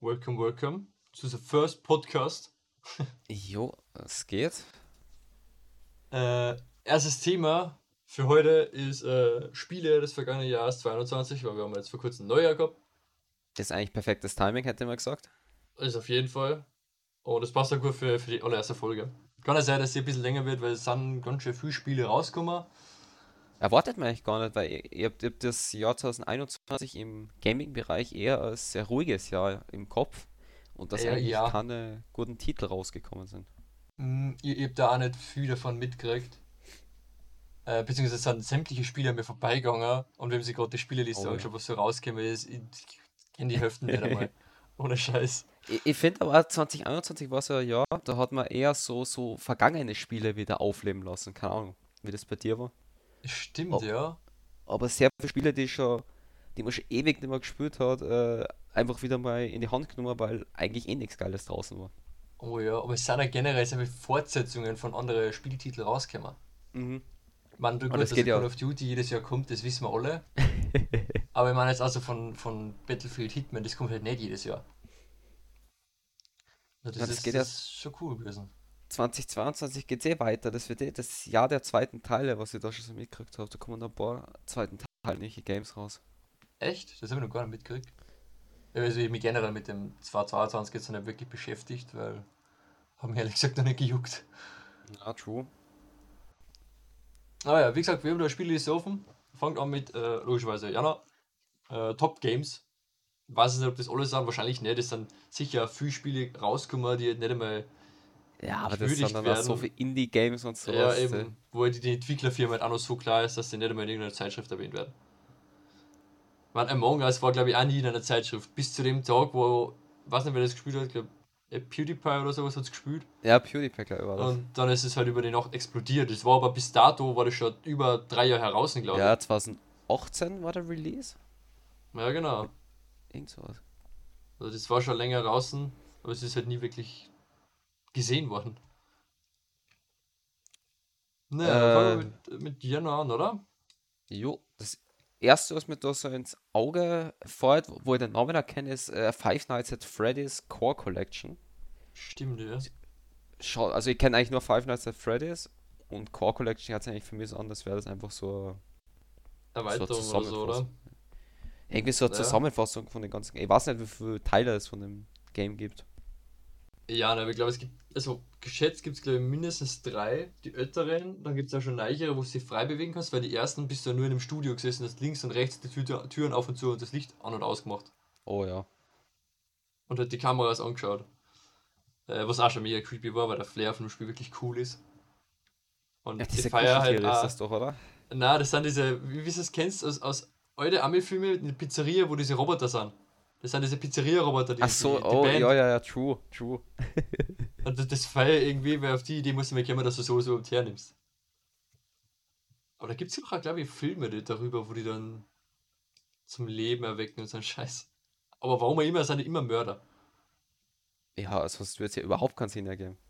Welcome, welcome to the first podcast. Jo, es geht. Äh, erstes Thema für heute ist äh, Spiele des vergangenen Jahres 2021, weil wir haben jetzt vor kurzem ein Neujahr gehabt. Das ist eigentlich perfektes Timing, hätte man gesagt. Ist auf jeden Fall. Und das passt auch gut für, für die allererste Folge. Kann ja sein, dass sie ein bisschen länger wird, weil es sind ganz schön viele Spiele rausgekommen. Erwartet man eigentlich gar nicht, weil ihr, ihr habt ihr habt das Jahr 2021 im Gaming-Bereich eher als sehr ruhiges Jahr im Kopf und dass Ja, eigentlich ja. keine guten Titel rausgekommen sind. Mm, Ihr, ihr habt da auch nicht viel davon mitgekriegt. Äh, beziehungsweise es sind sämtliche Spiele mir vorbeigegangen und wenn sie gerade die Spieleliste Oh ja. angeschaut, was so rausgekommen ist, ich kenne die Hälfte nicht einmal. Ohne Scheiß. Ich, ich finde aber 2021 war so ein Jahr, da hat man eher so, so vergangene Spiele wieder aufleben lassen. Keine Ahnung, wie das bei dir war. Stimmt, Oh. ja. Aber sehr viele Spiele, die schon, die man schon ewig nicht mehr gespielt hat, äh, einfach wieder mal in die Hand genommen, weil eigentlich eh nichts Geiles draußen war. Oh ja, aber es sind ja generell sehr viele Fortsetzungen von anderen Spieltiteln rausgekommen. Mhm. Man, gut, Und das dass geht ja- Call of Duty jedes Jahr kommt, das wissen wir alle. aber ich meine jetzt also von, von Battlefield Hitman, das kommt halt nicht jedes Jahr. Ja, das, Ja, das ist, geht ja- das ist schon cool gewesen. 2022 geht es eh weiter. Das wird eh das Jahr der zweiten Teile, was ich da schon so mitgekriegt habe. Da kommen ein paar zweiten Teile nicht Games raus. Echt? Das habe ich noch gar nicht mitgekriegt. Also ich mich generell mit dem 2022 jetzt noch nicht wirklich beschäftigt, weil haben mich ehrlich gesagt noch nicht gejuckt. Ja, true. Ah ja, wie gesagt, wir haben da Spielliste offen. Fangt an mit, äh, logischerweise, Jana, äh, Top Games. Ich weiß nicht, ob das alles sind, wahrscheinlich nicht. Es sind sicher viele Spiele rausgekommen, die nicht einmal, Ja, aber das sind dann auch so werden. viele Indie-Games und so. ja, eben, wo die, die Entwicklerfirma halt auch noch so klar ist, dass die nicht einmal in irgendeiner Zeitschrift erwähnt werden. Man, Among Us war, glaube ich, auch nie in einer Zeitschrift. Bis zu dem Tag, wo, weiß nicht, wer das gespielt hat, ich glaube, PewDiePie oder sowas hat es gespielt. Ja, PewDiePie, glaube ich, war das. Und dann ist es halt über die Nacht explodiert. Das war aber bis dato, war das schon über drei Jahre heraus, glaube ich. Ja, 2018 war der Release. ja, genau. Irgend sowas. Also das war schon länger draußen, aber es ist halt nie wirklich gesehen worden. Naja, fangen wir mit, mit Jana an, oder? Jo, das erste, was mir da so ins Auge fällt, wo ich den Namen erkenne, ist äh, Five Nights at Freddy's Core Collection. Stimmt, ja. Schau, also ich kenne eigentlich nur Five Nights at Freddy's und Core Collection hört sich eigentlich für mich so an, als wäre das einfach so, so Erweiterung oder so, oder? Irgendwie so eine Ja. Zusammenfassung von den ganzen. Ich weiß nicht, wie viele Teile es von dem Game gibt. Ja, ne, aber ich glaube, es gibt, also geschätzt gibt es, glaube ich, mindestens drei, die älteren. Dann gibt es auch schon neichere, wo du dich frei bewegen kannst, weil die ersten bist du ja nur in einem Studio gesessen, hast links und rechts die Tür, Türen auf und zu und das Licht an und ausgemacht. Oh ja. und hat die Kameras angeschaut. Äh, was auch schon mega creepy war, weil der Flair von dem Spiel wirklich cool ist. Und Ja, die diese Feier halt. Ist das doch, oder? Na, das sind diese, wie, wie du es kennst, aus, aus alten Ami-Filmen in der Pizzeria, wo diese Roboter sind. Das sind diese Pizzeria-Roboter, die, Ach so, die, die oh, Band. ja, ja, ja, true, true. Und das, feier irgendwie, weil auf die Idee musst du mal kommen, dass du sowas überhaupt hernimmst. Aber da gibt es ja auch, glaube ich, Filme die, darüber, wo die dann zum Leben erwecken und so ein Scheiß. Aber warum auch immer, sind die immer Mörder. Ja, sonst wird es ja überhaupt keinen Sinn ergeben.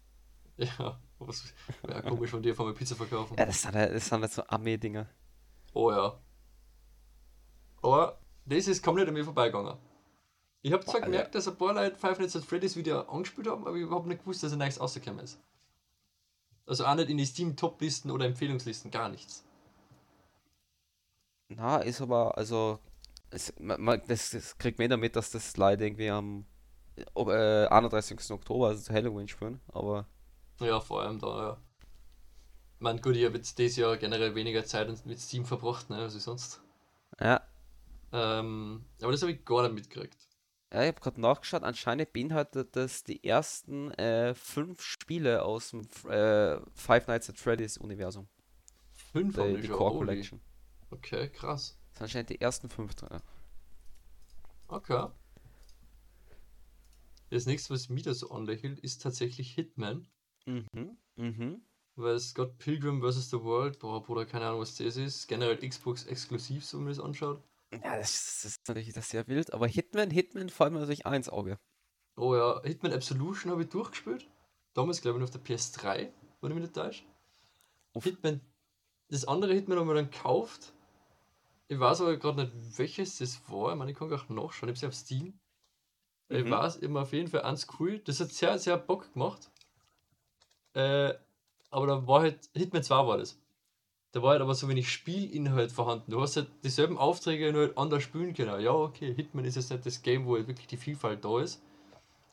Ja, was wäre komisch von dir von mir Pizza verkaufen. Ja, das sind, halt- das sind halt so Armee-Dinger. Oh ja. Aber das ist komplett an mir vorbeigegangen. Ich habe zwar Boah, gemerkt, dass ein paar Leute Five Nights at Freddy's wieder angespielt haben, aber ich habe überhaupt nicht gewusst, dass er nichts rausgekommen ist. Also auch nicht in die Steam-Top-Listen oder Empfehlungslisten, gar nichts. Na, ist aber, also, es, man, das, das kriegt man eh damit, dass das leider irgendwie am äh, 31. Oktober, also zu Halloween spielen, aber Ja, vor allem da, ja. Ich meine, gut, ich habe jetzt dieses Jahr generell weniger Zeit mit Steam verbracht, ne, als sonst. ja. Ähm, aber das habe ich gar nicht mitgekriegt. Ja, ich habe gerade nachgeschaut, anscheinend beinhaltet das die ersten äh, fünf Spiele aus dem äh, Five Nights at Freddy's Universum. Fünf Die, die. Core holy. Collection. Okay, krass. Das sind anscheinend die ersten fünf drin. Okay. Das nächste, was mich da so anlächelt, ist tatsächlich Hitman. Mhm, mhm. Weil Scott Pilgrim vs. The World, boah, Bruder, keine Ahnung, was das ist. Generell Xbox exklusiv, so wenn man das anschaut. Ja, das, ist natürlich das ist sehr wild, aber Hitman, Hitman fällt mir natürlich eins Auge. Oh ja, Hitman Absolution habe ich durchgespielt. Damals, glaube ich, noch auf der PS3, wenn ich mich nicht täusche. Uff. Hitman, das andere Hitman haben wir dann gekauft. Ich weiß aber gerade nicht, welches das war. Ich meine, ich kann auch nachschauen. Ich habe es auf Steam. Ich Mhm. weiß immer auf jeden Fall eins cool. Das hat sehr, sehr Bock gemacht. Äh, aber da war halt, Hitman 2 war das. Da war halt aber so wenig Spielinhalt vorhanden. Du hast halt dieselben Aufträge nur halt anders spielen können. Ja, okay, Hitman ist jetzt nicht das Game, wo halt wirklich die Vielfalt da ist.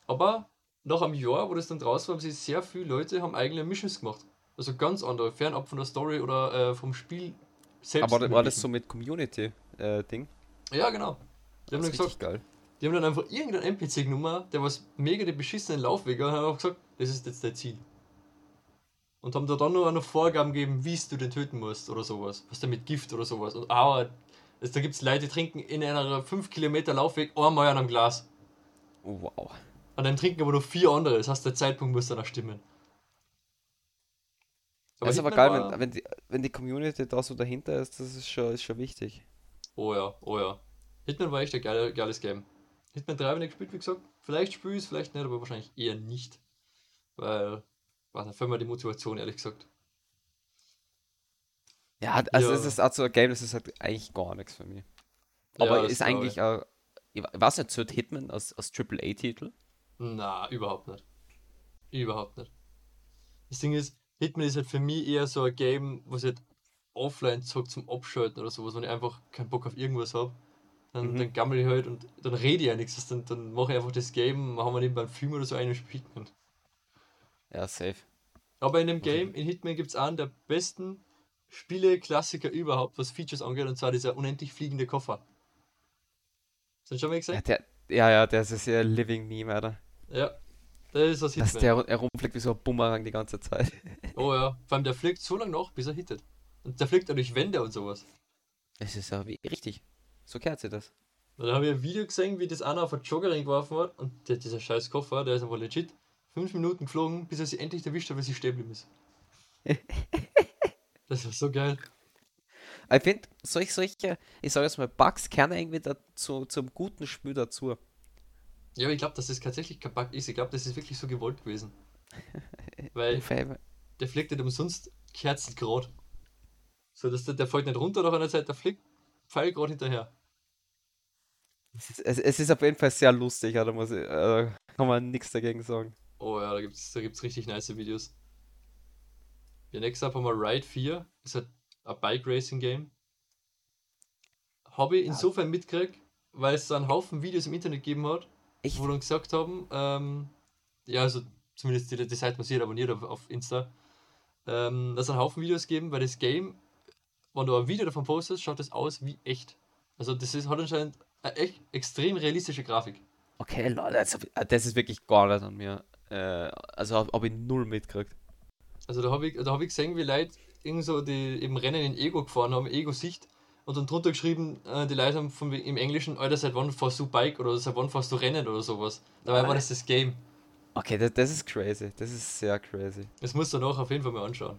Aber nach einem Jahr, wo das dann draußen war, haben sich sehr viele Leute haben eigene Missions gemacht. Also ganz andere, fernab von der Story oder äh, vom Spiel selbst. Aber war das so mit Community-Ding? Ja, genau. Die haben Das dann ist gesagt, richtig geil. die haben dann einfach irgendeinen NPC genommen, der was mega den beschissenen Laufweg hat, und haben einfach gesagt, das ist jetzt dein Ziel. Und haben da dann nur noch Vorgaben gegeben, wie du den töten musst oder sowas. Was der mit Gift oder sowas. Und aber es, da gibt es Leute, die trinken in einer 5 Kilometer Laufweg einmal an einem Glas. Oh, wow. Und dann trinken aber noch vier andere. Das heißt, der Zeitpunkt muss dann auch stimmen. Aber ist aber geil, war- wenn, wenn, die, wenn die Community da so dahinter ist, das ist schon, ist schon wichtig. Oh ja, oh ja. Hitman war echt ein geile, geiles Game. Hitman 3 habe ich nicht gespielt, wie gesagt. Vielleicht spiele ich es, vielleicht nicht, aber wahrscheinlich eher nicht. Weil, war da fehlt mir die Motivation, ehrlich gesagt. Ja, also Ja. es ist auch so ein Game, das ist halt eigentlich gar nichts für mich. Aber das ist eigentlich, ich weiß nicht, zählt Hitman als, als AAA-Titel? Na, überhaupt nicht. Überhaupt nicht. Das Ding ist, Hitman ist halt für mich eher so ein Game, was halt offline zockt zum Abschalten oder sowas, wenn ich einfach keinen Bock auf irgendwas habe. Dann, Mhm. dann gammel ich halt und dann rede ich ja nichts. Dann, dann mache ich einfach das Game, machen wir nebenbei einen Film oder so ein und spiele Hitman. Ja, safe. Aber in dem Game, in Hitman gibt es einen der besten Spiele-Klassiker überhaupt, was Features angeht, und zwar dieser unendlich fliegende Koffer. Hast du schon mal Ja, gesehen? der, ja, ja, der ist ein sehr Living Meme, Alter. Ja. Das ist das Dass Hitman. der herumfliegt wie so ein Bumerang die ganze Zeit. Oh ja. Vor allem der fliegt so lange nach, bis er hittet. Und der fliegt auch durch Wände und sowas. Es ist ja wie, richtig. So kehrt sie das. Dann habe ich ein Video gesehen, wie das einer auf einen Joggerring geworfen hat und der, dieser scheiß Koffer, der ist einfach legit fünf Minuten geflogen, bis er sie endlich erwischt hat, weil sie stehen geblieben ist. das war so geil. Ich finde, solche, solche, ich sage jetzt mal, Bugs kehren irgendwie dazu, zum guten Spiel dazu. Ja, aber ich glaube, dass das tatsächlich kein Bug ist. Ich glaube, das ist wirklich so gewollt gewesen. Weil der fliegt nicht umsonst kerzengrad. So, dass der, der fällt nicht runter nach einer Zeit, der fliegt Pfeil gerade hinterher. Es ist, es, es ist auf jeden Fall sehr lustig, da muss äh, kann man nichts dagegen sagen. Oh ja, da gibt's, da gibt's richtig nice Videos. Ja, next up haben wir Ride 4. Ist halt ein Bike Racing Game. Habe ich insofern mitgekriegt, weil es da einen Haufen Videos im Internet gegeben hat, Ich, wo dann gesagt haben, ähm, ja, also zumindest die, die Seite, was ihr abonniert auf, auf Insta, ähm, dass es einen Haufen Videos geben, weil das Game, wenn du ein Video davon postest, schaut das aus wie echt. Also das ist, hat anscheinend eine echt extrem realistische Grafik. okay, Leute, also, das ist wirklich gar nicht an mir. Äh, also habe hab ich null mitgekriegt. Also da habe ich, da hab ich gesehen, wie Leute irgend so die eben Rennen in Ego gefahren haben, Ego-Sicht, und dann drunter geschrieben, äh, die Leute haben von, im Englischen, Alter, seit wann fährst du Bike oder seit wann fährst du Rennen oder sowas. Dabei war das das Game. Okay, das, das ist crazy. Das ist sehr crazy. Das musst du noch auf jeden Fall mal anschauen.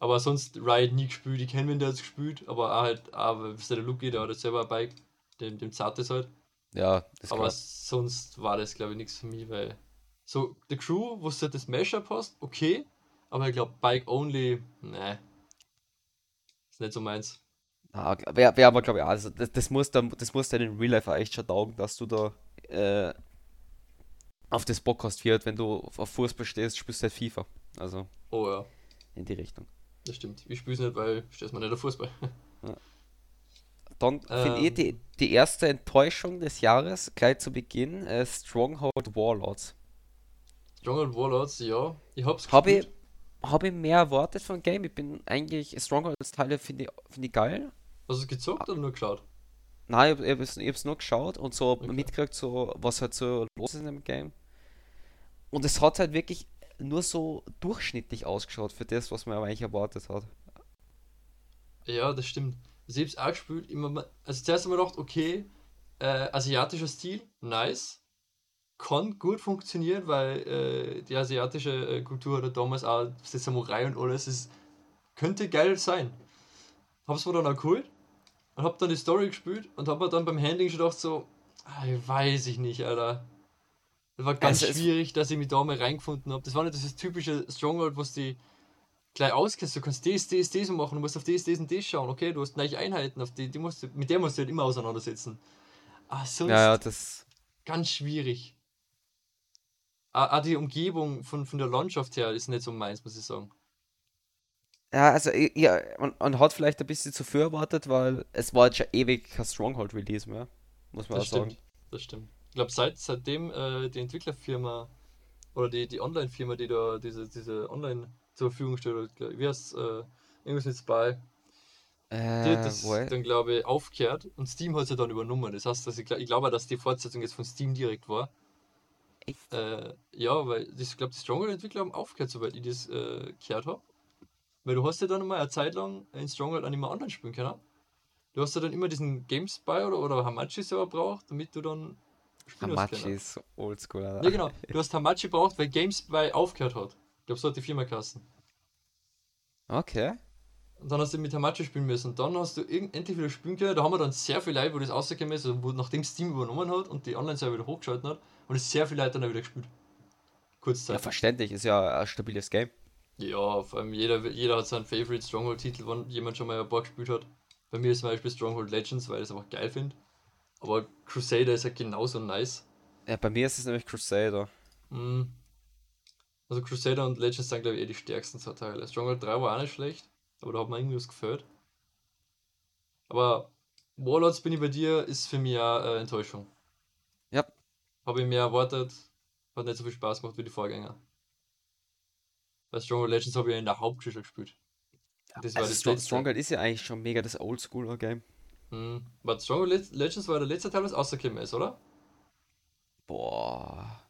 Aber sonst Riot nie gespielt, ich kenne wen der hat gespielt, aber auch halt, aber ist der Luki, der hat jetzt selber ein Bike, dem, dem zart ist halt. Ja, Aber sonst war das, glaube ich, nichts für mich, weil so, The Crew, wo du das Mashup hast, okay, aber ich glaube, Bike Only, ne. Ist nicht so meins. Ah, Wäre wär aber, glaube ich, also das, das muss dann, das muss dann in Real Life echt schon taugen, dass du da äh, auf das Bock hast, halt, wenn du auf Fußball stehst, spielst du halt FIFA. Also Oh ja, in die Richtung. das stimmt. Ich spiele es nicht, weil ich mir nicht auf Fußball. Dann finde ich Ähm. die, die erste Enttäuschung des Jahres gleich zu Beginn äh, Stronghold Warlords. Stronghold Warlords, ja. Ich hab's Habe ich, gespielt. hab ich mehr erwartet von Game. Ich bin eigentlich, Strongholds-Teile finde ich, find ich geil. Hast du es gezockt oder nur geschaut? Nein, ich, ich habe es ich hab's nur geschaut und so Okay. mitgekriegt, so, was halt so los ist in dem Game. Und es hat halt wirklich nur so durchschnittlich ausgeschaut für das, was man eigentlich erwartet hat. Ja, das stimmt. Also ich hab's auch gespielt. Immer, also zuerst einmal gedacht, okay, äh, asiatischer Stil, nice. Kann gut funktionieren, weil äh, die asiatische äh, Kultur oder damals auch das Samurai und alles ist, könnte geil sein. Hab's mir dann auch geholt und hab dann die Story gespielt und hab mir dann beim Handling schon gedacht so, ah, weiß ich nicht, Alter. Das war ganz Also schwierig, dass ich mich da mal reingefunden habe. Das war nicht dieses typische Stronghold, was die gleich auskennst. Du kannst das, das, das machen, du musst auf das, das und das schauen. Okay, du hast neue Einheiten, auf die, die musst du, mit der musst du halt immer auseinandersetzen. Ah, sonst Ja, ja, das. ganz schwierig. Ah, die Umgebung von, von der Landschaft her ist nicht so meins, muss ich sagen. Ja, also, ja, man, man hat vielleicht ein bisschen zu viel erwartet, weil es war jetzt schon ewig kein Stronghold-Release mehr. Muss man Das auch sagen. stimmt. Das stimmt. Ich glaube, seit, seitdem äh, die Entwicklerfirma oder die, die Online-Firma, die da diese, diese Online zur Verfügung ich, wie heißt äh, irgendwas mit Spy, die Äh, hat das dann, glaube ich, aufgehört und Steam hat sie dann übernommen. Das heißt, dass ich, ich glaube, dass die Fortsetzung jetzt von Steam direkt war. Echt? Äh, ja, weil ich glaube, die Stronghold-Entwickler haben aufgehört, soweit ich das äh, gehört habe. Weil du hast ja dann mal eine Zeit lang in Stronghold auch nicht mehr online spielen können. Du hast ja dann immer diesen GameSpy oder, oder Hamachi-Server braucht, damit du dann spielen Hamachi ist oldschool. Ja, genau. Du hast Hamachi braucht, weil GameSpy aufgehört hat. Ich glaube, so hat die Firma kassen. Okay. Und dann hast du mit Hamachi spielen müssen. Und dann hast du endlich wieder spielen können. Da haben wir dann sehr viele Leute, wo das rausgekommen ist, also wo, nachdem Steam übernommen hat und die Online-Server wieder hochgeschaltet hat, und es sehr viele Leute dann wieder gespielt. Ja, Kurzzeitig. verständlich, ist ja ein stabiles Game. Ja, vor allem jeder, jeder hat seinen Favorite Stronghold-Titel, wenn jemand schon mal ein paar gespielt hat. Bei mir ist zum Beispiel Stronghold Legends, weil ich es einfach geil finde. Aber Crusader ist halt genauso nice. Ja, bei mir ist es nämlich Crusader. Mm. Also Crusader und Legends sind glaube ich eh die stärksten zwei Teile. Stronghold 3 war auch nicht schlecht, aber da hat mir irgendwie was gefällt. Aber Warlords bin ich bei dir, ist für mich auch äh, Enttäuschung. Ja. Habe ich mehr erwartet, hat nicht so viel Spaß gemacht wie die Vorgänger. Bei Stronghold Legends habe ich ja in der Hauptschule gespielt. Das war Also das Strong, letzte. Stronghold ist ja eigentlich schon mega das Oldschool-Game. Hm. Warte, Stronghold Le- Legends war der letzte Teil, was rausgekommen ist, oder? Boah.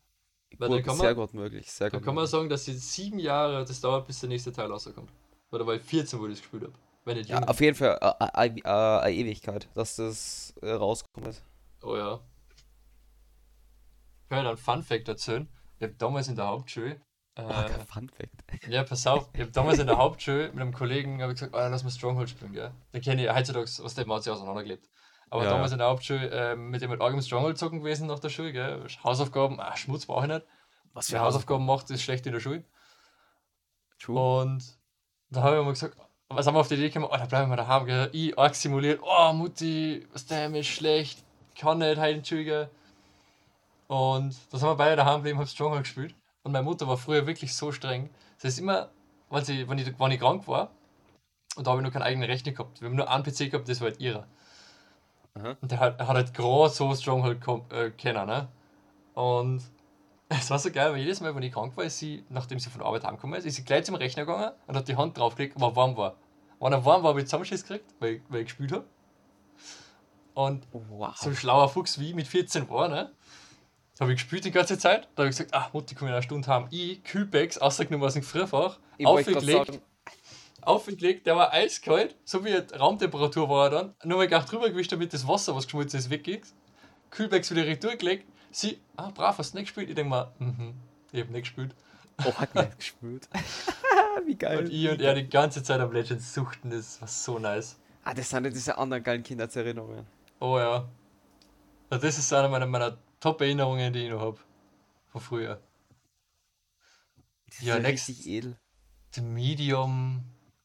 Weil Gut, dann kann sehr man, gut möglich, sehr dann gut kann man möglich. sagen, dass jetzt sieben Jahre das dauert, bis der nächste Teil rauskommt. Oder weil 14, wo ich das gespielt habe. Wenn nicht Ja, auf jeden Fall äh, äh, äh, eine Ewigkeit, dass das äh, rauskommt. Oh ja. Ich kann ja einen Fun Fact erzählen. Ich habe damals in der Hauptschule. Oh, Äh, kein Fun Fact. ja, pass auf, ich habe damals in der Hauptschule mit einem Kollegen ich gesagt, oh, lass mal Stronghold spielen, gell? Den kenne ich heutzutage, was der hat sich auseinandergelebt. Aber Ja, damals ja. in der Hauptschule äh, mit dem mit Argem Stronghold zocken gewesen nach der Schule, gell? Hausaufgaben, ah, Schmutz brauche ich nicht. Was Wer Hausaufgaben macht, ist schlecht in der Schule. True. Und da habe ich mal gesagt, was haben wir auf die Idee gekommen? Oh, da bleiben wir daheim, gell? Ich arg simuliert, oh Mutti, was der ist schlecht, kann nicht heute Entschuldigen. Und da sind wir beide daheim geblieben, haben Stronghold gespielt. Und meine Mutter war früher wirklich so streng. Das heißt immer, wenn, sie, wenn, ich, wenn ich krank war, und da habe ich noch keinen eigenen Rechner gehabt. Wir haben nur einen PC gehabt, das war halt ihrer. Aha. Und der hat, hat halt gerade so Stronghold kom- äh, kennen, ne? Und es war so geil, weil jedes Mal, wenn ich krank war, ist sie, nachdem sie von der Arbeit heimgekommen ist, ist sie gleich zum Rechner gegangen und hat die Hand draufgelegt, weil warm war. Wenn er warm war, habe ich Zusammenschiss gekriegt, weil, ich- weil ich gespielt habe. Und Wow. so ein schlauer Fuchs wie ich mit 14 war, ne? Habe ich gespielt die ganze Zeit. Da habe ich gesagt, ach Mutti, komm in einer Stunde haben. Ich, Kühlbecks, ausgenommen aus dem grad aufgelegt, aufgelegt, der war eiskalt, so wie Raumtemperatur war er dann. Nur mal gleich drüber gewischt, damit das Wasser, was geschmolzen ist, weggeht. Kühlbecks wieder retour gelegt. Sie, ah, brav, hast du nicht gespielt? Ich denke mal, mhm, ich habe nicht gespielt. oh, hat nicht gespielt. Wie geil. Und ich und er die ganze Zeit am Legends suchten, das war so nice. Ah, das sind ja diese anderen geilen Kindheitserinnerungen. Oh ja. Also das ist eine meiner, meiner Top-Erinnerungen, die ich noch habe. Von früher. Das Ja, ist ja next- richtig edel. The Medium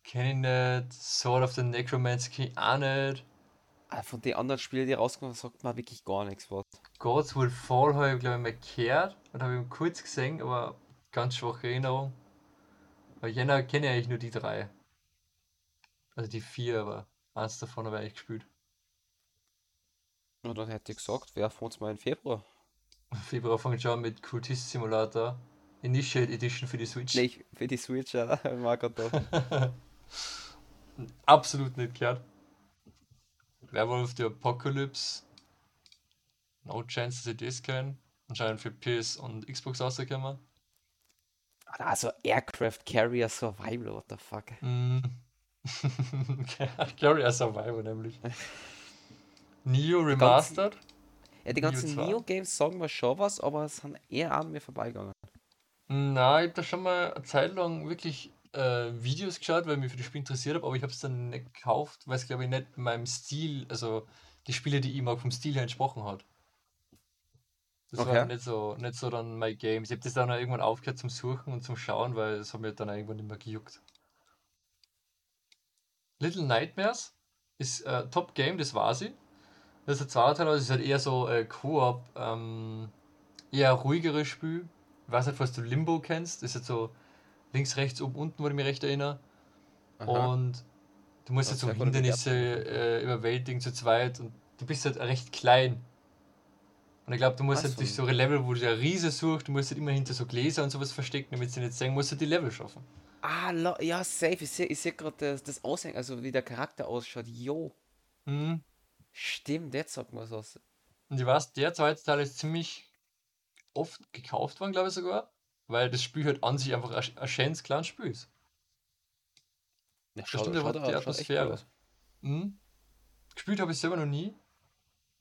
kenne ich nicht. Sword of the Necromancer kenne ich auch nicht. Ah, Von den anderen Spielen, die rauskommen, sagt man wirklich gar nichts was. Gods Will Fall habe ich glaube ich mal gehört und habe ihn kurz gesehen, aber ganz schwache Erinnerung. Weil jener kenne ich eigentlich nur die drei. Also die vier, aber eins davon habe ich eigentlich gespielt. Und dann hätte ich gesagt, werfen wir uns mal in Februar. Februar fängt schon mit Cultist Simulator Initiate Edition für die Switch. Nee, für die Switch, ja, da. Absolut nicht gehört. Werewolf the Apocalypse. No chance, dass ich das kenne. Anscheinend für PS und Xbox rausgekommen. Also Aircraft Carrier Survival, what the fuck. Mm. Carrier Survivor nämlich. Neo Remastered. Ja, die ganzen 2. Neo-Games sagen mir schon was, aber es sind eher an mir vorbeigegangen. Na, ich habe da schon mal eine Zeit lang wirklich äh, Videos geschaut, weil ich mich für das Spiel interessiert habe, aber ich habe es dann nicht gekauft, weil es glaube ich nicht meinem Stil, also die Spiele, die ich mag, vom Stil her entsprochen hat. Das Okay. war nicht so, nicht so dann mein Game. Ich habe das dann auch irgendwann aufgehört zum Suchen und zum Schauen, weil es hat mir dann irgendwann nicht mehr gejuckt. Little Nightmares ist äh, Top Game, das war sie. Das ist der zweite Teil, das ist halt eher so äh, Koop, ähm, eher ruhigeres Spiel. Ich weiß nicht, was du Limbo kennst. Das ist jetzt so links, rechts, oben, unten, wo ich mich recht erinnere. Aha. Und du musst Das jetzt so Hindernisse äh, überwältigen zu zweit und du bist halt recht klein. Und ich glaube, du musst Ach halt so. durch so Level, wo du der Riese suchst, du musst halt immer hinter so Gläser und sowas verstecken, damit sie nicht sehen, musst du die Level schaffen. Ah, lo- ja, safe. Ich sehe ich seh gerade das, das Aussehen, also wie der Charakter ausschaut. Jo, Mhm. stimmt, jetzt sagt man was. Und ich weiß, der zweite Teil ist ziemlich oft gekauft worden, glaube ich sogar, weil das Spiel halt an sich einfach ein, ein schönes kleines Spiel ist. Ja, stimmt, aber die Atmosphäre. Mhm. Gespielt habe ich selber noch nie,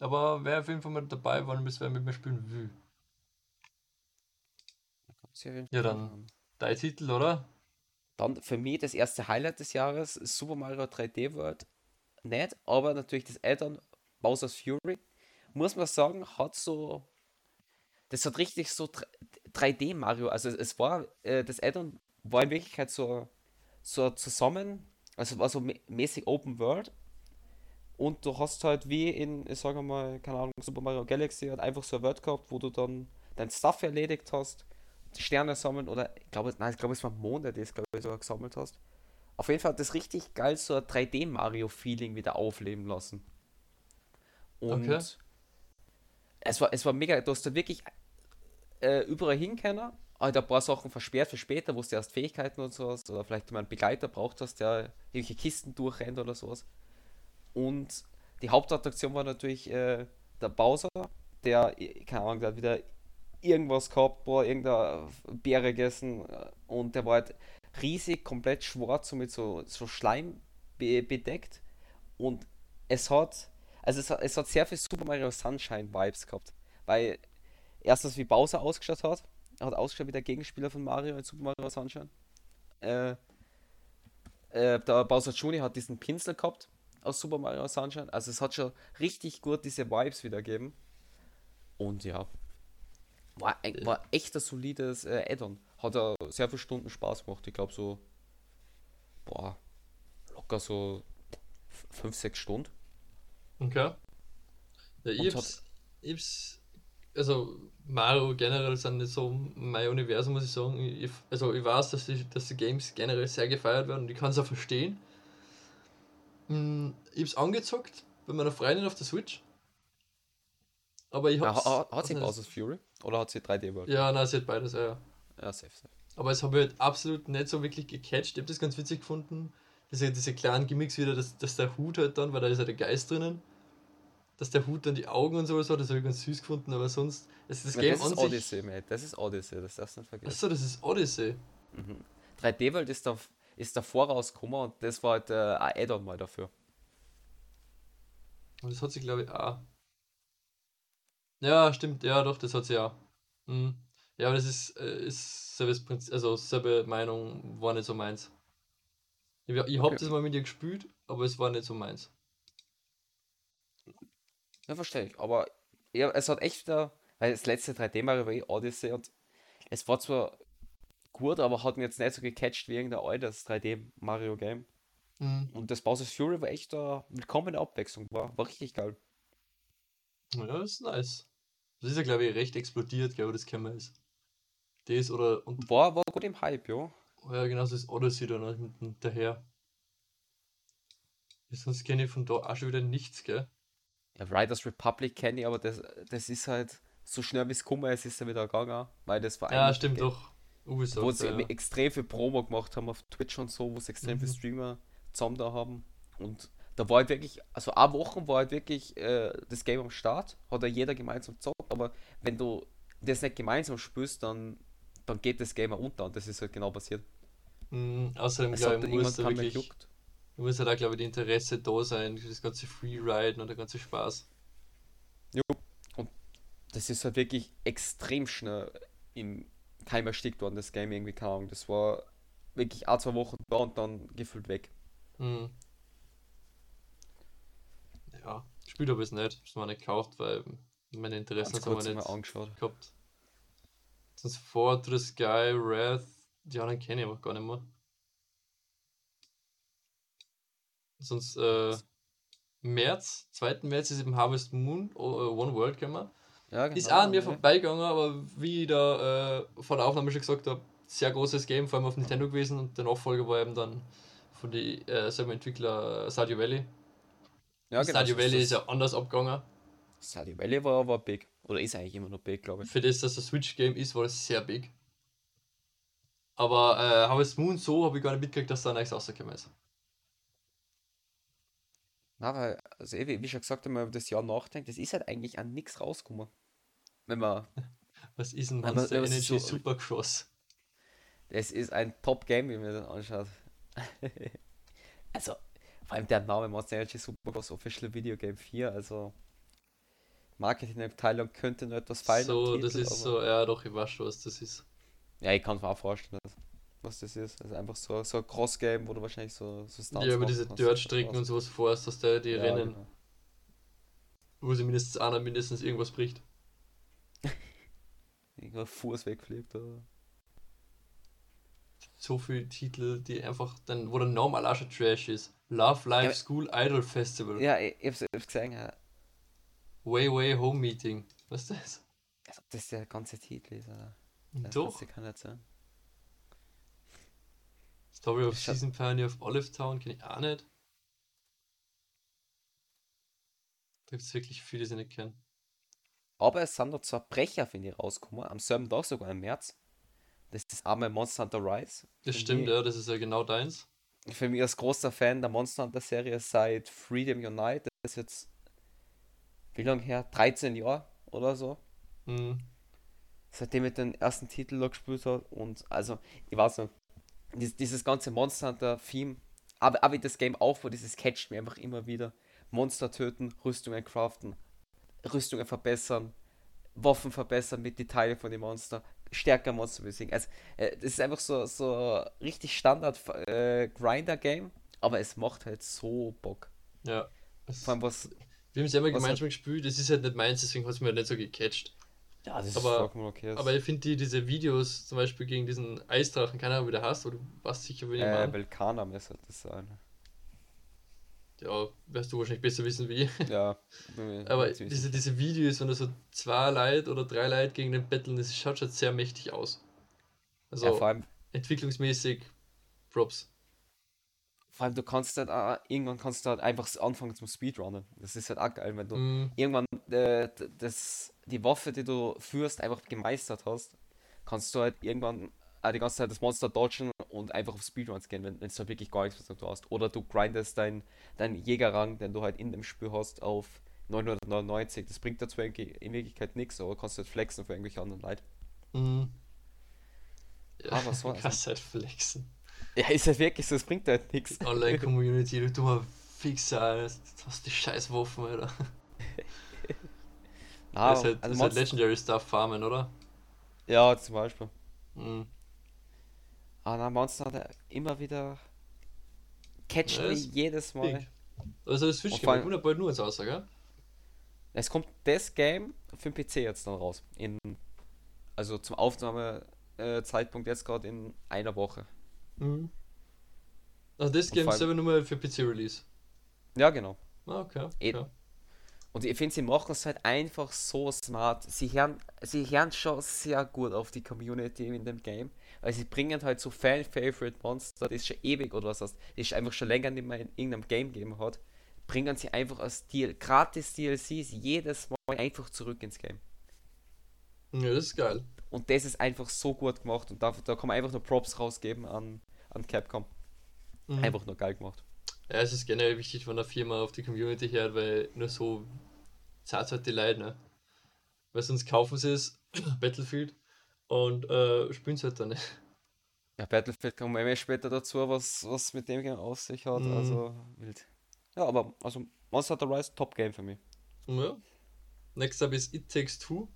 aber wer auf jeden Fall mal dabei war und bis wer mit mir spielen will. Ja, dann-. Dein Titel, oder? Dann für mich das erste Highlight des Jahres, Super Mario 3D World. Nicht, aber natürlich das Add-on Bowser's Fury. Muss man sagen, hat so. Das hat richtig so 3D Mario. Also es war, äh, das Add-on war in Wirklichkeit so, so zusammen, also war so mä- mäßig Open World. Und du hast halt wie in, ich sage mal, keine Ahnung, Super Mario Galaxy halt einfach so eine Welt gehabt, wo du dann dein Stuff erledigt hast, Sterne sammeln oder ich glaube, nein, ich glaube, es war Monde, die es glaube ich sogar gesammelt hast. Auf jeden Fall hat das richtig geil so ein 3D Mario Feeling wieder aufleben lassen. Und Okay. es war es war mega, du hast da wirklich äh, überall hin können, halt ein paar Sachen versperrt für später, wo du erst Fähigkeiten und sowas oder vielleicht mal einen Begleiter braucht hast, der irgendwelche Kisten durchrennt oder sowas. Und die Hauptattraktion war natürlich äh, der Bowser, der, äh, keine Ahnung, hat wieder irgendwas gehabt, boah, irgendeine Beere gegessen äh, und der war halt riesig, komplett schwarz und mit so, so Schleim be bedeckt und es hat, also es es hat sehr viel Super Mario Sunshine Vibes gehabt, weil erstens wie Bowser ausgeschaut hat, er hat ausgeschaut wie der Gegenspieler von Mario in Super Mario Sunshine. Äh, äh, der Bowser Jr. hat diesen Pinsel gehabt aus Super Mario Sunshine. Also es hat schon richtig gut diese Vibes wiedergeben. Und ja, war, war echt ein solides äh, Add-on. Hat er sehr viele Stunden Spaß gemacht. Ich glaube so, boah, locker so 5, 6 Stunden. Okay. Ja, ich hab's, ich hab's, also Mario generell sind nicht so mein Universum, muss ich sagen. Ich, also ich weiß, dass die, dass die Games generell sehr gefeiert werden und ich kann es auch verstehen. Hm, Ich hab's angezockt bei meiner Freundin auf der Switch. Aber ich Ja, hab's. ha- hat sie also, Bowser's Fury? Oder hat sie 3D World? Ja, nein, sie hat beides, ja. ja. Ja, safe, safe. Aber es habe ich halt absolut nicht so wirklich gecatcht. Ich habe das ganz witzig gefunden. Diese, diese kleinen Gimmicks wieder, dass, dass der Hut halt dann, weil da ist ja der Geist drinnen, dass der Hut dann die Augen und sowas hat, das habe ich ganz süß gefunden, aber sonst, das, das Game das an ist. Odyssey, mate. Das ist Odyssey, das darfst du nicht vergessen. Achso, das ist Odyssey. 3D World ist da, ist davor rausgekommen und das war halt äh, ein Add-on mal dafür. Und das hat sie, glaube ich, auch. Ja, stimmt, ja, doch, das hat sie auch. Mhm. Ja, aber das ist, äh, ist selbes Prinzip, also selbe Meinung, war nicht so meins. Ich, ich habe Okay. das mal mit ihr gespielt, aber es war nicht so meins. Ja, verstehe ich. Aber ja, es hat echt wieder, weil das letzte 3D Mario war eh Odyssey und es war zwar gut, aber hat mir jetzt nicht so gecatcht wie irgendein altes 3D Mario Game. Mhm. Und das Bowser's Fury war echt eine willkommene Abwechslung, war, war richtig geil. Ja, das ist nice. Das ist ja, glaube ich, recht explodiert, glaube ich, das wir ist. Das oder, und War, war gut im Hype, ja. ja, genau, das ist Odyssey dann noch mit hinterher. Sonst kenne ich von da auch schon wieder nichts, gell? Ja, Riders Republic kenne ich, aber das, das ist halt so schnell wie es gekommen ist, ist er wieder gegangen, weil das war Ja, stimmt doch. Ubisoft, wo sie ja. extrem viel Promo gemacht haben auf Twitch und so, wo sie extrem viele Mhm. Streamer zusammen da haben. Und da war halt wirklich, also eine Woche war halt wirklich äh, das Game am Start, hat ja jeder gemeinsam gezockt, aber wenn du das nicht gemeinsam spielst, dann, dann geht das Game auch unter und das ist halt genau passiert. Mhm, außerdem, Es glaube ich, muss da wirklich. Muss ja da, glaube ich, die Interesse da sein, das ganze Freeriden und der ganze Spaß. Jo. Und das ist halt wirklich extrem schnell im Keim erstickt worden, das Game irgendwie, keine Ahnung. Das war wirklich ein, zwei Wochen da und dann gefühlt weg. Mhm. Ja, gespielt habe ich es nicht, hab's mir nicht gekauft, weil meine Interessen haben wir nicht angeschaut. gehabt. Sonst Fortress, Sky, Wrath, die anderen kenne ich aber gar nicht mehr. Sonst, äh, März, 2. März ist eben Harvest Moon, uh, One World gekommen. Ja, genau. Ist auch an mir ja. vorbeigegangen, aber wie ich da äh, vor der Aufnahme schon gesagt habe, sehr großes Game, vor allem auf Nintendo gewesen und der Nachfolger war eben dann von den äh, selben Entwickler Stardew Valley. Ja, genau. So Valley ist ja anders abgegangen. Stardew Valley war, war big. Oder ist eigentlich immer noch big, glaube ich. Für das, dass das Switch-Game ist, war das sehr big. Aber äh, Harvest Moon so habe ich gar nicht mitgekriegt, dass da nichts rausgekommen ist. Na, weil, also eh, wie wie schon gesagt, wenn man über das Jahr nachdenkt, es ist halt eigentlich an nichts rausgekommen. Wenn man, Was ist ein Monster ist Energy so- Supergeschoss? es ist ein Top-Game, wie man das anschaut. also, vor allem der Name Monster Energy Supercross Official Video Game 4, also Marketingabteilung könnte nur etwas fallen. So, das Titel, ist aber- so, ja doch, ich weiß schon, was das ist. Ja, ich kann es mir auch vorstellen, dass- was das ist. Also einfach so, so ein Cross-Game, wo du wahrscheinlich so, so Stunts Ja, über diese. Dirt-Strecken und sowas vorhast, dass der die Ja, Rennen, genau. wo sie mindestens einer mindestens irgendwas bricht. Irgendwo Fuß wegfliegt oder. So viele Titel, die einfach dann, wo der Name auch Trash ist. Love Life Ja, School Idol Festival. Ja, ich, ich hab's, ich hab's gesehen, ja. Way Way Home Meeting. Was ist das? Als ob das der ganze Titel ist, oder? Das Doch. kann's- kann nicht sein. Story of Season Pioneer of Olive Town kenne ich auch nicht. Da gibt es wirklich viele, die ich nicht kenne. Aber es sind noch zwei Brecher, finde ich, rausgekommen. Am selben Tag sogar im März. Das ist arme Monster Hunter Rise. Das Für stimmt, mich- ja, das ist ja genau deins. Für mich als großer Fan der Monster Hunter Serie seit Freedom Unite. Das ist jetzt, wie lange her? 13 Jahre oder so. Hm. seitdem ich den ersten Titel gespielt habe und also, ich weiß nicht, dieses, ganze Monster Hunter Theme, aber, aber das Game aufbaut, dieses catcht mir einfach immer wieder. Monster töten, Rüstungen craften, Rüstungen verbessern, Waffen verbessern mit Details von den Monster, stärker Monster besiegen. Also, äh, das ist einfach so, so richtig Standard äh, Grinder-Game, aber es macht halt so Bock. Ja. Vor allem was, wir haben es ja immer gemeinsam gespielt, das ist halt nicht meins, deswegen hat es mir halt nicht so gecatcht. Ja, das ist Aber- vollkommen okay. Aber ich finde die, diese Videos, zum Beispiel gegen diesen Eisdrachen, keine Ahnung, wie der heißt, du weißt sicher, wie ich äh. Belkana müsste das sein. Ja, wirst du wahrscheinlich besser wissen wie ich. Ja. Aber diese, diese Videos, wenn da so zwei Leute oder drei Leute gegen den betteln, das schaut schon sehr mächtig aus. Also ja, vor allem, entwicklungsmäßig Props. Vor allem, du kannst halt auch, irgendwann kannst du halt einfach anfangen zum Speedrunnen. Das ist halt auch geil, wenn du Mm, irgendwann äh, das, die Waffe, die du führst, einfach gemeistert hast, kannst du halt irgendwann auch die ganze Zeit das Monster dodgen und einfach auf Speedruns gehen, wenn es halt wirklich gar nichts mehr du hast. Oder du grindest deinen dein Jägerrang, den du halt in dem Spiel hast, auf 999. Das bringt zwar in Wirklichkeit nichts, aber kannst du halt flexen für irgendwelche anderen Leute. mm. Ja, Aber so- also kannst halt flexen. Ja, ist halt wirklich so, es bringt halt nichts. Online-Community, du dummer Fixer, du hast die scheiß Waffen, Alter. Ah, das ist halt, das also ist halt Legendary Stuff farmen, oder? Ja, zum Beispiel. Mm. Ah, na, Monster hat er immer wieder catcht Ja, mich jedes Mal. Big. Also das Switch Game, ja bald nur ins Außer, gell? Es kommt das Game für den PC jetzt dann raus. In, also zum Aufnahmezeitpunkt jetzt gerade in einer Woche. Mhm. Also das Game ist selber nur mal für PC-Release. Ja, genau. Ah, okay. Eh- okay. Und ich finde, sie machen es halt einfach so smart. Sie hören, sie hören schon sehr gut auf die Community in dem Game, weil sie bringen halt so Fan-Favorite Monster, das schon ewig oder was heißt, das einfach schon länger nicht mehr in irgendeinem Game gegeben hat, bringen sie einfach als Deal, gratis DLCs jedes Mal einfach zurück ins Game. Ja, das ist geil. Und das ist einfach so gut gemacht und da, da kann man einfach nur Props rausgeben an, an Capcom. Mhm. Einfach nur geil gemacht. Ja, es ist generell wichtig, wenn eine Firma auf die Community hört, weil nur so zahlt halt die Leute, ne? Weil sonst kaufen sie es, Battlefield, und äh, spielen es halt dann nicht. Ja, Battlefield kommen wir später dazu, was, was mit dem Game auf sich hat. Mhm. Also wild. Ja, aber also Monster Hunter Rise, Top Game für mich. Ja. Next up ist It Takes Two.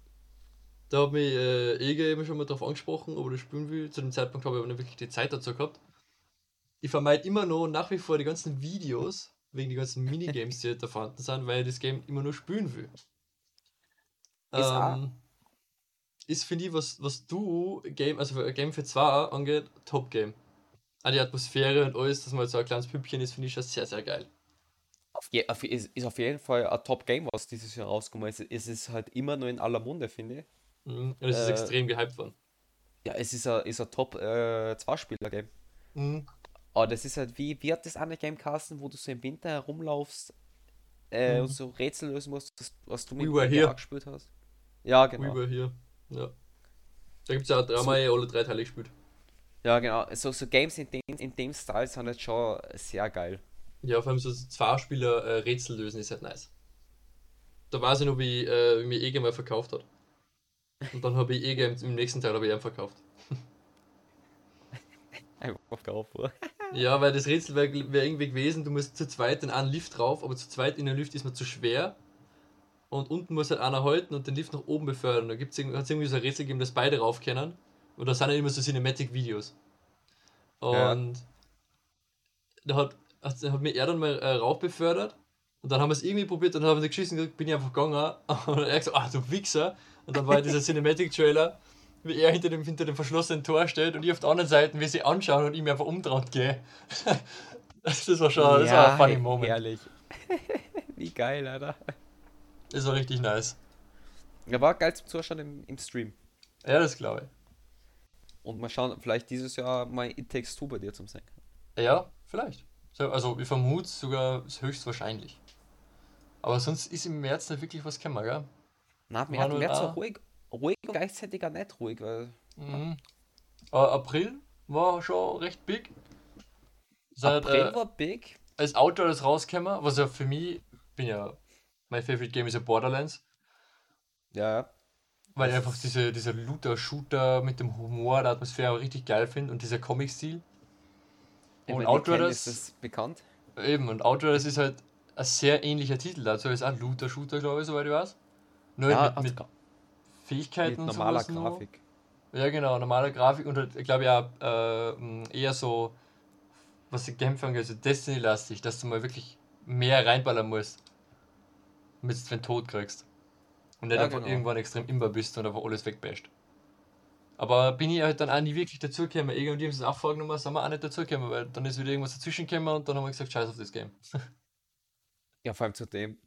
Da hat mich äh, Ege eben schon mal drauf angesprochen, ob er das spielen will. Zu dem Zeitpunkt habe ich aber nicht wirklich die Zeit dazu gehabt. Ich vermeide immer noch nach wie vor die ganzen Videos, wegen die ganzen Minigames, die da vorhanden sind, weil ich das Game immer nur spielen will. Ist Ähm, ist, finde ich, was, was du Game, also für ein Game für zwei angeht, Top Game. Auch die Atmosphäre und alles, dass man halt so ein kleines Püppchen ist, finde ich schon sehr, sehr geil. Auf je, auf, ist, ist auf jeden Fall ein Top-Game, was dieses Jahr rausgekommen ist. Es ist halt immer nur in aller Munde, finde ich. Mhm. Und es ist Äh, extrem gehypt worden. Ja, es ist ein, ist ein Top-Zwei-Spieler-Game. Mhm. Aber das ist halt wie, wie hat das eine Game Carsten, wo du so im Winter herumlaufst äh, Mhm. und so Rätsel lösen musst, das, was du We mit Were Here. auch gespielt hast. Ja, We genau. were here. Ja. Da gibt es ja auch dreimal alle drei Teile gespielt. Ja, genau. So, so Games in dem, in dem Style sind halt schon sehr geil. Ja, vor allem so zwei Spieler äh, Rätsel lösen ist halt nice. Da weiß ich noch, wie, äh, wie mir Ege mal verkauft hat. Und dann habe ich Ege im, im nächsten Teil habe ich verkauft. Einfach drauf, oder? Ja, weil das Rätsel wäre wär irgendwie gewesen, du musst zu zweit in einen Lift drauf, aber zu zweit in den Lift ist man zu schwer. Und unten muss halt einer halten und den Lift nach oben befördern. Da irgendwie, hat's irgendwie so ein Rätsel gegeben, dass beide rauf können. Und da sind ja immer so Cinematic-Videos. Ja. Und da hat, hat, hat mir er dann mal äh, rauf befördert. Und dann haben wir es irgendwie probiert und dann haben wir geschissen gekriegt, bin ich einfach gegangen. Und er hat gesagt, ach du Wichser. Und dann war dieser Cinematic-Trailer, wie er hinter dem, hinter dem verschlossenen Tor steht und ich auf der anderen Seite, wie sie anschauen und ich mir einfach umdreht gehe. das war schon das war ein funny Moment. herrlich. wie geil, Alter. Das war richtig nice. Ja, war geil zum Zuschauen im, im Stream. Ja, das glaube Und mal schauen, vielleicht dieses Jahr mal It Takes Two bei dir zum ich. Ja, vielleicht. So, Also ich vermute sogar höchstwahrscheinlich. Aber sonst ist im März nicht wirklich was gekommen, gell? Na, mir War hat nur mir so da. ruhig, ruhig und gleichzeitig auch nicht ruhig, weil Mhm. Äh, April war schon recht big. Seit, April äh, war big. als Outdoor das rausgekommen, was ja für mich, bin ja, mein favorite Game ist ja Borderlands, Ja, weil ich einfach diese, dieser Looter-Shooter mit dem Humor, der Atmosphäre richtig geil finde und dieser Comic-Stil. Und das, ist bekannt. eben, und Outdoor das ist halt ein sehr ähnlicher Titel dazu, ist auch Looter-Shooter, glaube ich, soweit ich weiß. Nur Ja, mit, mit Fähigkeiten mit und normaler. Grafik. Ja, genau, normale Grafik und halt, ich glaube ja äh, eher so, was die Kämpfe angeht, so Destiny-lastig, dass du mal wirklich mehr reinballern musst, damit du den Tod kriegst. Und nicht Ja, einfach genau. irgendwann extrem imber bist und einfach alles wegbasht. Aber bin ich halt dann auch nie wirklich dazugekommen. Irgendwie haben sie es auch vorgenommen, sind wir auch nicht dazugekommen, weil dann ist wieder irgendwas dazwischen gekommen und dann haben wir gesagt, scheiß auf das Game. Ja, vor allem zu dem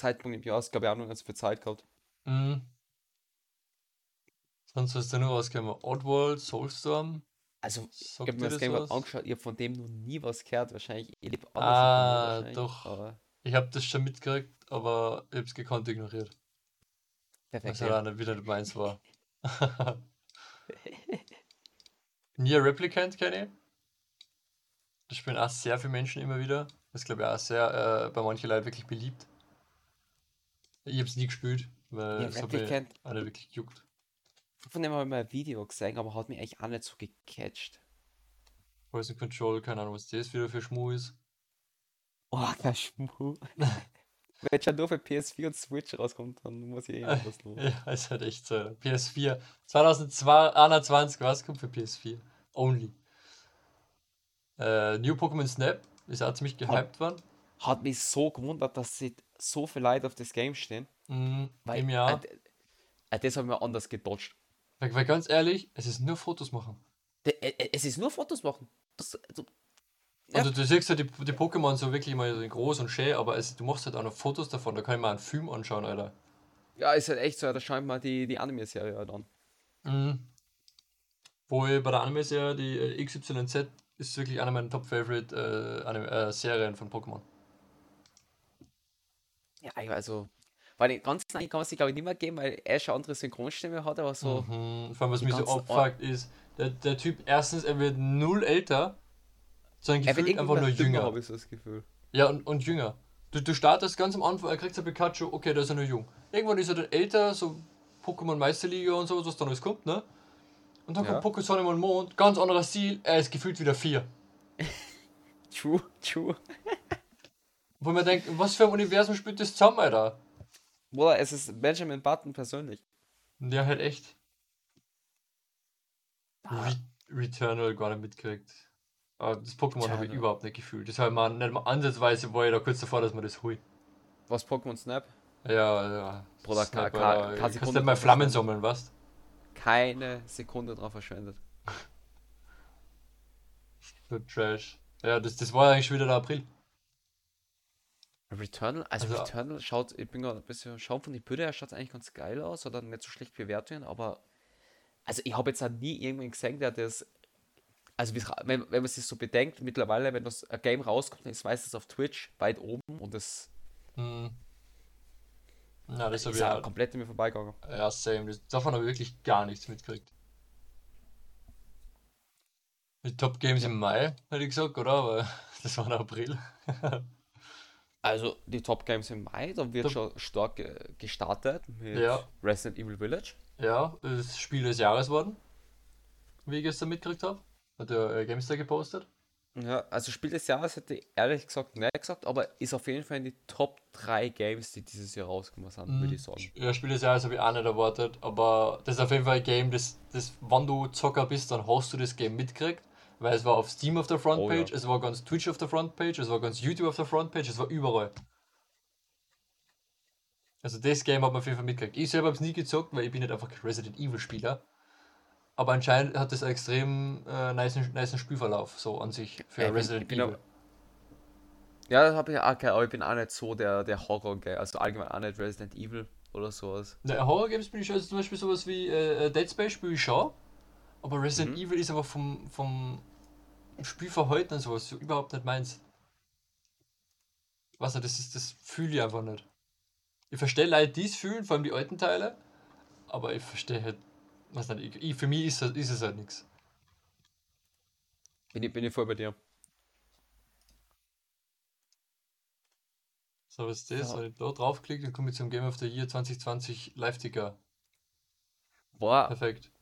Zeitpunkt im Jahr ist, glaube ich, auch noch ganz viel Zeit gehabt. Mhm. Sonst was ist da nur rausgekommen? Oddworld, Soulstorm, Also, ich sagt habe mir das Game was? angeschaut, ich habe von dem noch nie was gehört. Wahrscheinlich, ich liebe alles Ah, doch. Aber Ich habe das schon mitgekriegt, aber ich hab's gekonnt ignoriert. perfekt. Was halt auch nicht wieder nicht meins war. Nier Replicant kenne ich. Das spielen auch sehr viele Menschen immer wieder. Das glaube ich auch sehr äh, bei manchen Leuten wirklich beliebt. Ich habe es nie gespielt, weil Ja, es hat mich nicht wirklich gejuckt. Von dem habe ich mal ein Video gesehen, aber hat mich eigentlich auch nicht so gecatcht. Poison Control, keine Ahnung, was das wieder für Schmu ist. Oh, der Schmu. Wenn schon nur für PS4 und Switch rauskommt, dann muss ich eh was los. Ja, ist halt echt so. PS4. 2021, was kommt für PS4? Only. Äh, New Pokémon Snap ist auch ziemlich gehypt worden. Hat mich so gewundert, dass sie so viel Leute auf das Game stehen. Mhm, Weil, Im Jahr. Äh, äh, das habe ich mir anders gedodged. Weil, weil ganz ehrlich, es ist nur Fotos machen. De- äh, äh, Es ist nur Fotos machen. Das, also, Ja. Also du siehst ja die, die Pokémon so wirklich mal so groß und schön, aber es, du machst halt auch noch Fotos davon, da kann ich mal einen Film anschauen, Alter. ja, ist halt echt so, da schaut mal die, die Anime-Serie halt an. Mhm. Wo ich bei der Anime-Serie, die äh, XYZ, ist wirklich eine meiner Top-Favorite äh, von Pokémon. Ja, also, weil den ganzen kann man sich glaube ich nicht mehr geben, weil er schon andere Synchronstimme hat, aber so. Mhm. Vor allem, was mich so abfuckt, ist, der, der Typ, erstens, er wird null älter, sondern Er gefühlt einfach nur jünger. habe ich so das Gefühl. Ja, und, und jünger. Du, du startest ganz am Anfang, er kriegt ein Pikachu, okay, der ist ja nur jung. Irgendwann ist er dann älter, so Pokémon Meisterliga und so, was dann alles kommt, ne? Und dann Ja. kommt Pokémon Sonne und Mond, ganz anderer Stil, er ist gefühlt wieder vier. True, true. Wo man denkt, was für ein Universum spielt das zusammen, Alter? Oder es ist Benjamin Button persönlich. Der halt echt Re Returnal gar nicht mitkriegt. Aber das Pokémon habe ich überhaupt nicht gefühlt. Das habe ich mal nicht mal ansatzweise, war ich da kurz davor, dass man das holt. Was Pokémon Snap? Ja, ja. Bruder, Sniper, ka- ka- Kannst Sekunde nicht mal Flammen sammeln, was? Keine Sekunde drauf verschwendet. Für Trash. Ja, das, das war eigentlich schon wieder der April. Returnal, also, Also- Returnal schaut, ich bin gerade ein bisschen schauen von den Bildern, her schaut eigentlich ganz geil aus oder nicht so schlecht Bewertungen, aber also ich habe jetzt auch nie irgendwen gesehen, der das, also wenn, wenn man sich so bedenkt, mittlerweile, wenn das ein Game rauskommt, ist meistens auf Twitch weit oben und das Hm. Na, das ist ja ja, komplett an mir vorbeigegangen. ja same. Das, davon habe ich wirklich gar nichts mitgekriegt. Die Top Games im Mai, hätte ich gesagt, oder? Aber das war im April. Also die Top Games im Mai, da wird schon stark gestartet mit Ja. Resident Evil Village. Ja, das Spiel des Jahres worden. Wie ich gestern mitgekriegt habe. Hat der äh, GameStar gepostet. Ja, also Spiel des Jahres hätte ich ehrlich gesagt nicht gesagt, aber ist auf jeden Fall in die Top 3 Games, die dieses Jahr rausgekommen sind, würde ich sagen. Ja, Spiel des Jahres habe ich auch nicht erwartet, aber das ist auf jeden Fall ein Game, das, das, wenn du Zocker bist, dann hast du das Game mitgekriegt, weil es war auf Steam auf der Frontpage, Oh ja. es war ganz Twitch auf der Frontpage, es war ganz YouTube auf der Frontpage, es war überall. Also das Game hat man auf jeden Fall mitgekriegt. Ich selber habe es nie gezockt, weil ich bin nicht einfach Resident Evil Spieler. Aber anscheinend hat das einen extrem äh, nice, nice Spielverlauf, so an sich, für bin- Resident Evil. auch- Ja, das habe ich auch gehört, aber ich bin auch nicht so der, der horror -Guy. also allgemein auch nicht Resident Evil oder sowas. Ne, Horror-Games bin ich also zum Beispiel sowas wie äh, äh, Dead Space spiele ich schon, aber Resident Mhm. Evil ist aber vom, vom Spielverhalten und sowas so überhaupt nicht meins. Was das ist, das fühle ich einfach nicht. Ich verstehe Leute, die es fühlen, vor allem die alten Teile, aber ich verstehe halt, was nicht, ich, ich, für mich ist, das- ist es halt nichts. Bin ich, bin ich voll bei dir. So, was ist das? Ja. Wenn ich da draufklicke, dann komme ich zum Game of the Year 2020 Live-Ticker. War, Perfekt.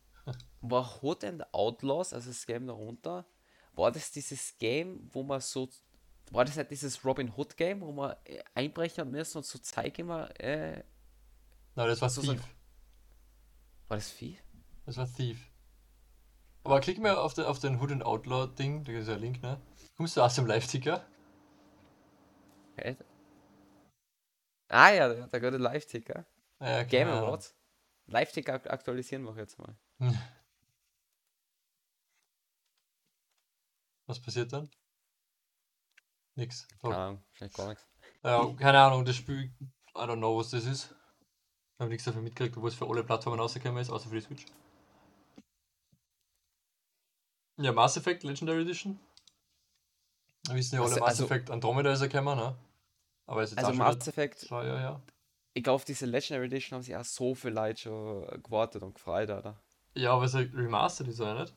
war Hot and Outlaws, also das Game darunter, war das dieses Game, wo man so, war das nicht dieses Robin Hood Game, wo man äh, einbrechen müssen und so zeigen immer, äh, Nein, das war So sagen- Thief. war das Vieh? Das war Thief. Aber klick mal auf den, auf den Hood and Outlaw Ding, da ist ja ein Link, ne? Kommst du aus dem Live-Ticker? Hä? Ah ja, da da geht der Live-Ticker. Ja, Game Ahnung. Awards. Live-Ticker ak- aktualisieren wir jetzt mal. Was passiert dann? Nix. Keine. Ahnung, wahrscheinlich gar nichts. Ja, keine Ahnung, das Spiel, I don't know, was das ist. Ich habe nichts davon mitgekriegt, obwohl es für alle Plattformen rausgekommen ist, außer für die Switch. Ja, Mass Effect Legendary Edition. Wir wissen ja alle, Also- Mass also- Effect Andromeda ist gekommen, ne? Aber ist jetzt Also Mass Effect, zwei Jahre her. ich glaube, auf diese Legendary Edition haben sich auch so viel Leute schon gewartet und gefreut, oder? Ja, aber es ist ja remastered, ist ja nicht?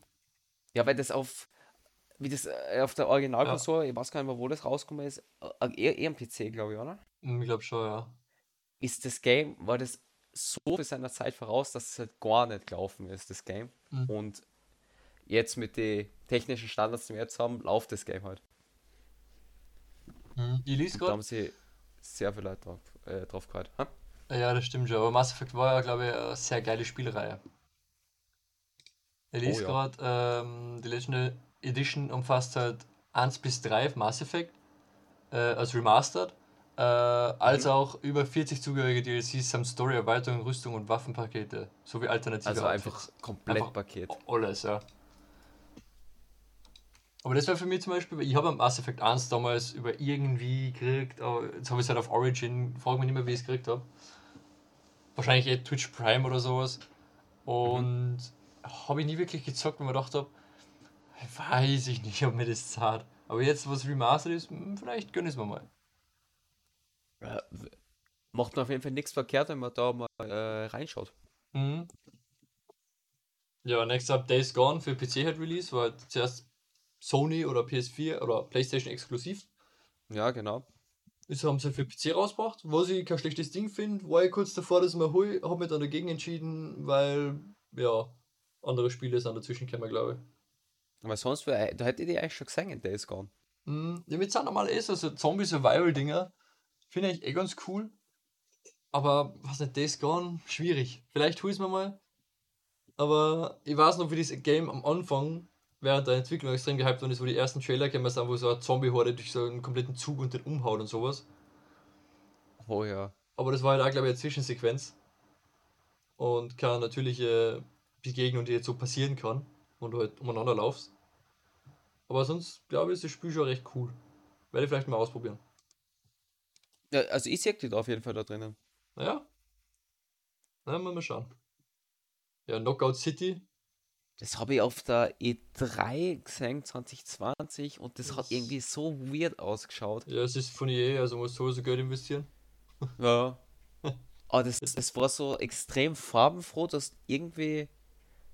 Ja, weil das auf, wie das äh, auf der Originalkonsole, ich weiß gar nicht mehr, wo das rausgekommen ist, äh, eher, eher am PC, glaube ich, oder? Hm, Ich glaube schon, ja. Ist das Game, war das so für seiner Zeit voraus, dass es halt gar nicht gelaufen ist, das Game. Mhm. Und jetzt mit den technischen Standards, die wir jetzt haben, läuft das Game halt. Hm, Ich lese Und da gerade. haben sie sehr viel Leute drauf, äh, drauf gehabt. Ha? Ja, das stimmt schon. Aber Mass Effect war ja, glaube ich, eine sehr geile Spielreihe. Ich lese ja. gerade, ähm, die Legendary Edition umfasst halt 1 bis 3 Mass Effect äh, als Remastered, äh, als Mhm. auch über 40 zugehörige DLCs samt Story-Erweiterung, Rüstung und Waffenpakete sowie alternative Also einfach Outfits. Komplettpaket. Alles, ja. Aber das war für mich zum Beispiel, weil ich habe Mass Effect 1 damals über irgendwie gekriegt, aber jetzt habe ich es halt auf Origin, frage mich nicht mehr, wie ich es gekriegt habe. Wahrscheinlich eh Twitch Prime oder sowas. Und habe ich nie wirklich gezockt, weil ich mir gedacht habe, weiß ich nicht, ob mir das zahlt. Aber jetzt, was remastered ist, hm, vielleicht gönn ich es mir mal. W- macht man auf jeden Fall nichts verkehrt, wenn man da mal äh, reinschaut. Mhm. Ja, next up Days Gone für PC hat Release, war zuerst Sony oder PS4 oder PlayStation exklusiv. Ja, genau. Jetzt haben sie für PC rausgebracht, was ich kein schlechtes Ding finde. War ich kurz davor, dass ich mir hol, habe mich dann dagegen entschieden, weil, ja, andere Spiele sind dazwischen gekommen, glaube ich. Aber sonst, wär, da hätte ich die eigentlich schon gesehen in Days Gone. Mhm. Ja, mit sind normal eh so, so Zombie-Survival-Dinger. Finde ich eh ganz cool. Aber, was nicht, Days Gone, schwierig. Vielleicht hol ich es mir mal. Aber ich weiß noch, wie dieses Game am Anfang während der Entwicklung extrem gehypt worden ist, wo die ersten Trailer gekommen sind, wo so eine Zombie-Horde durch so einen kompletten Zug und den umhaut und sowas. Oh ja. Aber das war halt auch, glaube ich, eine Zwischensequenz. Und keine natürliche Begegnung, die jetzt so passieren kann. Und du halt umeinander laufst. Aber sonst, glaube ich, ist das Spiel schon recht cool. Werde ich vielleicht mal ausprobieren. Ja, also ich sehe die da auf jeden Fall da drinnen. Ja. Na, mal, mal schauen. Ja, Knockout City. Das habe ich auf der E3 gesehen, 2020, und das, Das- hat irgendwie so weird ausgeschaut. Ja, es ist von EA, also muss sowieso Geld investieren. Ja. Aber das, das war so extrem farbenfroh, dass irgendwie.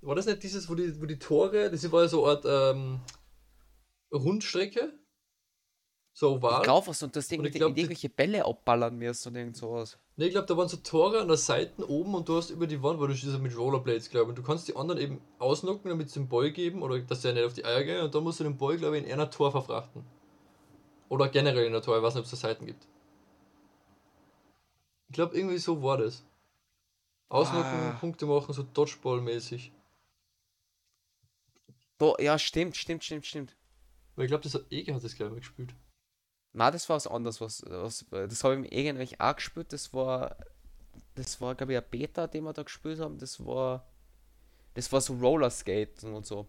War das nicht dieses, wo die, wo die Tore, das war ja so eine Art ähm, Rundstrecke? So oval? Ich glaube was, und das Und irgendwie ich glaub, die- irgendwelche Bälle abballern müssen und irgend sowas. Ne, ich glaube, da waren so Tore an der Seite oben und du hast über die Wand, weil du ja mit Rollerblades, glaube ich. Und du kannst die anderen eben ausnocken, damit sie den Ball geben oder dass der nicht auf die Eier gehen und dann musst du den Ball, glaube ich, in einer Tor verfrachten. Oder generell in der Tor, ich weiß nicht, ob es da Seiten gibt. Ich glaube, irgendwie so war das. Ausnocken, Ah. Punkte machen, so Dodgeball-mäßig. Da, ja, stimmt, stimmt, stimmt, stimmt. Weil ich glaube, das hat Ege hat das, glaube ich, gespielt. Na, das war was anderes, was, was das habe ich mir irgendwelch auch gespielt, das war das war glaube ich ein Beta, den wir da gespielt haben, das war das war so Rollerskaten und so.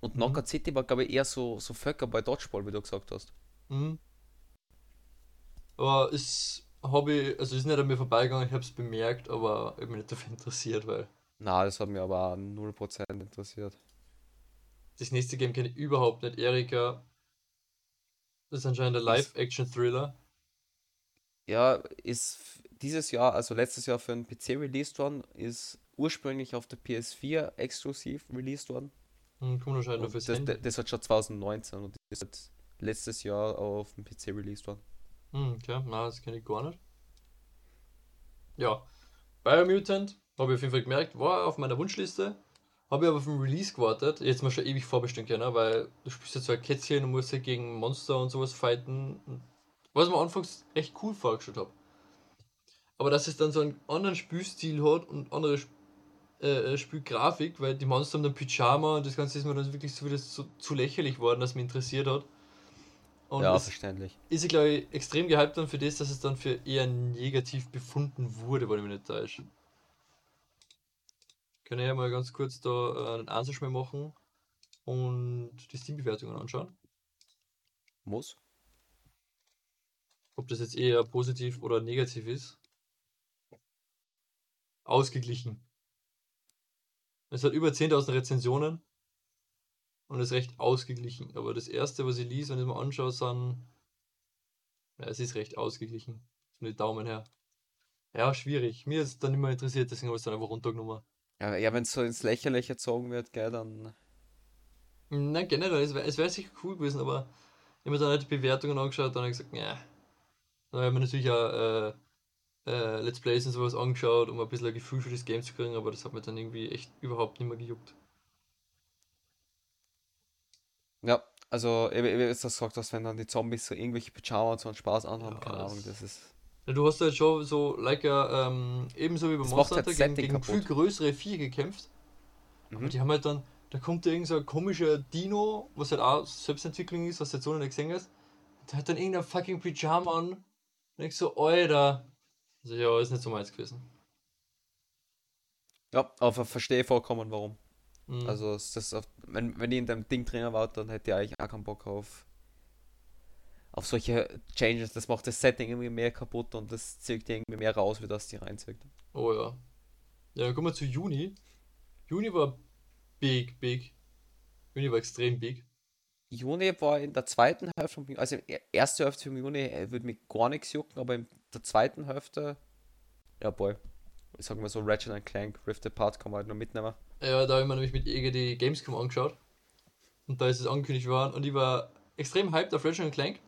Und Mhm. Knockout City war glaube ich eher so so Völker bei Dodgeball, wie du gesagt hast. Mhm. Aber ist Hobby, also ist nicht an mir vorbeigegangen, ich habe es bemerkt, aber ich mich nicht dafür interessiert, weil Na, das hat mich aber auch 0% interessiert. Das nächste Game kenne ich überhaupt nicht. Erika, das ist anscheinend ein? Live-Action-Thriller. Ja, ist dieses Jahr, also letztes Jahr für einen PC released worden, ist ursprünglich auf der PS4 exklusiv released worden. Hm, kommt anscheinend fürs das, Handy. das, hat schon 2019 und ist jetzt letztes Jahr auf dem PC released worden. Hm, okay, na, das kenne ich gar nicht. Ja, Biomutant, habe ich auf jeden Fall gemerkt, war auf meiner Wunschliste. Habe ich aber auf den Release gewartet. Jetzt mal schon ewig vorbestellen können, weil du spielst ja so ein Kätzchen und musst ja gegen Monster und sowas fighten. Was mir anfangs echt cool vorgestellt habe. Aber dass es dann so einen anderen Spielstil hat und andere äh, äh, Spielgrafik, weil die Monster haben dann Pyjama und das Ganze ist mir dann wirklich so wieder so, zu lächerlich worden, dass mich interessiert hat. Und ja, verständlich. ist ich glaube ich extrem gehypt dann für das, dass es dann für eher negativ befunden wurde, wenn ich mich nicht täusche. Können wir ja mal ganz kurz da äh, einen Ansatzschmäh machen und die Steam-Bewertungen anschauen. Muss. Ob das jetzt eher positiv oder negativ ist. Ausgeglichen. Es hat über 10.000 Rezensionen und ist recht ausgeglichen. Aber das erste, was ich liest, wenn ich es mir anschaue, sind. Ja, es ist recht ausgeglichen. Von den Daumen her. Ja, schwierig. Mir ist es dann immer interessiert, deswegen habe ich es dann einfach runtergenommen. Ja, ja wenn es so ins Lächerliche gezogen wird, gell, dann. Nein, generell, es wäre wär sicher cool gewesen, aber ich habe mir dann halt die Bewertungen angeschaut, dann habe ich gesagt, ja. Dann habe ich mir natürlich auch äh, äh, Let's Plays und sowas angeschaut, um ein bisschen ein Gefühl für das Game zu kriegen, aber das hat mir dann irgendwie echt überhaupt nicht mehr gejuckt. Ja, also, wie du das gesagt hast, wenn dann die Zombies so irgendwelche Pyjama und so einen Spaß anhaben, Ja, keine Ahnung, das ist. Du hast halt schon so, like, ähm, ebenso wie bei Das Monster halt Hunter gegen, gegen viel größere Viecher gekämpft. Aber Mhm. die haben halt dann, da kommt irgend so ein komischer Dino, was halt auch Selbstentwicklung ist, was du jetzt so noch nicht gesehen hast. Der hat dann irgendein fucking Pyjama an. Und ich so, Alter. Also ja, ist nicht so meins gewesen. Ja, aber verstehe vollkommen warum. Mhm. Also, das auf, wenn, wenn ich in dem Ding drin war, dann hätte ich eigentlich auch keinen Bock auf, auf solche Changes. Das macht das Setting irgendwie mehr kaputt und das zieht irgendwie mehr raus, wie das die reinzieht. Oh ja. Ja, dann kommen wir zu Juni. Juni war big, big. Juni war extrem big. Juni war in der zweiten Hälfte, also die erste Hälfte vom Juni äh, würde mich gar nichts jucken, aber in der zweiten Hälfte, ja boy, ich sag mal so Ratchet and Clank, Rift Apart kann man halt noch mitnehmen. Ja, da habe ich mir nämlich mit Ege die Gamescom angeschaut. Und da ist es angekündigt worden. Und ich war extrem hyped auf Ratchet Clank.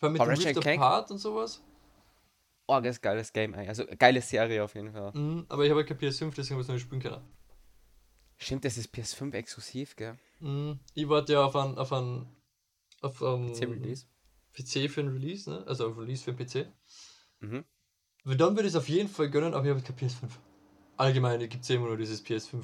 Vor allem mit Rift? Apart und sowas. Oh, das ist geiles Game, ey. also geile Serie auf jeden Fall. Mhm, aber ich habe halt kein PS5, deswegen habe ich es noch nicht spielen können. Stimmt, das ist PS5 exklusiv, gell? Mhm, ich warte ja auf einen, auf einen, auf einen PC Release. PC für einen Release, ne? also auf Release für PC. Mhm. Weil dann würde ich es auf jeden Fall gönnen, aber ich habe kein PS5. Allgemein gibt es ja immer nur dieses PS5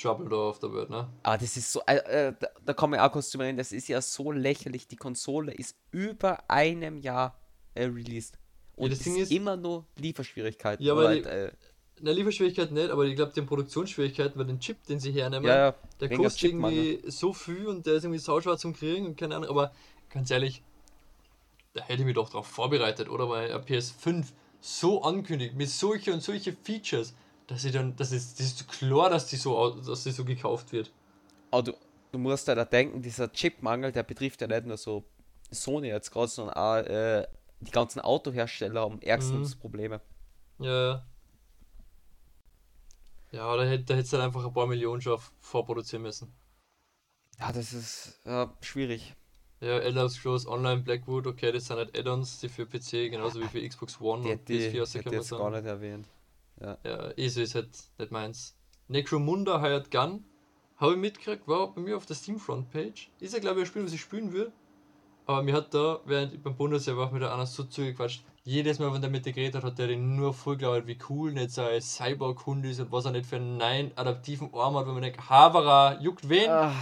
Trouble da auf der Welt, ne? Ah, das ist so, äh, äh, da, da kann man auch kurz drüber reden, das ist ja so lächerlich. Die Konsole ist über einem Jahr äh, released. Und das es Ding ist immer nur Lieferschwierigkeiten. Ja, weil halt, äh, Na, Lieferschwierigkeiten nicht, aber ich glaube, die haben Produktionsschwierigkeiten, weil den Chip, den sie hernehmen, ja, ja, der wegen kostet irgendwie so viel und der ist irgendwie sauschwer zum Kriegen und keine Ahnung, aber ganz ehrlich, da hätte ich mich doch darauf vorbereitet, oder? Weil eine PS5 so ankündigt, mit solche und solche Features, dass ich dann, das ist, das ist klar, dass die so, dass die so gekauft wird. Aber du, du musst ja da denken, dieser Chipmangel, der betrifft ja nicht nur so Sony jetzt gerade, sondern auch äh, die ganzen Autohersteller haben ärgstens Probleme. Ja, ja. Ja, da hätte, da hättest du halt einfach ein paar Millionen schon vorproduzieren müssen. Ja, das ist ja, schwierig. Ja, Elder Scrolls Online Blackwood, okay, das sind halt Add-ons, die für PC genauso wie für Xbox One Die und hätte ich PS4 hätte jetzt gar nicht erwähnt. Ja, ESO ist halt nicht meins. Necromunda Hired Gun, habe ich mitgekriegt, war bei mir auf der Steam Frontpage. Ist ja, glaube ich, ein Spiel, was ich spielen will. Aber mir hat da, während ich beim Bundesjahr war, mit der einer so zugequatscht. Jedes Mal, wenn der mit dir geredet hat, hat der den nur voll wie cool nicht sein Cyborg-Hund ist und was er nicht für einen nein adaptiven Arm hat, wo man denkt, Havara, juckt wen? Ah,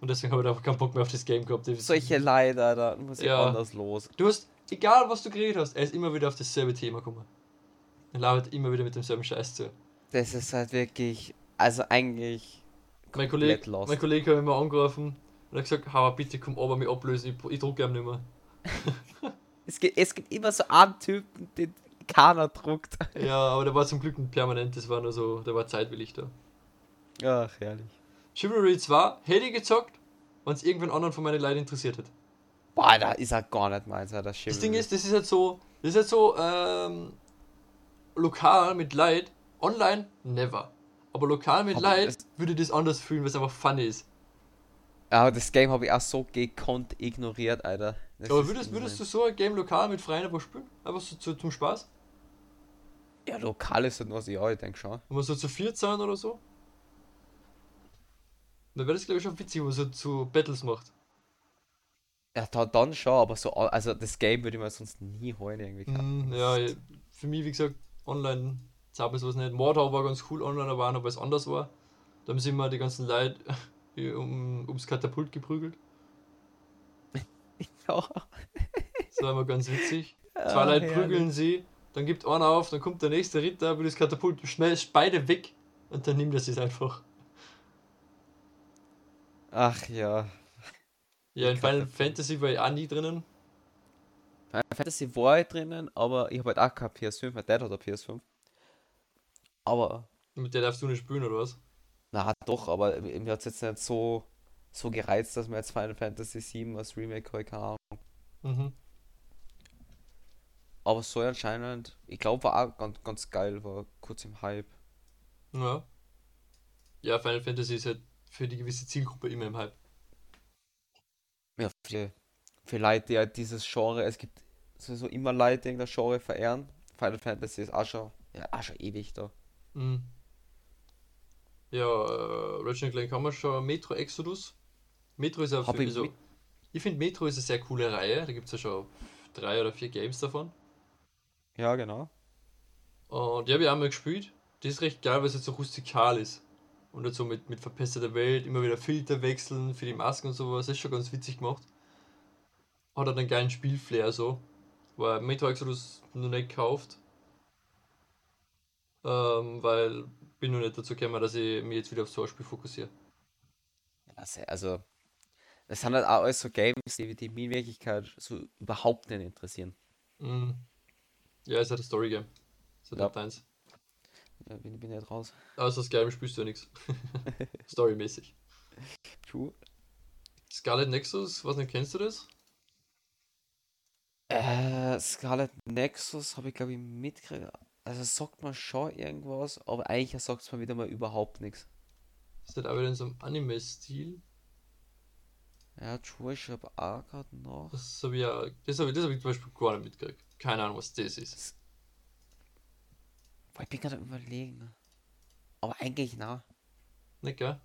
Und deswegen habe ich da einfach keinen Bock mehr auf das Game gehabt. Solche Leider, da muss ich Ja. anders los. Du hast, egal was du geredet hast, er ist immer wieder auf dasselbe Thema gekommen. Er labert immer wieder mit demselben Scheiß zu. Das ist halt wirklich, also eigentlich Mein Kollege, lost. mein Kollege hat mich mal angerufen und hat gesagt, Hauer, bitte komm aber mich ablösen, ich, ich drucke ihm nicht mehr. Es gibt, es gibt immer so einen Typen, den keiner druckt. Ja, aber der war zum Glück nicht permanent, das war nur so, der war zeitwillig da. Ach, herrlich. Chivalry 2 hätte ich gezockt, wenn es irgendwen anderen von meinen Leuten interessiert hätte. Boah, da ist halt gar nicht meins, das Das Ding ist, das ist halt so, das ist halt so, ähm, lokal mit Leid, online never. Aber lokal mit Aber Leid würde ich das anders fühlen, weil es einfach funny ist. Ja, das Game habe ich auch so gekonnt ignoriert, Alter. Das Aber würdest, würdest du so ein Game lokal mit Freien einfach spielen? Einfach so zu, zum Spaß? Ja, lokal ist nur so, ja, ich denke schon. Wenn wir so zu viert sein oder so? Dann wäre das glaube ich schon witzig, wenn man so zu Battles macht. Ja, da, dann schon, aber so, also das Game würde ich mir sonst nie holen, irgendwie. Mm, ja, für mich wie gesagt, online zahlt mir sowas nicht. Mordhau war ganz cool online, aber auch noch, es anders war. Da haben sie immer die ganzen Leute um, ums Katapult geprügelt. Ja. Das war immer ganz witzig. Ah, Zwei Leute herrlich. prügeln sie, dann gibt einer auf, dann kommt der nächste Ritter, will das Katapult schmeißt beide weg und dann nimmt er es einfach. Ach ja. Ja, in Final. Fantasy war ich auch nie drinnen. Final Fantasy war ich drinnen, aber ich habe halt auch kein PS5, mein Dad hat eine PS5. Aber, Mit der darfst du nicht spielen, oder was? na doch, aber mir hat es jetzt nicht so, so gereizt, dass mir jetzt Final Fantasy 7 als Remake hol, keine Ahnung. Mhm. Aber so anscheinend, ich glaube, war auch ganz, ganz geil, war kurz im Hype. Ja. Ja, Final Fantasy ist halt für die gewisse Zielgruppe immer im Hype. Ja, für, für Leute, die halt dieses Genre, es gibt sowieso immer Leute, die das Genre verehren. Final Fantasy ist auch schon, ja, auch schon ewig da. Mhm. Ja, äh, Ratchet Clank haben wir schon. Metro Exodus. Metro ist ja Hab für, ich also, ich finde Metro ist eine sehr coole Reihe. Da gibt es ja schon drei oder vier Games davon. Ja, genau. Und die habe ich auch mal gespielt. Die ist recht geil, weil es jetzt so rustikal ist. Und jetzt so mit, mit verbesserter Welt, immer wieder Filter wechseln für die Masken und sowas. Das ist schon ganz witzig gemacht. Hat halt einen geilen Spielflair so. Weil Metro Exodus noch nicht gekauft. Ähm, weil bin noch nicht dazu gekommen, dass ich mich jetzt wieder auf so ein Spiel fokussiere. Also, also, das sind halt auch alles so Games, die, die mich in Wirklichkeit so überhaupt nicht interessieren. Mhm. Ja, ist halt ein Story-Game. Ist halt Ja. deins. Da bin, bin ich nicht raus. Außer Skyrim spielst du ja nichts. Storymäßig. True. Scarlet Nexus, was nicht, kennst du das? Äh, Scarlet Nexus habe ich glaube ich mitgekriegt. Also sagt man schon irgendwas, aber eigentlich sagt es mir wieder mal überhaupt nichts. Ist auch wieder in so einem Anime-Stil. Ja, True, ich habe auch gerade noch. Das habe ich ja, das habe ich, das hab ich zum Beispiel gar nicht mitgekriegt. Keine Ahnung, was das ist. Boah, ich bin gerade überlegen. Aber eigentlich na. Nicht, gell?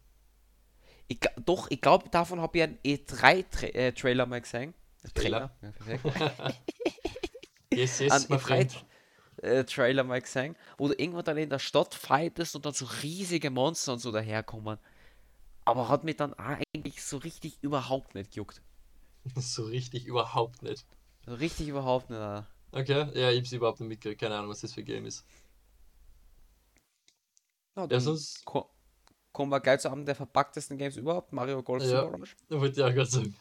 Ich, doch, ich glaube, davon habe ich einen E3-Trailer äh, mal gesehen. Trailer? Ja, perfekt. Yes, An yes, my E3 friend. äh, Trailer mal gesehen, wo du irgendwo dann in der Stadt fightest und dann so riesige Monster und so daherkommen. Aber hat mich dann eigentlich so richtig überhaupt nicht gejuckt. So richtig überhaupt nicht. So richtig überhaupt nicht. äh. Okay, ja, ich hab's überhaupt nicht mitgekriegt. Keine Ahnung, was das für ein Game ist. Ja, Ja, sonst, ko kommen wir gleich zu einem der verpacktesten Games überhaupt, Mario Golf Ja. Super Rush. wollte ich auch gerade sagen.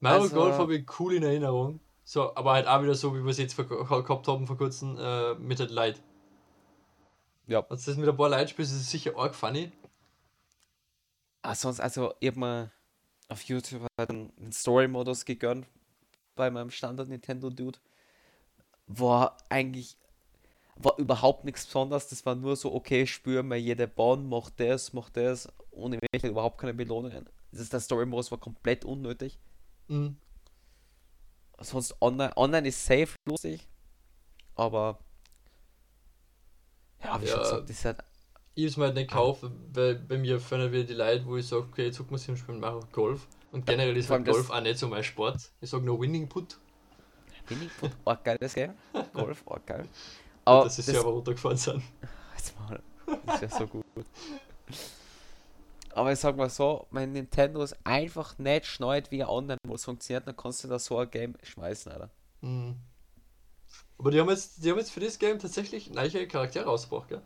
Mario Also- Golf habe ich cool in Erinnerung. So, aber halt auch wieder so, wie wir es jetzt gehabt haben vor kurzem äh, mit den Leuten. Ja. Du das mit ein paar Leuten spielst, ist es sicher arg funny. Ah, sonst, also, ich hab mir auf YouTube halt einen Story-Modus gegönnt bei meinem Standard Nintendo Dude. War eigentlich, war überhaupt nichts Besonderes. Das war nur so, okay, spür mal jede Bahn, mach das, mach das, ohne welche überhaupt keine Belohnungen. Das ist der Story-Modus war komplett unnötig. Mhm. Sonst online, online ist safe lustig, aber ja, wie schon Ja. gesagt, das ist halt Ich es mir halt nicht gekauft, weil bei mir fallen wieder die Leute, wo ich sage, okay, jetzt gucken wir uns spielen Mario Golf. Und generell ist halt das- Golf auch nicht so mein Sport. Ich sage nur Winning Put. wenig gut, arg geiles Game. Golf, arg geil. Aber dass die Server runtergefahren sind. Jetzt mal, das wäre so gut. Aber ich sag mal so, mein Nintendo ist einfach nicht schneit, wie ein Online-Modus funktioniert, dann kannst du da so ein Game schmeißen, Alter. Mhm. Aber die haben, jetzt, die haben jetzt für das Game tatsächlich neue Charaktere rausgebracht, gell?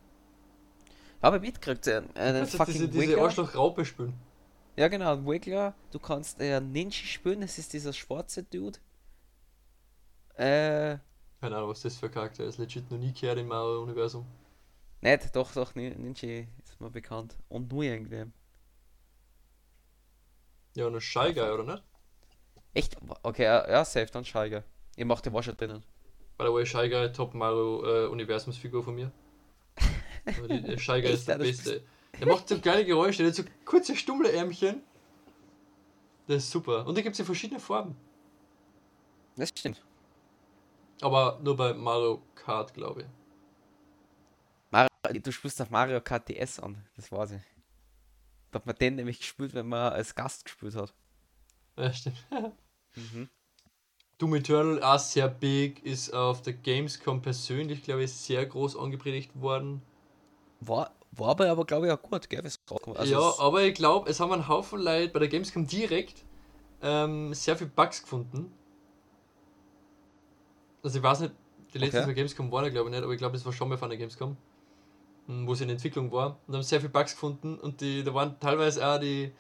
Habe ich mitgekriegt, äh, einen Also fucking diese, diese. Arschloch-Raupe spielen. Ja genau, ein Wiggler. Du kannst äh, Ninja spielen, das ist dieser schwarze Dude. Äh, Keine Ahnung, was das für ein Charakter ist. Legit noch nie gehört im Mario-Universum. nicht, doch, doch, Nin- Ninja ist mir bekannt. Und nur irgendwie. Ja, und ein Shy Guy, oder nicht? Echt? Okay, ja, ja, safe, dann Scheiger. Ihr macht den Wascher drinnen. By the way, Shy Guy, Top Mario äh, Universumsfigur von mir. Die, der Shy Guy ist der Beste. Der macht so geile Geräusche, der hat so kurze, stummle Ärmchen. Der ist super. Und da gibt es in verschiedene Farben. Das stimmt. Aber nur bei Mario Kart, glaube ich. Mario, du spielst auf Mario Kart DS an, das ich. Da hat man den nämlich gespielt, wenn man als Gast gespielt hat. Ja, stimmt. Mhm. Doom Eternal, auch sehr big, ist auf der Gamescom persönlich, glaube ich, sehr groß angepredigt worden. War, war aber, aber glaube ich auch gut, gell. Also ja, aber ich glaube, es haben einen Haufen Leute bei der Gamescom direkt ähm, sehr viel Bugs gefunden. Also ich weiß nicht, die letzte Okay. Gamescom war da glaube ich nicht, aber ich glaube, es war schon mal von der Gamescom, wo sie in Entwicklung war und haben sehr viel Bugs gefunden und die, da waren teilweise auch die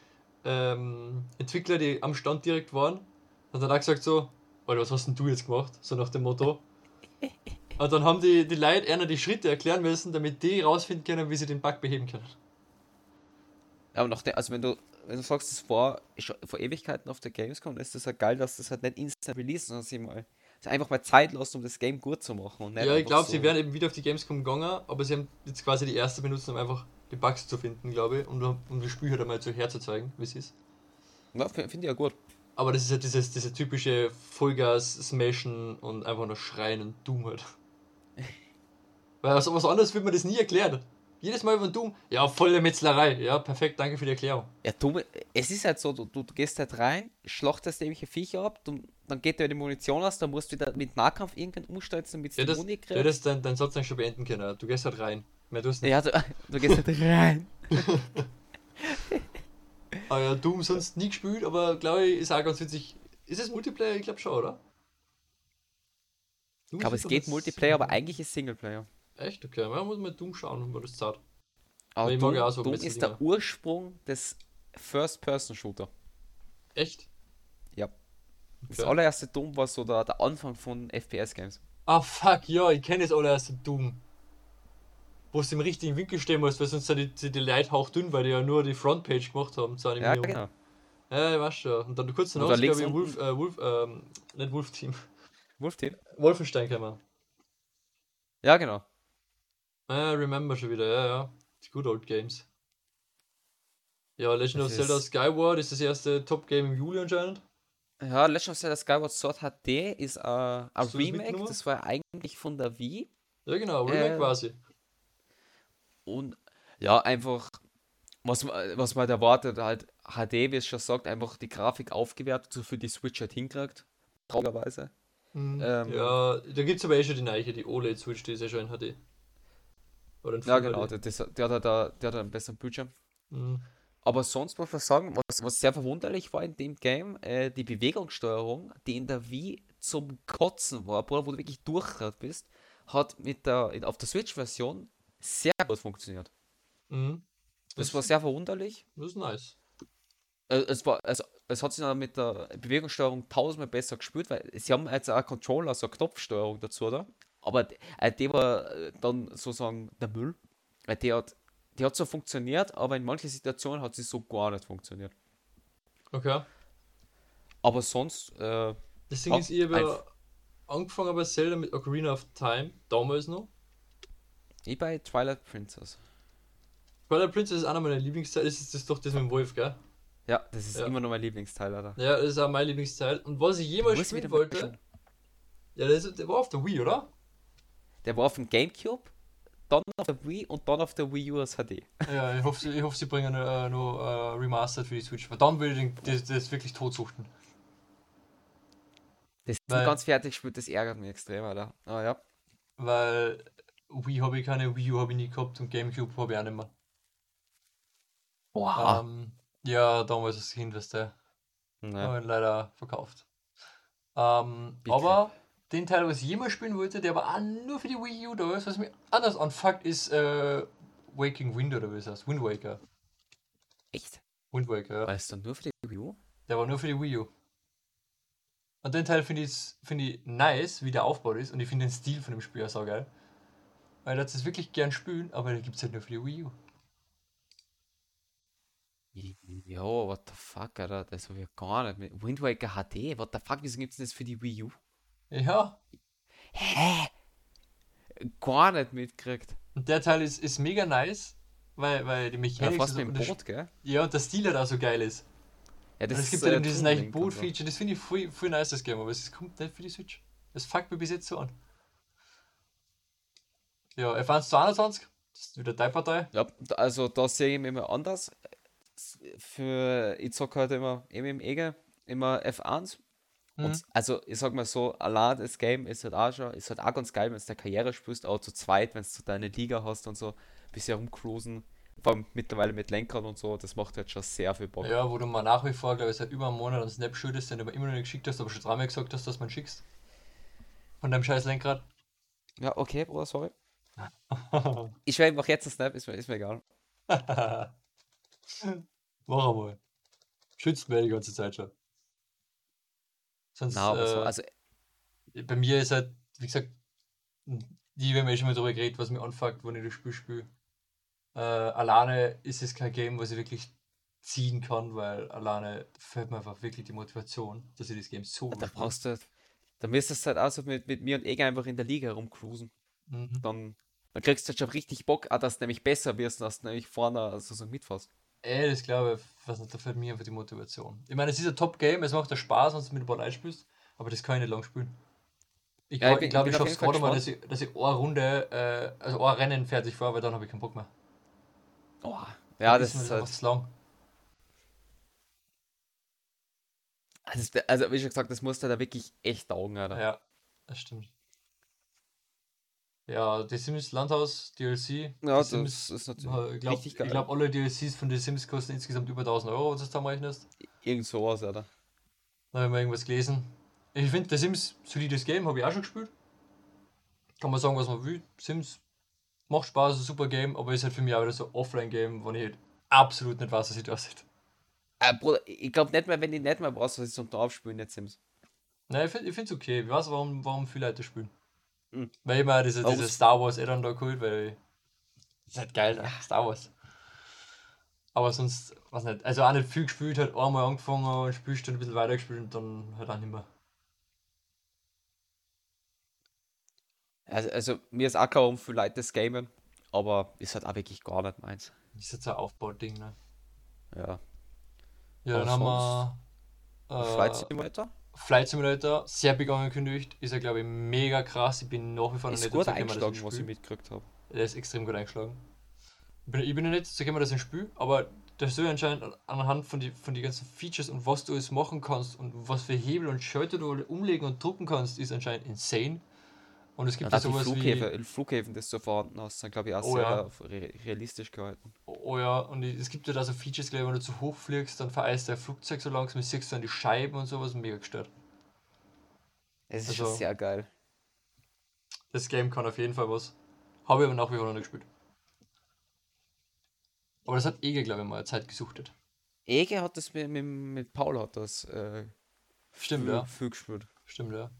ähm, Entwickler, die am Stand direkt waren und dann auch gesagt so, Alter, was hast denn du jetzt gemacht? So nach dem Motto. Und dann haben die, die Leute einer die Schritte erklären müssen, damit die rausfinden können, wie sie den Bug beheben können. aber noch, also wenn du, wenn du sagst, das war vor Ewigkeiten auf der Gamescom, dann ist das ja geil, dass das halt nicht instant release, sondern sie mal einfach mal Zeit lässt, um das Game gut zu machen. Ja, ich glaube, so, sie wären eben wieder auf die Gamescom gegangen, aber sie haben jetzt quasi die erste benutzt, um einfach die Bugs zu finden, glaube ich, und um, um das Spiel halt einmal zu herzuzeigen, wie es ist. Ja, finde find ich ja gut. Aber das ist ja dieses, diese typische Vollgas smashen und einfach nur schreien und Doom halt. Weil was, was anderes wird man das nie erklären. Jedes Mal, wenn Doom, ja, volle Metzlerei, ja, perfekt, danke für die Erklärung. Ja, du, es ist halt so, du, du, du gehst halt rein, schlachtest irgendwelche Viecher ab, du, dann geht dir die Munition aus, dann musst du wieder mit Nahkampf irgendwann umsteizen, damit Ja, du die das, Muni ja, kriegst. das dein, dein Satz dann schon beenden können. Du gehst halt rein. Mehr tust du nicht. Ja, du, du gehst halt rein. Ah ja, Doom sonst nie gespielt, aber glaube ich, ist auch ganz witzig. Ist es Multiplayer? Ich glaube schon, oder? Ich glaube, es geht Multiplayer, aber eigentlich ist Singleplayer. Echt? Okay, man muss mal Doom schauen, wenn man das zahlt. Aber ich mag Doom, ja auch so Doom ist der Ursprung des First-Person-Shooter. Echt? Ja. Das allererste Doom war so der, der Anfang von FPS-Games. Ah, fuck, ja, ich kenne das allererste Doom. Wo du im richtigen Winkel stehen musst, weil sonst sind die, die, Leute hauchdünn, weil die ja nur die Frontpage gemacht haben zur Ja, Animierung. genau. Ja, ich weiß schon. Und dann kurz danach, Oder glaube ich, Wolf, äh, Wolf, ähm, nicht Wolf Team. Wolf Team? Wolfenstein käme. Ja, genau. Ah, remember schon wieder, ja, ja. Die good old games. Ja, Legend of Das Zelda ist- Skyward ist das erste Top-Game im Juli anscheinend. Ja, Legend of Zelda Skyward Sword HD ist äh, ein Hast das Remake, das war eigentlich von der Wii. Ja, genau, Remake Äh, quasi. Und ja, einfach, was, man- was man halt erwartet, halt HD, wie es schon sagt, einfach die Grafik aufgewertet, so für die Switch halt hinkriegt. Traurigerweise. Mhm. ähm, ja, da gibt es aber eh schon die neue, die OLED-Switch, die ist ja schon in HD. Oder in Ja, genau, der, das, der, hat, der, der hat einen besseren Bildschirm. Mhm. Aber sonst muss man sagen, was, was sehr verwunderlich war in dem Game, äh, die Bewegungssteuerung, die in der Wii zum Kotzen war, Bruder, wo du wirklich durchgerad bist, hat mit der, auf der Switch-Version sehr gut funktioniert. Mhm. Das war sehr verwunderlich. Das ist nice. Äh, es war, also es hat sich dann mit der Bewegungssteuerung tausendmal besser gespielt, weil sie haben jetzt auch einen Controller, so eine Knopfsteuerung dazu, oder? Aber die, äh, die war äh, dann sozusagen der Müll, weil die hat, die hat so funktioniert, aber in manchen Situationen hat sie so gar nicht funktioniert. Okay. Aber sonst, äh, Ja, ist, ja einfach- angefangen bei Zelda mit Ocarina of Time, damals noch. ich bei Twilight Princess. Twilight Princess ist einer meiner Lieblingsteile, das ist das doch das mit dem Wolf, gell? Ja, das ist Ja. immer noch mein Lieblingsteil, Alter. Ja, das ist auch mein Lieblingsteil. Und was ich jemals spielen wollte, ja, das, ist- der war auf der Wii, oder? Der war auf dem Gamecube, dann auf der Wii und dann auf der Wii U als HD. Ja, ich hoffe, sie- ich hoffe sie bringen äh, noch äh, Remastered für die Switch. Weil dann würde ich den, das, das wirklich totsuchten. Das ist Weil- ganz fertig gespielt, das ärgert mich extrem, Alter. Aber ja. Weil Wii habe ich keine, Wii U habe ich nie gehabt und Gamecube habe ich auch nicht mehr. Boah. Ähm, ja, damals Kind, weißt du. naja. Haben wir ihn leider verkauft. Ähm, aber den Teil, was ich jemals spielen wollte, der aber auch nur für die Wii U da ist, was mir anders anfuckt, ist äh, Waking Wind oder wie es heißt. Wind Waker. Echt? Wind Waker, ja. War es dann nur für die Wii U? Der war nur für die Wii U. Und den Teil finde ich, find ich nice, wie der aufgebaut ist. Und ich finde den Stil von dem Spiel auch so geil. Weil das ist wirklich gern spielen, aber den gibt es halt nur für die Wii U. Jo, what the fuck, Alter. Das habe ich gar nicht mit. Wind Waker HD, what the fuck, wieso gibt es das für die Wii U? Ja, Hä? Gar nicht mitgekriegt. und der Teil ist, ist mega nice, weil, weil die Ja, Mechanik fast so- mit dem das- Boot, gell? Ja, und der Stil auch so geil ist. Ja, Und das es gibt halt äh, dieses neue. Boot-Feature, das finde ich voll, voll nice, das Game, aber es kommt nicht für die Switch. Das fuckt mir bis jetzt so an. Ja, F1 zu 21, das ist wieder deine Partei. Ja, da- also da sehe ich mich immer anders. Für, ich zocke halt immer, EGE, immer F1. Mhm. Also, ich sag mal so, allein das Game ist halt auch schon, ist halt auch ganz geil, wenn du der Karriere spielst, auch zu zweit, wenn du deine Liga hast und so, bisschen rumcruisen. Vor allem mittlerweile mit Lenkern und so, das macht halt schon sehr viel Bock. Ja, wo du mal nach wie vor, glaube ich, seit über einem Monat einen Snap schuldest, den du aber immer noch nicht geschickt hast, aber schon dreimal gesagt hast, dass du man schickst. Von deinem scheiß Lenkrad. Ja, okay, Bruder, sorry. Ich schreibe einfach jetzt einen Snap, ist mir, ist mir egal. Mach einmal. Schützt mir die ganze Zeit schon. Sonst, Na, aber so, äh, also, bei mir ist halt, wie gesagt, die, haben ja schon mal drüber geredet, was mir anfuckt, wenn ich das Spiel spiele. Äh, alleine ist es kein Game, was ich wirklich ziehen kann, weil alleine fällt mir einfach wirklich die Motivation, dass ich das Game so da brauchst du, da müsstest du halt auch so mit, mit mir und Ege einfach in der Liga herumcruisen. Mhm. Dann, dann kriegst du halt schon richtig Bock, auch dass du nämlich besser wirst, dass du nämlich vorne also so mitfährst. Ey, das glaube ich, was nicht, da fällt mir einfach die Motivation. Ich meine, es ist ein Top-Game, es macht ja Spaß, wenn du mit ein paar Leuten spielst, aber das kann ich nicht lang spielen. Ich Ja, ich glaube, bin- ich, glaub, ich auf schaffe es gerade mal, dass ich, dass ich eine Runde, äh, also ein Rennen fertig fahre, weil dann habe ich keinen Bock mehr. Oh, ja, das mir ist einfach halt. lang. Also, das- also, wie schon gesagt, das musst du da wirklich echt taugen, Alter. Ja, das stimmt. Ja, die Sims Landhaus DLC. Ja, die das Sims, ist äh, natürlich ich glaube, richtig geil. glaub, alle DLCs von den Sims kosten insgesamt über 1000 Euro, wenn du das da rechnest. Irgend sowas, Alter. Da habe ich mal irgendwas gelesen. Ich finde, der Sims, solides Game, habe ich auch schon gespielt. Kann man sagen, was man will. Sims macht Spaß, ist ein super Game, aber ist halt für mich auch wieder so ein Offline-Game, wo ich halt absolut nicht weiß, was ich da aussieht. Äh, Bruder, ich glaube nicht mehr, wenn ich nicht mehr brauchst, was ich zum Draufspielen jetzt Sims. Nein, ich finde es okay. Ich weiß, warum, warum viele Leute spielen. Mhm. Weil ich mir diese, diese Star Wars Add-on da geholt, weil ist halt geil, ne? Star Wars. Aber sonst, was nicht, also auch nicht viel gespielt, halt einmal angefangen und spielst dann ein bisschen weiter gespielt und dann halt auch nicht mehr. Also, also mir ist auch klar, um für Leute das Gamen, aber ist halt auch wirklich gar nicht meins. Das ist jetzt ein Aufbauding, ne? Ja. Ja, dann Aber haben wir Flight äh, Simulator? Flight Simulator, sehr big angekündigt, ist ja glaube ich mega krass. Ich bin nach wie vor noch Ist nicht gut dazu eingeschlagen, was ich mitgekriegt habe. Der ist extrem gut eingeschlagen. Ich bin, ich bin noch nicht dazu gekommen, ich ein Spiel, aber das soll anscheinend anhand von die, von die ganzen Features und was du alles machen kannst und was für Hebel und Schalter du umlegen und drucken kannst, ist anscheinend insane. Und es gibt Ja, ja die sowas Flughäfen, wie. Flughäfen, das du vorhanden hast, sind glaube ich auch Oh sehr ja. re realistisch gehalten. Oh ja, und es gibt ja da so Features, glaube ich, wenn du zu hoch fliegst, dann vereist dein Flugzeug so langsam, siehst du dann die Scheiben und sowas, mega gestört. Es ist Also- schon sehr geil. Das Game kann auf jeden Fall was. Habe ich aber nach wie vor noch nicht gespielt. Aber das hat Ege, glaube ich, mal Zeit gesuchtet. Ege hat das mit, mit, mit Paul hat das äh, Stimmt, viel, ja. viel gespielt. Stimmt, ja.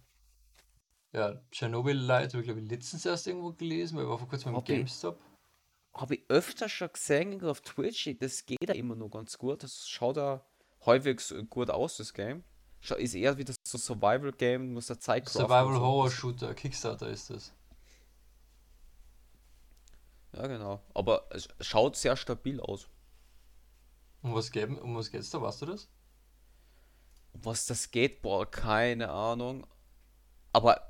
Ja, Chernobyl Light habe ich glaube ich letztens erst irgendwo gelesen, weil ich war vor kurzem im Hab ich- GameStop. Habe ich öfter schon gesehen auf Twitch, das geht ja immer noch ganz gut. Das schaut ja halbwegs gut aus, das Game. Ist eher wie das so Survival-Game, muss der Zeit Survival so. Horror Shooter, Kickstarter ist das. Ja, genau. Aber es schaut sehr stabil aus. Um was, geben, um was geht's da, weißt du das? Was das geht, boah, keine Ahnung. Aber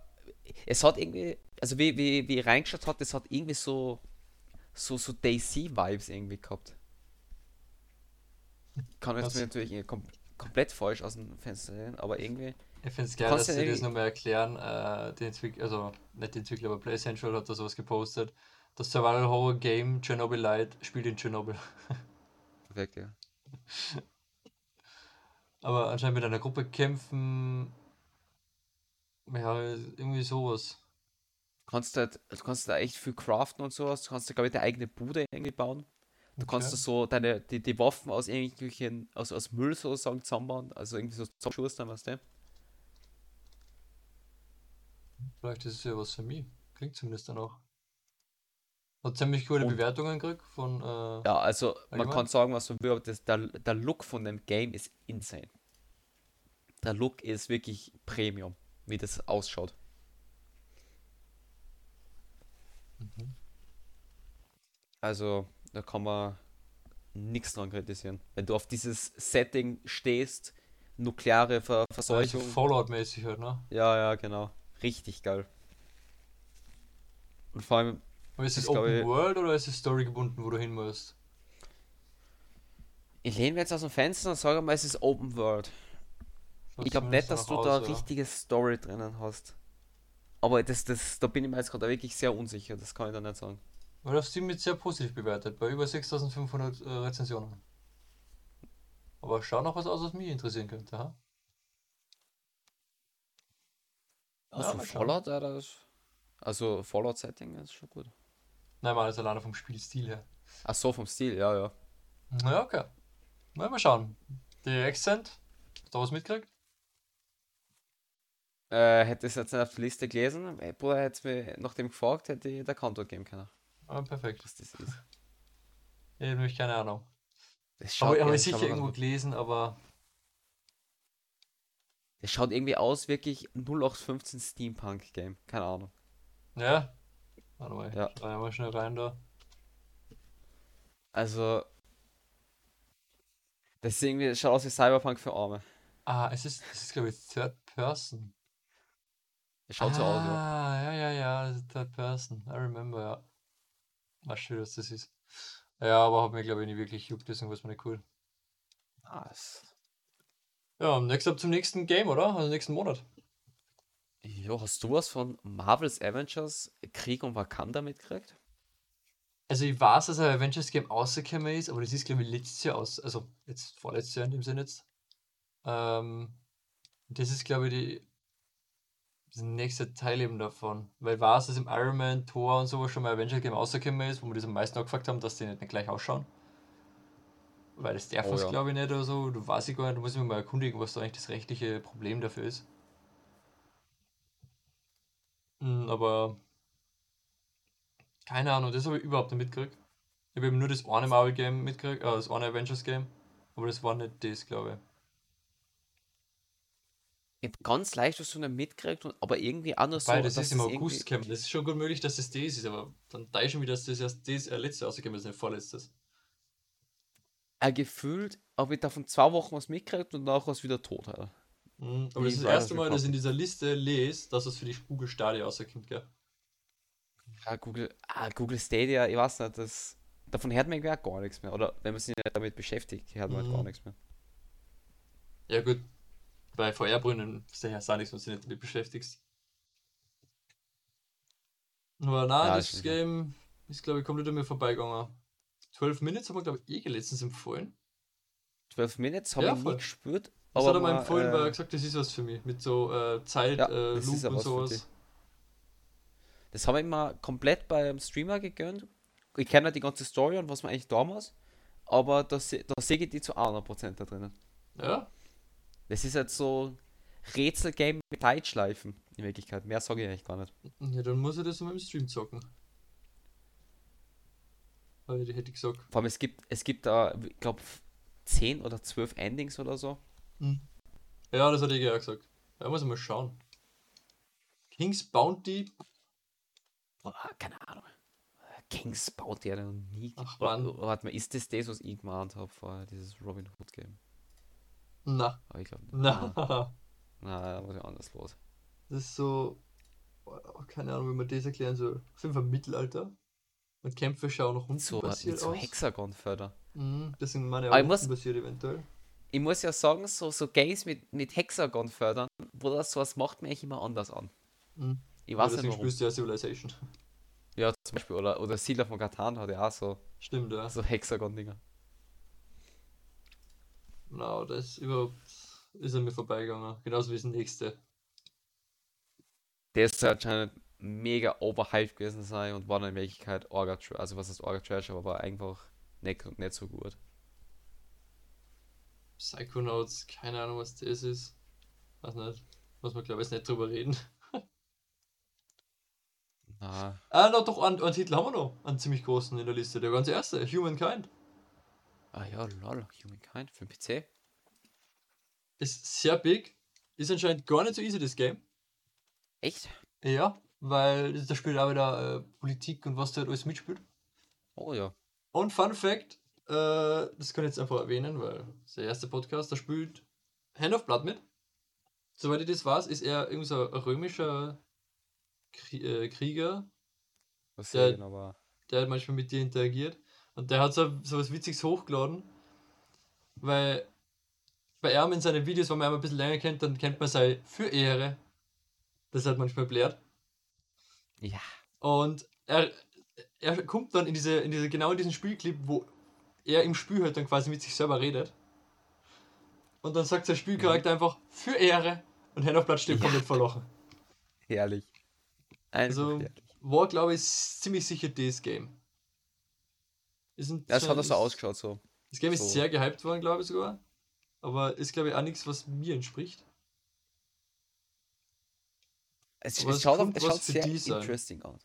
es hat irgendwie, also wie, wie, wie ich reingeschaut hat, es hat irgendwie so, so, so DC-Vibes irgendwie gehabt. Kann jetzt mir natürlich kom komplett falsch aus dem Fenster sehen, aber irgendwie. Ich finde es geil, dass sie das irgendwie- nochmal erklären. Äh, die Entwickler, also nicht die Entwickler, aber Play Central hat da sowas gepostet. Das Survival Horror Game Chernobyl Light spielt in Tschernobyl. Perfekt, ja. Aber anscheinend mit einer Gruppe kämpfen. Ja, irgendwie sowas. kannst halt, du kannst da echt viel craften und sowas. Du kannst da, glaube ich, deine eigene Bude irgendwie bauen. Du kannst Okay. da so deine, die, die Waffen aus irgendwelchen, aus, aus Müll sozusagen zusammenbauen. Also irgendwie so zusammenschustern, weißt du? Vielleicht ist es ja was für mich. Klingt zumindest danach. Hat ziemlich gute Und- Bewertungen gekriegt von. Äh, Ja, also man Allgemein? kann sagen, was man will, aber das, der, der Look von dem Game ist insane. Der Look ist wirklich Premium, wie das ausschaut. Mhm. Also, da kann man nichts dran kritisieren. Wenn du auf dieses Setting stehst, nukleare Ver Verseuchung. Fallout-mäßig halt, ne? Ja, ja, genau. Richtig geil. Und vor allem, Aber ist es Open ich- World oder ist es Story gebunden, wo du hin musst? ich lehne mir jetzt aus dem Fenster und sage mal, es ist Open World. Ich glaube nicht, dass du danach da ja. richtige Story drinnen hast. Aber das, das, da bin ich mir jetzt gerade wirklich sehr unsicher, das kann ich da nicht sagen. Weil auf Steam wird sehr positiv bewertet, bei über 6500 äh, Rezensionen. Aber schau noch was aus, was mich interessieren könnte, ha? Also schauen. Fallout, ja, das, also Fallout-Setting ist schon gut. Nein, mal also alleine vom Spielstil her. Ach so, vom Stil, ja, ja. Na okay. Na, mal schauen. Die Accent, hast du da was mitgekriegt? Äh, hätte es jetzt nicht auf der Liste gelesen, äh, Bruder hätte mir nach dem gefragt, hätte ich der Counter geben können, Ah, perfekt. was das ist. Ich habe nämlich keine Ahnung. Das Aber ich habe ja, ich sicher irgendwo gelesen, aber das schaut irgendwie aus, wirklich 0815 Steampunk-Game, keine Ahnung. ja. Warte mal, Ja. ich mal schnell rein da. Also, das ist irgendwie, das schaut aus wie Cyberpunk für Arme. Ah, es ist, es ist glaube ich Third Person. Das schaut so aus, ja. Ah, ja, ja, ja, das ist Third Person. I remember, ja. Weißt du, was das ist? Ja, aber hat mir glaube ich nicht wirklich juckt, deswegen war es mir nicht cool. Ah, es- Ja, next up zum nächsten Game, oder? Also nächsten Monat. Jo, hast du was von Marvel's Avengers Krieg um Wakanda mitgekriegt? Also ich weiß, dass ein Avengers Game rausgekommen ist, aber das ist glaube ich letztes Jahr aus, also jetzt vorletztes Jahr in dem Sinne jetzt. Ähm, das ist glaube ich die das nächste Teil eben davon. Weil ich weiß, dass im Iron Man, Thor und sowas schon mal ein Avengers Game rausgekommen ist, wo wir das am meisten angefragt haben, dass die nicht, nicht gleich ausschauen. Weil das darf Oh es ja. glaube ich nicht oder so. Du weißt ich gar nicht, du musst mich mal erkundigen, was da eigentlich das rechtliche Problem dafür ist. Mm, Aber keine Ahnung, das habe ich überhaupt nicht mitgekriegt. Ich habe eben nur das eine Marvel Game mitgekriegt, äh, das eine Avengers Game, aber das war nicht das, glaube ich. Ich hab ganz leicht was von dem mitgekriegt, und- aber irgendwie anders so, Weil das dass ist im es August gekommen. Das ist schon gut möglich, dass das das ist, aber dann da schon wieder, dass das erst das äh, letzte rausgekommen ist, nicht vorletztes. äh, gefühlt, habe ich davon zwei Wochen was mitgekriegt und nachher was wieder tot. Alter. Mhm, aber Wie das ist das das erste Mal, dass ich in dieser Liste lese, dass es für die Google Stadia rauskommt, gell? Ja, Google, ah, Google Stadia, ich weiß nicht, das, davon hört man gar nichts mehr. Oder wenn man sich nicht damit beschäftigt, hört man halt Mhm. gar nichts mehr. Ja gut, bei VR-Brünnen ist ja auch nichts, wenn du dich nicht damit beschäftigst. Aber nein, Ja, das stimmt. Game ist, glaube ich, komplett an mir vorbeigegangen. 12 Minutes haben wir, glaube ich, eh letztens empfohlen. 12 Minutes habe Ja, ich voll. nie gespürt. Das aber hat er mal, empfohlen, weil er äh, gesagt das ist was für mich. Mit so äh, Zeit, Ja, äh, Loop ist und sowas. Das habe ich mal komplett beim Streamer gegönnt. Ich kenne halt die ganze Story und was man eigentlich da muss. aber da, se- da sehe ich die zu 100% da drinnen. Ja? Das ist halt so Rätselgame mit Zeitschleifen in Wirklichkeit. Mehr sage ich eigentlich gar nicht. Ja, dann muss ich das mal im Stream zocken. Aber hätte ich gesagt. Vor allem, es gibt, es gibt da, ich glaube, 10 oder 12 Endings oder so. Hm. Ja, das hatte ich ja gesagt. Ja, muss ich mal schauen. King's Bounty. Boah, keine Ahnung. Kings baut ja noch nie. Ach, Mann. oder Warte mal, ist das das, was ich gemeint habe vorher, dieses Robin Hood Game? Na, Aber ich glaube nicht. na. Na, da muss ich anders los. Das ist so. boah, Keine Ahnung, wie man das erklären soll. Auf jeden Fall Mittelalter. Und Kämpfe schauen noch So, mit rundenbasiert so aus. Hexagon-Förder. Mhm, das sind meine auch ich muss- rundenbasiert eventuell. Ich muss ja sagen, so, so Games mit, mit Hexagon-Fördern, wo das sowas macht, mir eigentlich immer anders an. Mhm. Ich weiß nicht deswegen warum. spielst du ja Civilization. Ja, zum Beispiel, oder, oder Siedler von Katan hat ja auch so, Stimmt, ja. so Hexagon-Dinger. Na, das überhaupt ist an mir vorbeigegangen. Genauso wie das nächste. Der ist anscheinend mega overhyped gewesen sein und war dann in Wirklichkeit Orga Trash. Also was ist Orga Trash, aber war einfach nicht, nicht so gut. Psychonauts, keine Ahnung, was das ist. Weiß nicht. Muss man, glaube ich, nicht drüber reden. Na, Ah, na, doch, einen, einen Titel haben wir noch. Einen ziemlich großen in der Liste. Der ganz erste, Humankind. Ah ja, lol, Humankind für den PC. Ist sehr big. Ist anscheinend gar nicht so easy, das Game. Echt? Ja, weil da spielt auch wieder äh, Politik und was da halt alles mitspielt. Oh ja. Und Fun Fact, äh, das kann ich jetzt einfach erwähnen, weil das ist der erste Podcast, da spielt Hand of Blood mit. Soweit ich das weiß, ist er irgend so ein römischer Krie äh, Krieger, Was Der- sehen, aber. der halt manchmal mit dir interagiert. Und der hat so, so was Witziges hochgeladen, weil bei ihm in seinen Videos, wenn man ihn ein bisschen länger kennt, dann kennt man sei für Ehre. Das hat manchmal blärt. Ja. Und er, er kommt dann in diese, in diese, genau in diesen Spielclip, wo er im Spiel halt dann quasi mit sich selber redet. Und dann sagt sein Spielcharakter einfach für Ehre und Hand auf Blatt steht Ja. komplett verlochen. Herrlich. Einfach Also herrlich. war, glaube ich, ziemlich sicher das Game. Ist ein, Ja, es hat auch so ist- ausgeschaut, so. Das Game ist so. sehr gehypt worden, glaube ich sogar. Aber ist, glaube ich, auch nichts, was mir entspricht. Es, es schaut, auf, es schaut sehr sein. interesting aus.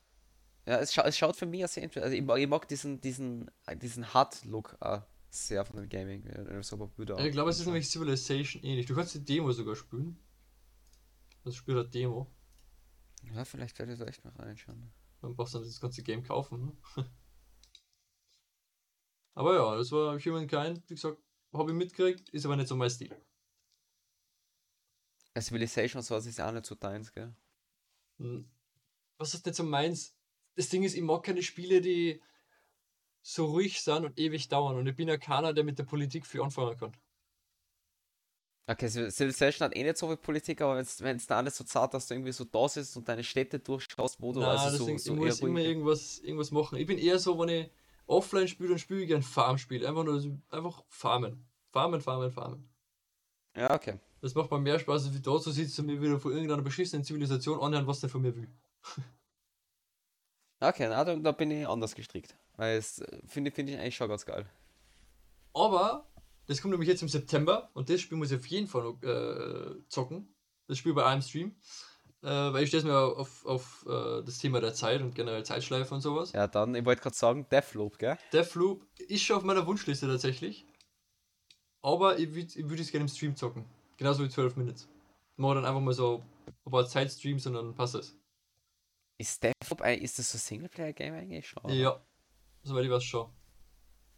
Ja, es, scha es schaut für mich sehr interesting Also ich mag, ich mag diesen, diesen, diesen Hard-Look auch sehr von dem Gaming. So Ich glaube, es ist nämlich Civilization ähnlich. Du kannst die Demo sogar spielen. Das Spiel hat Demo. Ja, vielleicht werde ich da echt mal reinschauen. Dann brauchst du dann das ganze Game kaufen. Ne? aber ja, das war Humankind. Wie gesagt, habe ich mitgekriegt, ist aber nicht so mein Stil. Civilization und sowas ist auch nicht so deins, gell? Hm. Was ist nicht so meins? Das Ding ist, ich mag keine Spiele, die so ruhig sind und ewig dauern. Und ich bin ja keiner, der mit der Politik viel anfangen kann. Okay, Civil- Civilization hat eh nicht so viel Politik, aber wenn es da alles so zart, dass du irgendwie so da sitzt und deine Städte durchschaust, wo du Nein, also so, so ich muss eher immer irgendwas, irgendwas machen. Ich bin eher so, wenn ich offline spiele, dann spiele ich gern Farmspiel. Einfach nur so, einfach farmen. Farmen, farmen, farmen. Ja, okay. Das macht mir mehr Spaß, als wie da zu sitzen und mir wieder von irgendeiner beschissenen Zivilisation anhören, was der von mir will. Okay, na, da, da bin ich anders gestrickt. Weil es äh, finde finde ich eigentlich schon ganz geil. Aber das kommt nämlich jetzt im September und das Spiel muss ich auf jeden Fall noch äh, zocken. Das Spiel bei einem Stream. Äh, weil ich stelle mir auf, auf äh, das Thema der Zeit und generell Zeitschleife und sowas. Ja, dann, ich wollte gerade sagen, Deathloop, gell? Deathloop ist schon auf meiner Wunschliste tatsächlich. Aber ich würde würd es gerne im Stream zocken. Genauso wie 12 Minutes. Machen dann einfach mal so ein paar Zeitstreams und dann passt es. Ist Deathloop, ist das so ein Singleplayer-Game eigentlich schon? Ja, soweit ich weiß schon.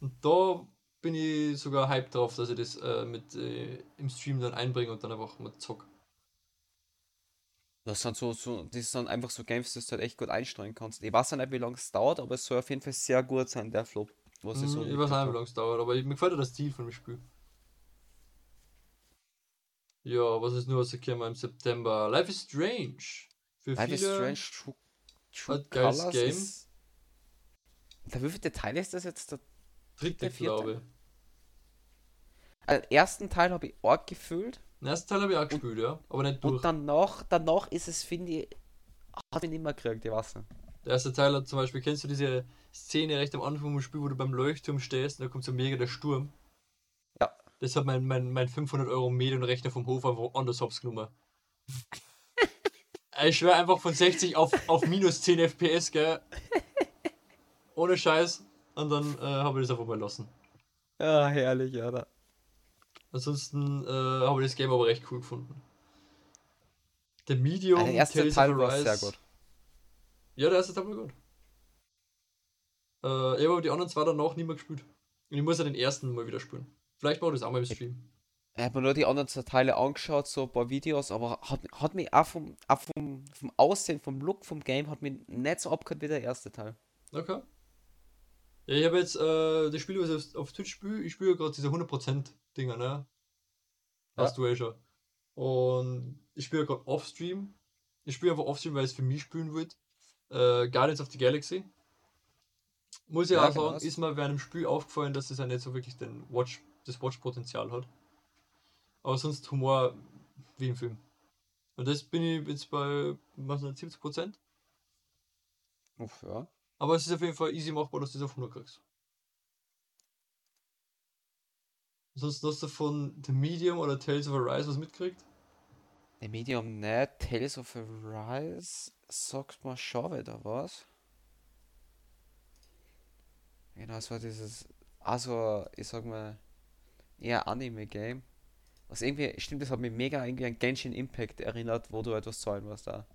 Und da bin ich sogar hyped drauf, dass ich das äh, mit äh, im Stream dann einbringe und dann einfach mal zock. Das sind so, so, das sind einfach so Games, die du halt echt gut einsteuern kannst. Ich weiß nicht, wie lange es dauert, aber es soll auf jeden Fall sehr gut sein, Deathloop. Was ich so Hm, ich weiß nicht, wie lange es dauert, aber ich, mir gefällt das Stil von dem Spiel. Ja, was ist nur rausgekommen im September? Life is Strange. Für. Life is viele Strange True, True geiles Colors Game. ist... Der wievielte Teil ist das jetzt? Der dritte, dritte, vierte? glaube ich. äh, ersten Teil habe ich arg gefühlt. Den ersten Teil habe ich auch gespielt, ja, aber nicht durch. Und danach, danach ist es, finde ich, hat mich nicht mehr gekriegt, ich weiß nicht. Der erste Teil hat zum Beispiel, kennst du diese Szene recht am Anfang vom Spiel, wo du beim Leuchtturm stehst und da kommt so mega der Sturm. Ja. Das hat mein, mein, mein 500 Euro Medienrechner vom Hof einfach anders hops genommen. ich schwör einfach von 60 auf, auf minus 10 FPS, gell? Ohne Scheiß. Und dann äh, habe ich das einfach mal lassen. Ja, herrlich, oder? Ansonsten äh, habe ich das Game aber recht cool gefunden. Der Medium, der erste Tales Teil war sehr gut. Ja, der erste Teil war gut. Äh, ich habe aber die anderen zwei danach nicht mehr gespielt. Und ich muss ja den ersten mal wieder spielen. Vielleicht mache ich das auch mal im Stream. Ich habe mir nur die anderen zwei Teile angeschaut, so ein paar Videos, aber hat, hat mich auch vom, auch vom, vom Aussehen, vom Look vom Game, hat mich nicht so abgehört wie der erste Teil. Okay. Ja, ich habe jetzt äh, das Spiel, was ich auf, auf Twitch spiele, ich spiele gerade diese 100% Dinger, ne? Hast du eh schon. Und ich spiele gerade Offstream. Ich spiele einfach Offstream, weil ich es für mich spielen will. Äh, Guardians of the Galaxy. Muss ich Ja, auch genau sagen, das. ist mir während dem Spiel aufgefallen, dass es ja nicht so wirklich den Watch, das Watch-Potenzial hat. Aber sonst Humor wie im Film. Und das bin ich jetzt bei was nicht, 70%. Uff, ja. Aber es ist auf jeden Fall easy machbar, dass du das auf 100 kriegst. Ansonsten hast du von The Medium oder Tales of Arise was mitgekriegt? The Medium nicht, Tales of Arise, sagt mal schon wieder was. Genau, es war dieses, also ich sag mal, eher Anime-Game. Was irgendwie, stimmt, das hat mich mega irgendwie an Genshin Impact erinnert, wo du etwas zahlen musst da.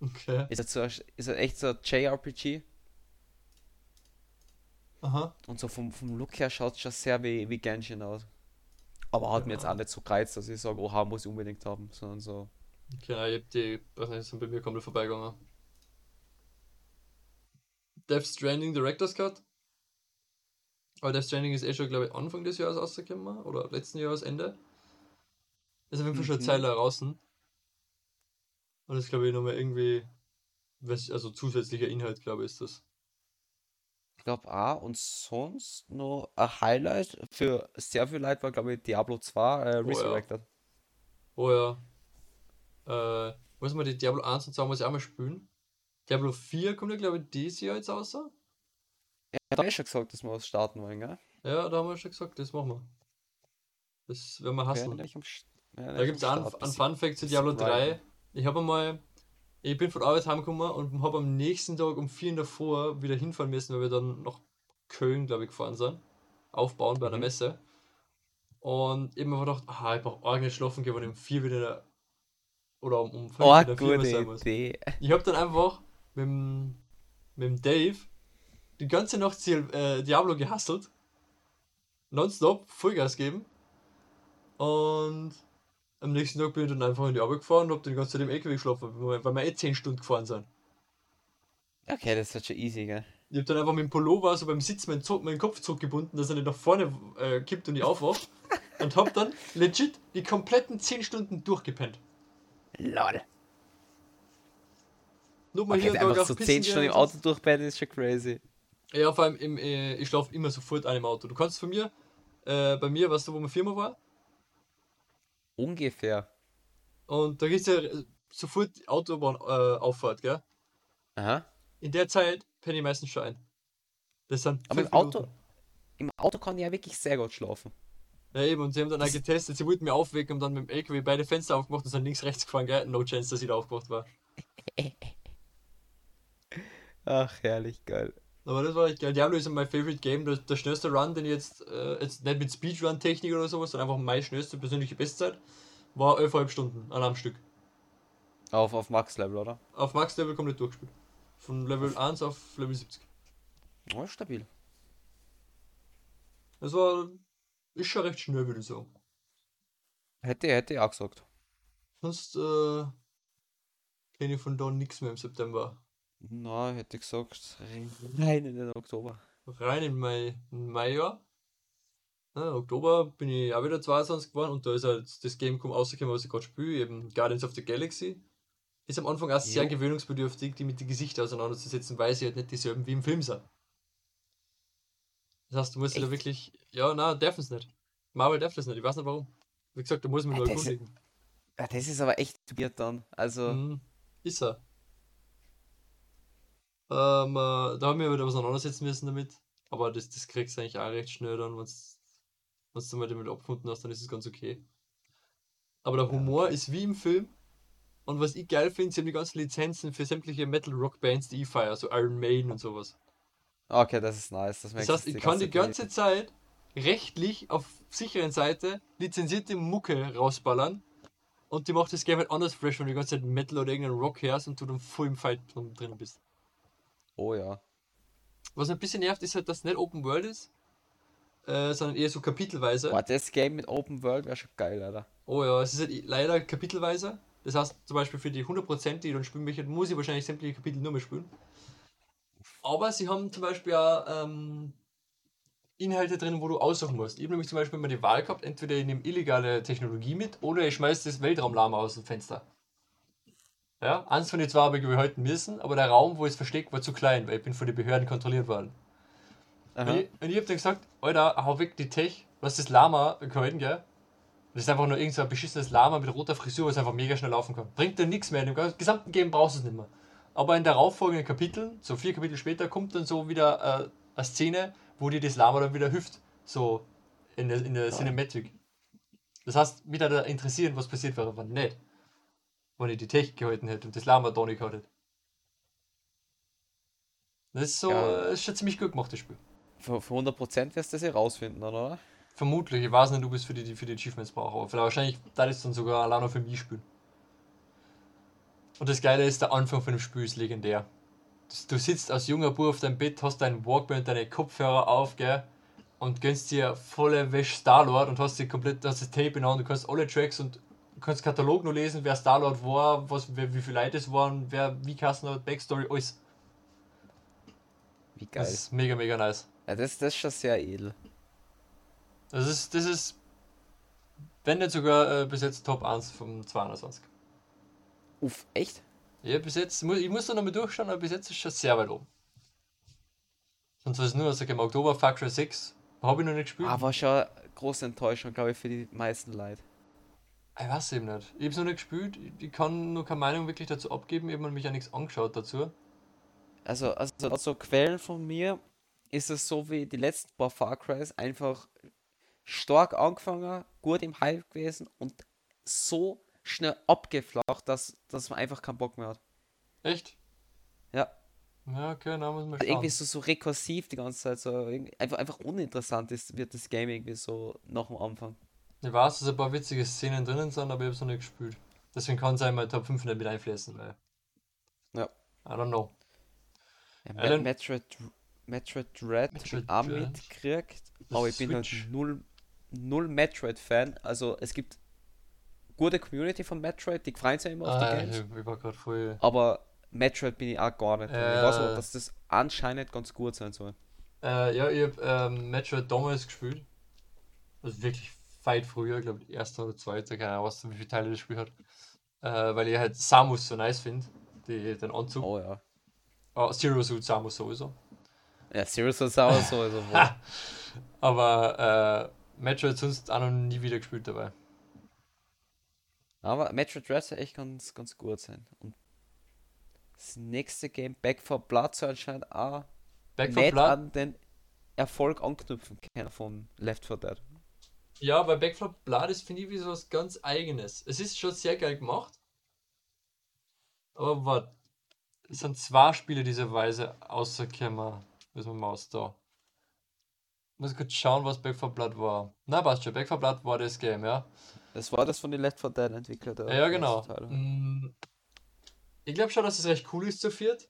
Okay. Ist das, so, ist das echt so ein JRPG? Aha. Und so vom, vom Look her schaut es schon sehr wie, wie Genshin aus. Aber hat mir jetzt Ja. auch nicht so gereizt, dass ich sage, oha, muss ich unbedingt haben, sondern so. Okay, nein, ich hab die, weiß nicht, sind bei mir komplett vorbeigegangen. Death Stranding Director's Cut. Aber Death Stranding ist eh schon, glaube ich, Anfang des Jahres rausgekommen. Oder letzten Jahresende. Ist auf jeden Fall schon eine Mhm. Zeit lang draußen. Und das glaube ich nochmal irgendwie, also zusätzlicher Inhalt, glaube ich, ist das. Ich glaube auch. Und sonst noch ein Highlight für sehr viel Leute war, glaube ich, Diablo 2 äh, ja. Resurrected. Oh ja. Äh, muss man die Diablo 1 und 2 muss ich auch mal spielen. Diablo 4 kommt ja, glaube ich, dieses Jahr jetzt raus. Ja, da habe ich schon gesagt, dass wir was starten wollen, gell? Ja, da haben wir schon gesagt, das machen wir. Das werden wir hassen. Werden Da gibt es einen, Start. einen Das- Fun Fact zu Diablo Grinden. 3. Ich habe einmal, ich bin von der Arbeit heimgekommen und habe am nächsten Tag um 4 Uhr davor wieder hinfahren müssen, weil wir dann nach Köln, glaube ich, gefahren sind. Aufbauen bei einer Mhm. Messe. Und eben einfach gedacht, ah, ich brauche arg nicht schlafen gehen, wenn ich um 4 wieder oder um, um 5 Oh, wieder Firma gute sein muss. Idee. Ich habe dann einfach mit dem, mit dem Dave die ganze Nacht Ziel- äh, Diablo gehustelt. Nonstop, Vollgas geben. Und am nächsten Tag bin ich dann einfach in die Arbeit gefahren und habe die ganze Zeit im LKW geschlafen, weil wir- eh 10 Stunden gefahren sind. Okay, das ist schon easy, gell? Ich habe dann einfach mit dem Pullover so beim Sitzen meinen, Zug, meinen Kopf zurückgebunden, dass er nicht nach vorne äh, kippt und ich aufwache. und habe dann legit die kompletten 10 Stunden durchgepennt. Lol. Nur mal Okay, hier also einfach so Pissen 10 gehen Stunden im Auto durchbrennen ist schon crazy. Ja, vor allem im, äh, ich schlafe immer sofort ein im Auto. Du kannst von mir, äh, bei mir, weißt du, wo meine Firma war? Ungefähr. Und da gehst ja äh, sofort die Autobahnauffahrt, äh, gell? Aha. In der Zeit penne ich meistens schon ein. Das sind Aber im Auto, im Auto kann ich ja wirklich sehr gut schlafen. Ja, eben, und sie haben dann auch getestet, sie wollten mir aufwecken und dann mit dem LKW beide Fenster aufgemacht und sind links, rechts gefahren, gell? No chance, dass ich da aufgewacht war. Ach, herrlich, geil. Aber das war echt geil. Diablo ist mein favorite Game. Der, der schnellste Run, den ich jetzt, äh, jetzt nicht mit Speedrun-Technik oder sowas, sondern einfach meine schnellste persönliche Bestzeit, war 11,5 Stunden an einem Stück. Auf, auf Max-Level, oder? Auf Max-Level komplett durchgespielt. Von Level 1 auf Level 70. Oh, stabil. Das war. Ist schon recht schnell, würde ich sagen. Hätte, hätte ich auch gesagt. Sonst äh, kenne ich von da nichts mehr im September. Na, hätte ich gesagt, rein in den Oktober. Rein in mein, in Jahr. Ja, Oktober bin ich auch wieder 22 geworden und da ist halt das Game gekommen, rausgekommen, was ich gerade spiele, eben Guardians of the Galaxy. Ist am Anfang auch sehr Jo. gewöhnungsbedürftig, die mit den Gesichtern auseinanderzusetzen, weil sie halt nicht dieselben wie im Film sind. Das heißt, du musst da Echt? wirklich. Ja, na, dürfen es nicht. Marvel darf das nicht, ich weiß nicht warum. Wie gesagt, da muss man nur Ja, das- erkundigen. Ja, das ist aber echt weird dann. Also, Mhm. Ist er. Ähm, äh, da haben wir wieder auseinandersetzen müssen damit. Aber das, das kriegst du eigentlich auch recht schnell dann, wenn du mal damit abgefunden hast, dann ist es ganz okay. Aber der Humor ist wie im Film. Und was ich geil finde, sie haben die ganzen Lizenzen für sämtliche Metal-Rock-Bands, die ich feiere, so Iron Maiden und sowas. Okay, das ist nice. Das, das heißt, ich kann die ganze Zeit rechtlich auf sicheren Seite lizenzierte Mucke rausballern und die macht das Game halt anders fresh, wenn du die ganze Zeit Metal oder irgendeinen Rock hörst und du dann voll im Fight drin bist. Oh ja. Was ein bisschen nervt, ist halt, dass es nicht Open World ist, äh, sondern eher so kapitelweise. Boah, das Game mit Open World wäre schon geil, Alter. Oh ja, es ist halt leider kapitelweise. Das heißt, zum Beispiel für die 100%, die ich dann spielen möchte, muss ich wahrscheinlich sämtliche Kapitel nur mehr spielen. Aber sie haben zum Beispiel auch ähm, Inhalte drin, wo du aussuchen musst. Ich habe nämlich zum Beispiel immer die Wahl gehabt, entweder ich nehme illegale Technologie mit oder ich schmeiße das Weltraumlama aus dem Fenster. Ja, eins von den zwei habe ich überhalten müssen, aber der Raum, wo es versteckt, war zu klein, weil ich bin von den Behörden kontrolliert worden. Und ich, und ich habe dann gesagt, Alter, hau weg die Tech, was das Lama gehalten, gell? Das ist einfach nur irgendein so beschissenes Lama mit roter Frisur, was einfach mega schnell laufen kann. Bringt dir nichts mehr. In dem gesamten Game brauchst du es nicht mehr. Aber in darauffolgenden Kapiteln, so vier Kapitel später, kommt dann so wieder äh, eine Szene, wo dir das Lama dann wieder hüpft. So in der, in der ja. Cinematic. Das heißt, mich da interessieren, was passiert wäre, wenn nicht. Wenn ich die Tech gehalten hätte und das Lama da nicht gehabt hätte. Das ist so, ja. das ist schon ziemlich gut gemacht, das Spiel. Für, für 100% wirst du das ja rausfinden, oder? Vermutlich, ich weiß nicht, du bist für die, für die Achievements brauchst, aber vielleicht wahrscheinlich, da ist dann sogar alleine für mich spielen. Und das Geile ist, der Anfang von dem Spiel ist legendär. Du sitzt als junger Bub auf deinem Bett, hast deinen Walkman und deine Kopfhörer auf, gell? Und gönnst dir volle Wäsche Starlord und hast dir komplett hast das Tape in und du kannst alle Tracks und kannst Katalog nur lesen, wer Starlord war, was, wer, wie viele Leute es waren, wer wie Kasten hat, Backstory, alles. Wie geil. Das ist mega, mega nice. Ja, das, das ist schon sehr edel. Das ist, das ist, wenn nicht sogar äh, bis jetzt Top 1 vom 220. Uff, echt? Ja, bis jetzt, ich muss da noch mal durchschauen, aber bis jetzt ist schon sehr weit oben. Sonst war es nur, also im Oktober Far Cry 6 habe ich noch nicht gespielt. Aber schon eine große Enttäuschung, glaube ich, für die meisten Leute. Ich weiß eben nicht. Ich habe es noch nicht gespielt, ich kann nur keine Meinung wirklich dazu abgeben, ich habe mich ja nichts angeschaut dazu. Also, also, also Quellen von mir ist es so wie die letzten paar Far Crys einfach stark angefangen, gut im Hype gewesen und so schnell abgeflacht, dass, dass man einfach keinen Bock mehr hat. Echt? Ja. Ja, okay, da muss man schauen. Irgendwie so, so rekursiv die ganze Zeit, so einfach, einfach uninteressant ist, wird das Game irgendwie so nach dem Anfang. Ich weiß, dass ein paar witzige Szenen drinnen sind, aber ich habe es noch nicht gespielt. Deswegen kann es einmal Top 5 nicht mit einfließen, weil. Ja. I don't know. Ja, Alan, Metroid, Metroid Dread Metroid auch mitgekriegt, aber ich bin halt null null Metroid-Fan. Also es gibt gute Community von Metroid, die freuen sich immer ah, auf die Games. Ich war gerade voll. Aber Metroid bin ich auch gar nicht. Äh, ich weiß aber, dass das anscheinend ganz gut sein soll. Äh, ja, ich habe ähm, Metroid damals gespielt. Also wirklich weit früher, glaube ich, erster oder zweiter, keine Ahnung, was wie viele Teile das Spiel hat. Äh, weil ich halt Samus so nice finde, den Anzug. Oh ja. Oh, Zero Suit Samus sowieso. Ja, Zero Suit Samus sowieso. aber äh, Metroid sonst auch noch nie wieder gespielt dabei. Aber Metroid Dread soll echt ganz, ganz gut sein. Und das nächste Game, Back for Blood, soll anscheinend auch Back Blood? an den Erfolg anknüpfen können von Left 4 Dead. Ja, weil Back for Blood ist, finde ich, wie so was ganz Eigenes. Es ist schon sehr geil gemacht. Aber was? Es sind zwei Spiele dieser Weise außerkämmer. Müssen wir mal aus da muss kurz schauen, was Back 4 Blood war. Na, passt schon. Back 4 Blood war das Game, ja. Das war das von den Left 4 Dead Entwicklern. Ja, ja, genau. Mm, ich glaube schon, dass es recht cool ist zu viert.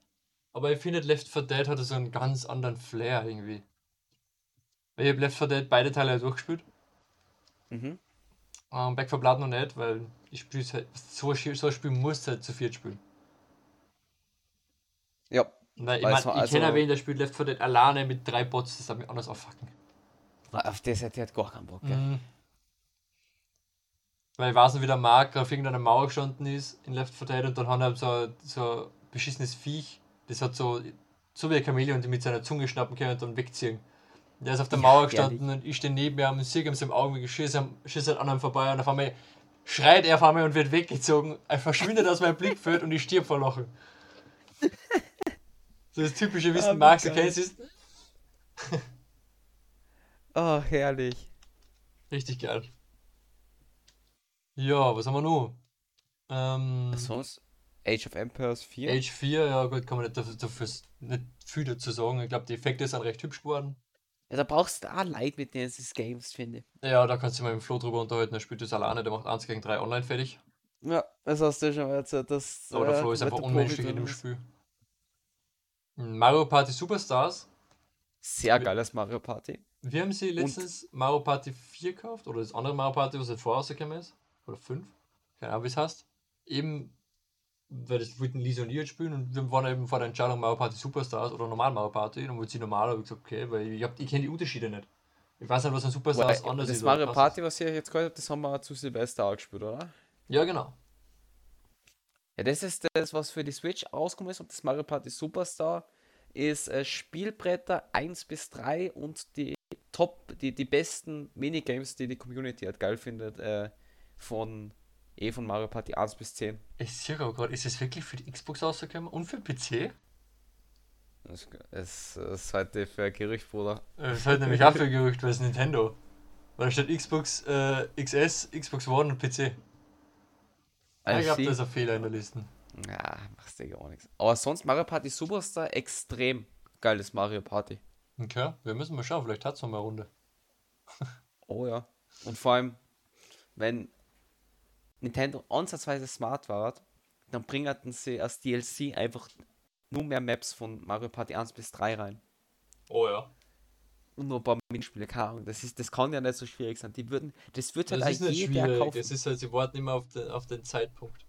Aber ich finde, Left 4 Dead hatte so einen ganz anderen Flair irgendwie. Ich habe Left 4 Dead beide Teile durchgespielt. Mhm. Ähm, Back 4 Blood noch nicht, weil ich spiele halt, so, so ein Spiel muss halt zu viert spielen. Ja, Nein, ich, mein, ich also, kenne wen, der spielt Left 4 Dead alleine mit drei Bots, das hat mich anders auffucken. Auf das hätte ich gar keinen Bock, gell? Mhm. Weil ich weiß nicht, wie der Mark auf irgendeiner Mauer gestanden ist in Left 4 Dead und dann hat er so, so ein beschissenes Viech, das hat so, so wie ein Chameleon, die mit seiner Zunge schnappen kann und dann wegziehen. Der ist auf der Mauer gestanden und ich stehe neben ihm und sehe ihm im Augen, wie schießt schießt an einem vorbei und auf einmal schreit er auf einmal und wird weggezogen. Er verschwindet aus meinem Blickfeld und ich stirb vor Lachen. So das typische Wissen, Ah, Max, du kennst es. Oh, herrlich. Richtig geil. Ja, was haben wir noch? Ähm, Sonst? Age of Empires 4? Age 4, ja gut, kann man nicht dafür, dafür nicht viel dazu sagen. Ich glaube, die Effekte sind recht hübsch geworden. Ja, da brauchst du auch Leute, mit denen du das Games finde. Ja, da kannst du mal mit dem Flo drüber unterhalten, er spielt das alleine, der macht 1 gegen 3 online fertig. Ja, das hast du schon mal erzählt. Das, Aber der äh, Flo ist einfach unmenschlich in dem. Spiel. Mario Party Superstars. Sehr geiles Mario Party. Wir haben sie letztens Mario Party 4 gekauft, oder das andere Mario Party, was halt vorher rausgekommen ist. Oder 5. Keine Ahnung, wie es heißt. Eben, weil das wollten Lisa und ich jetzt spielen und wir waren eben vor der Entscheidung Mario Party Superstars oder normal Mario Party. Dann wollte sie normal, habe ich gesagt, okay, weil ich, hab, ich kenne die Unterschiede nicht. Ich weiß nicht, was ein Superstars Wobei, anders das ist. Mario oder was Party, was ihr jetzt gehört habt, das haben wir zu Silvester auch gespielt, oder? Ja, genau. Ja, das ist das, was für die Switch rausgekommen ist und das Mario Party Superstar ist äh, Spielbretter 1 bis 3 und die Top, die, die besten Minigames, die die Community halt geil findet, äh, von eh von Mario Party 1 bis 10. Ich sehe gerade, ist es wirklich für die Xbox rausgekommen und für den PC? Das ist, das ist heute für ein Gerücht, Bruder. Das ist halt nämlich auch für Gerücht, weil es Nintendo. Weil da steht Xbox äh, XS, Xbox One und PC. I ich glaube, da ist ein Fehler in der Liste. Ja, machst du gar nichts. Aber sonst Mario Party Superstar, extrem geiles Mario Party. Okay, wir müssen mal schauen, vielleicht hat es noch mal eine Runde. Oh ja. Und vor allem, wenn Nintendo ansatzweise smart war, dann bringen sie als DLC einfach nur mehr Maps von Mario Party 1 bis 3 rein. Oh ja. Und nur ein paar Minispiele, keine Ahnung. Das, ist, das kann ja nicht so schwierig sein. Die würden, das wird halt Das ist nicht jeder schwierig, kaufen. das ist halt, sie warten immer auf den, auf den Zeitpunkt.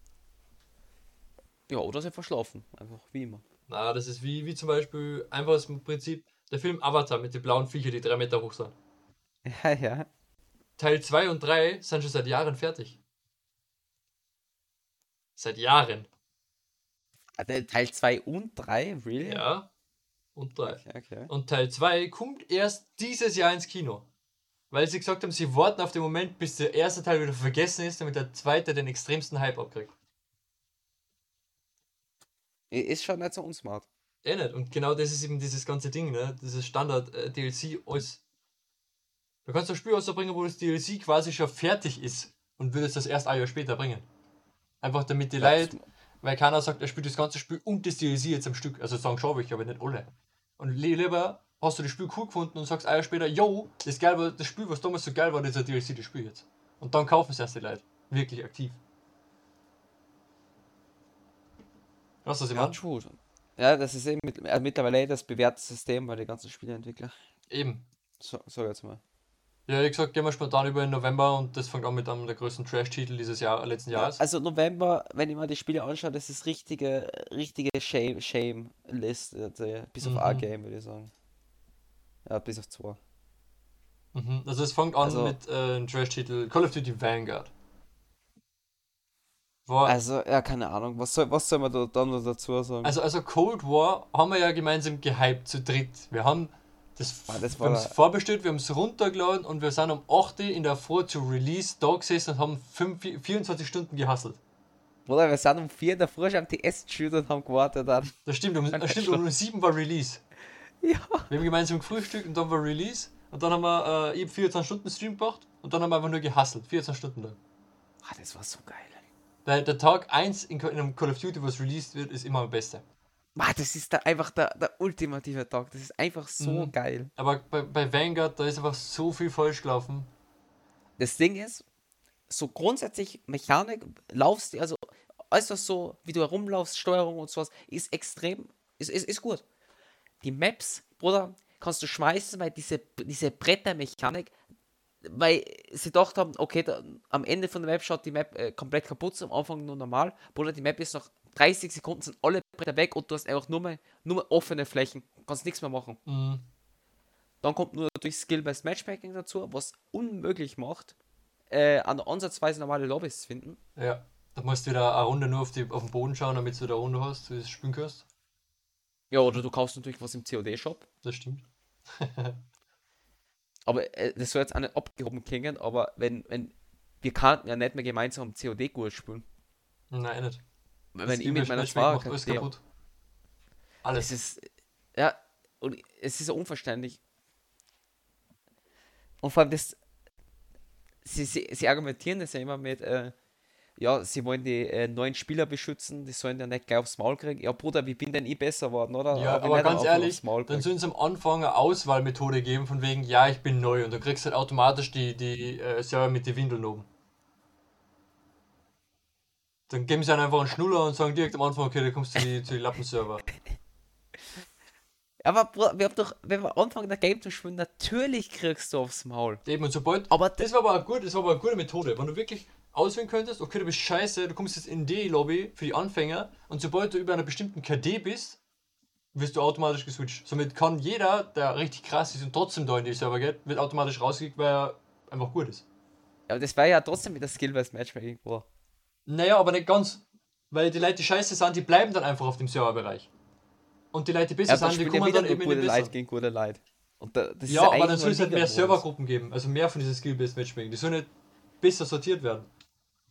Ja, oder sie verschlafen. Einfach wie immer. Na, das ist wie, wie zum Beispiel einfach das Prinzip der Film Avatar mit den blauen Viecher, die drei Meter hoch sind. Ja, ja. Teil 2 und 3 sind schon seit Jahren fertig. Seit Jahren. Ah, der Teil 2 und 3, really? Ja. Und 3. Okay, okay. Und Teil 2 kommt erst dieses Jahr ins Kino. Weil sie gesagt haben, sie warten auf den Moment, bis der erste Teil wieder vergessen ist, damit der zweite den extremsten Hype abkriegt. Ist schon nicht so unsmart. Eh nicht. Und genau das ist eben dieses ganze Ding, ne? Dieses Standard-DLC alles. Du kannst das Spiel rausbringen, wo das DLC quasi schon fertig ist und würdest das erst ein Jahr später bringen. Einfach damit die Leute, weil keiner sagt, er spielt das ganze Spiel und das DLC jetzt am Stück. Also sagen schau ich, aber nicht alle. Und li- lieber hast du das Spiel cool gefunden und sagst ein Jahr später, yo, das, geil war, das Spiel, was damals so geil war, das ist ein DLC, das Spiel jetzt. Und dann kaufen es erst die Leute. Wirklich aktiv. Weißt du, was ich Ja, meine? true. Ja, das ist eben mit, äh, mittlerweile eh das bewährte System bei den ganzen Spieleentwicklern. Eben. So, so jetzt mal. Ja, wie gesagt, gehen wir spontan über in November und das fängt an mit einem der größten Trash-Titel dieses Jahr, letzten Jahres. Also November, wenn ich mal die Spiele anschaue, das ist richtige, richtige Shame, Shame List. äh, Bis auf Mhm. A-Game, würde ich sagen. Ja, bis auf 2. Mhm. Also es fängt an Also- mit äh, einem Trash-Titel Call of Duty Vanguard. War, also, Also, ja, keine Ahnung. Was soll, was soll man da dann noch dazu sagen? also, Cold War haben wir ja gemeinsam gehypt zu dritt. Wir haben das, Ah, das wir haben es vorbestellt, wir haben es runtergeladen und wir sind um 8 Uhr in der Früh zu Release da gesessen und haben fünf, 24 Stunden gehasselt. Bruder, wir sind um 4 in der Früh schon am TS gespielt und haben gewartet dann. Das stimmt, um, das stimmt, um 7 war Release. Ja. Wir haben gemeinsam gefrühstückt und dann war Release. Und dann haben wir äh, eben 24 Stunden Stream gemacht und dann haben wir einfach nur gehasselt. 24 Stunden lang. Ah, das war so geil. Weil der Tag 1 in, in einem Call of Duty, was released wird, ist immer am besten. Ah, das ist da einfach der, der ultimative Tag. Das ist einfach so Mhm. geil. Aber bei, bei Vanguard, da ist einfach so viel falsch gelaufen. Das Ding ist, so grundsätzlich Mechanik, laufst du, also alles was so, wie du herumlaufst, Steuerung und sowas, ist extrem, ist, ist, ist gut. Die Maps, Bruder, kannst du schmeißen, weil diese, diese Brettermechanik, weil sie gedacht haben, okay, da, am Ende von der Map schaut die Map äh, komplett kaputt, am Anfang nur normal. Bruder, die Map ist nach 30 Sekunden sind alle Bretter weg und du hast einfach nur mehr, nur mehr offene Flächen, kannst nichts mehr machen. Mhm. Dann kommt nur natürlich Skill-Based Matchmaking dazu, was unmöglich macht, äh, an ansatzweise normale Lobbys zu finden. Ja. Da musst du wieder eine Runde nur auf, die, auf den Boden schauen, damit du eine Runde hast, wie du das spielen kannst. Ja, oder du kaufst natürlich was im COD-Shop. Das stimmt. Aber äh, das soll jetzt auch nicht abgehoben klingen, aber wenn, wenn wir kannten ja nicht mehr gemeinsam COD gut spielen. Nein, nicht. Wenn Das ich mit meiner Frau macht alles kaputt. Alles. ist, Ja, und es ist unverständlich. Und vor allem das, sie, sie, sie argumentieren das ja immer mit, äh, ja, sie wollen die äh, neuen Spieler beschützen, die sollen ja nicht gleich aufs Maul kriegen. Ja, Bruder, wie bin denn ich besser geworden, oder? Ja, aber, ganz ehrlich, dann sollen sie am Anfang eine Auswahlmethode geben, von wegen, ja, ich bin neu. Und du kriegst halt automatisch die, die äh, Server mit den Windeln oben. Dann geben sie einfach einen Schnuller und sagen direkt am Anfang, okay, da kommst du zu die, die Lappenserver. Aber Bruder, wir haben doch, wenn wir anfangen, der Game zu spielen, natürlich kriegst du aufs Maul. Eben, und sobald. Aber das war aber, gut, das war aber eine gute Methode. Wenn du wirklich auswählen könntest, okay, du bist scheiße, du kommst jetzt in die Lobby für die Anfänger und sobald du über einer bestimmten KD bist, wirst du automatisch geswitcht. Somit kann jeder, der richtig krass ist und trotzdem da in die Server geht, wird automatisch rausgekickt, weil er einfach gut ist. Ja, aber das war ja trotzdem mit der Skill-Based Matchmaking, Bruder. Naja, aber nicht ganz. Weil die Leute, die scheiße sind, die bleiben dann einfach auf dem Serverbereich. Und die Leute, die besser ja, sind, die kommen dann eben in den Leute gegen gute Leute. Da, ja, aber dann soll es halt mehr Servergruppen geben. Also mehr von diesen Skill-Based Matchmaking. Die sollen nicht besser sortiert werden.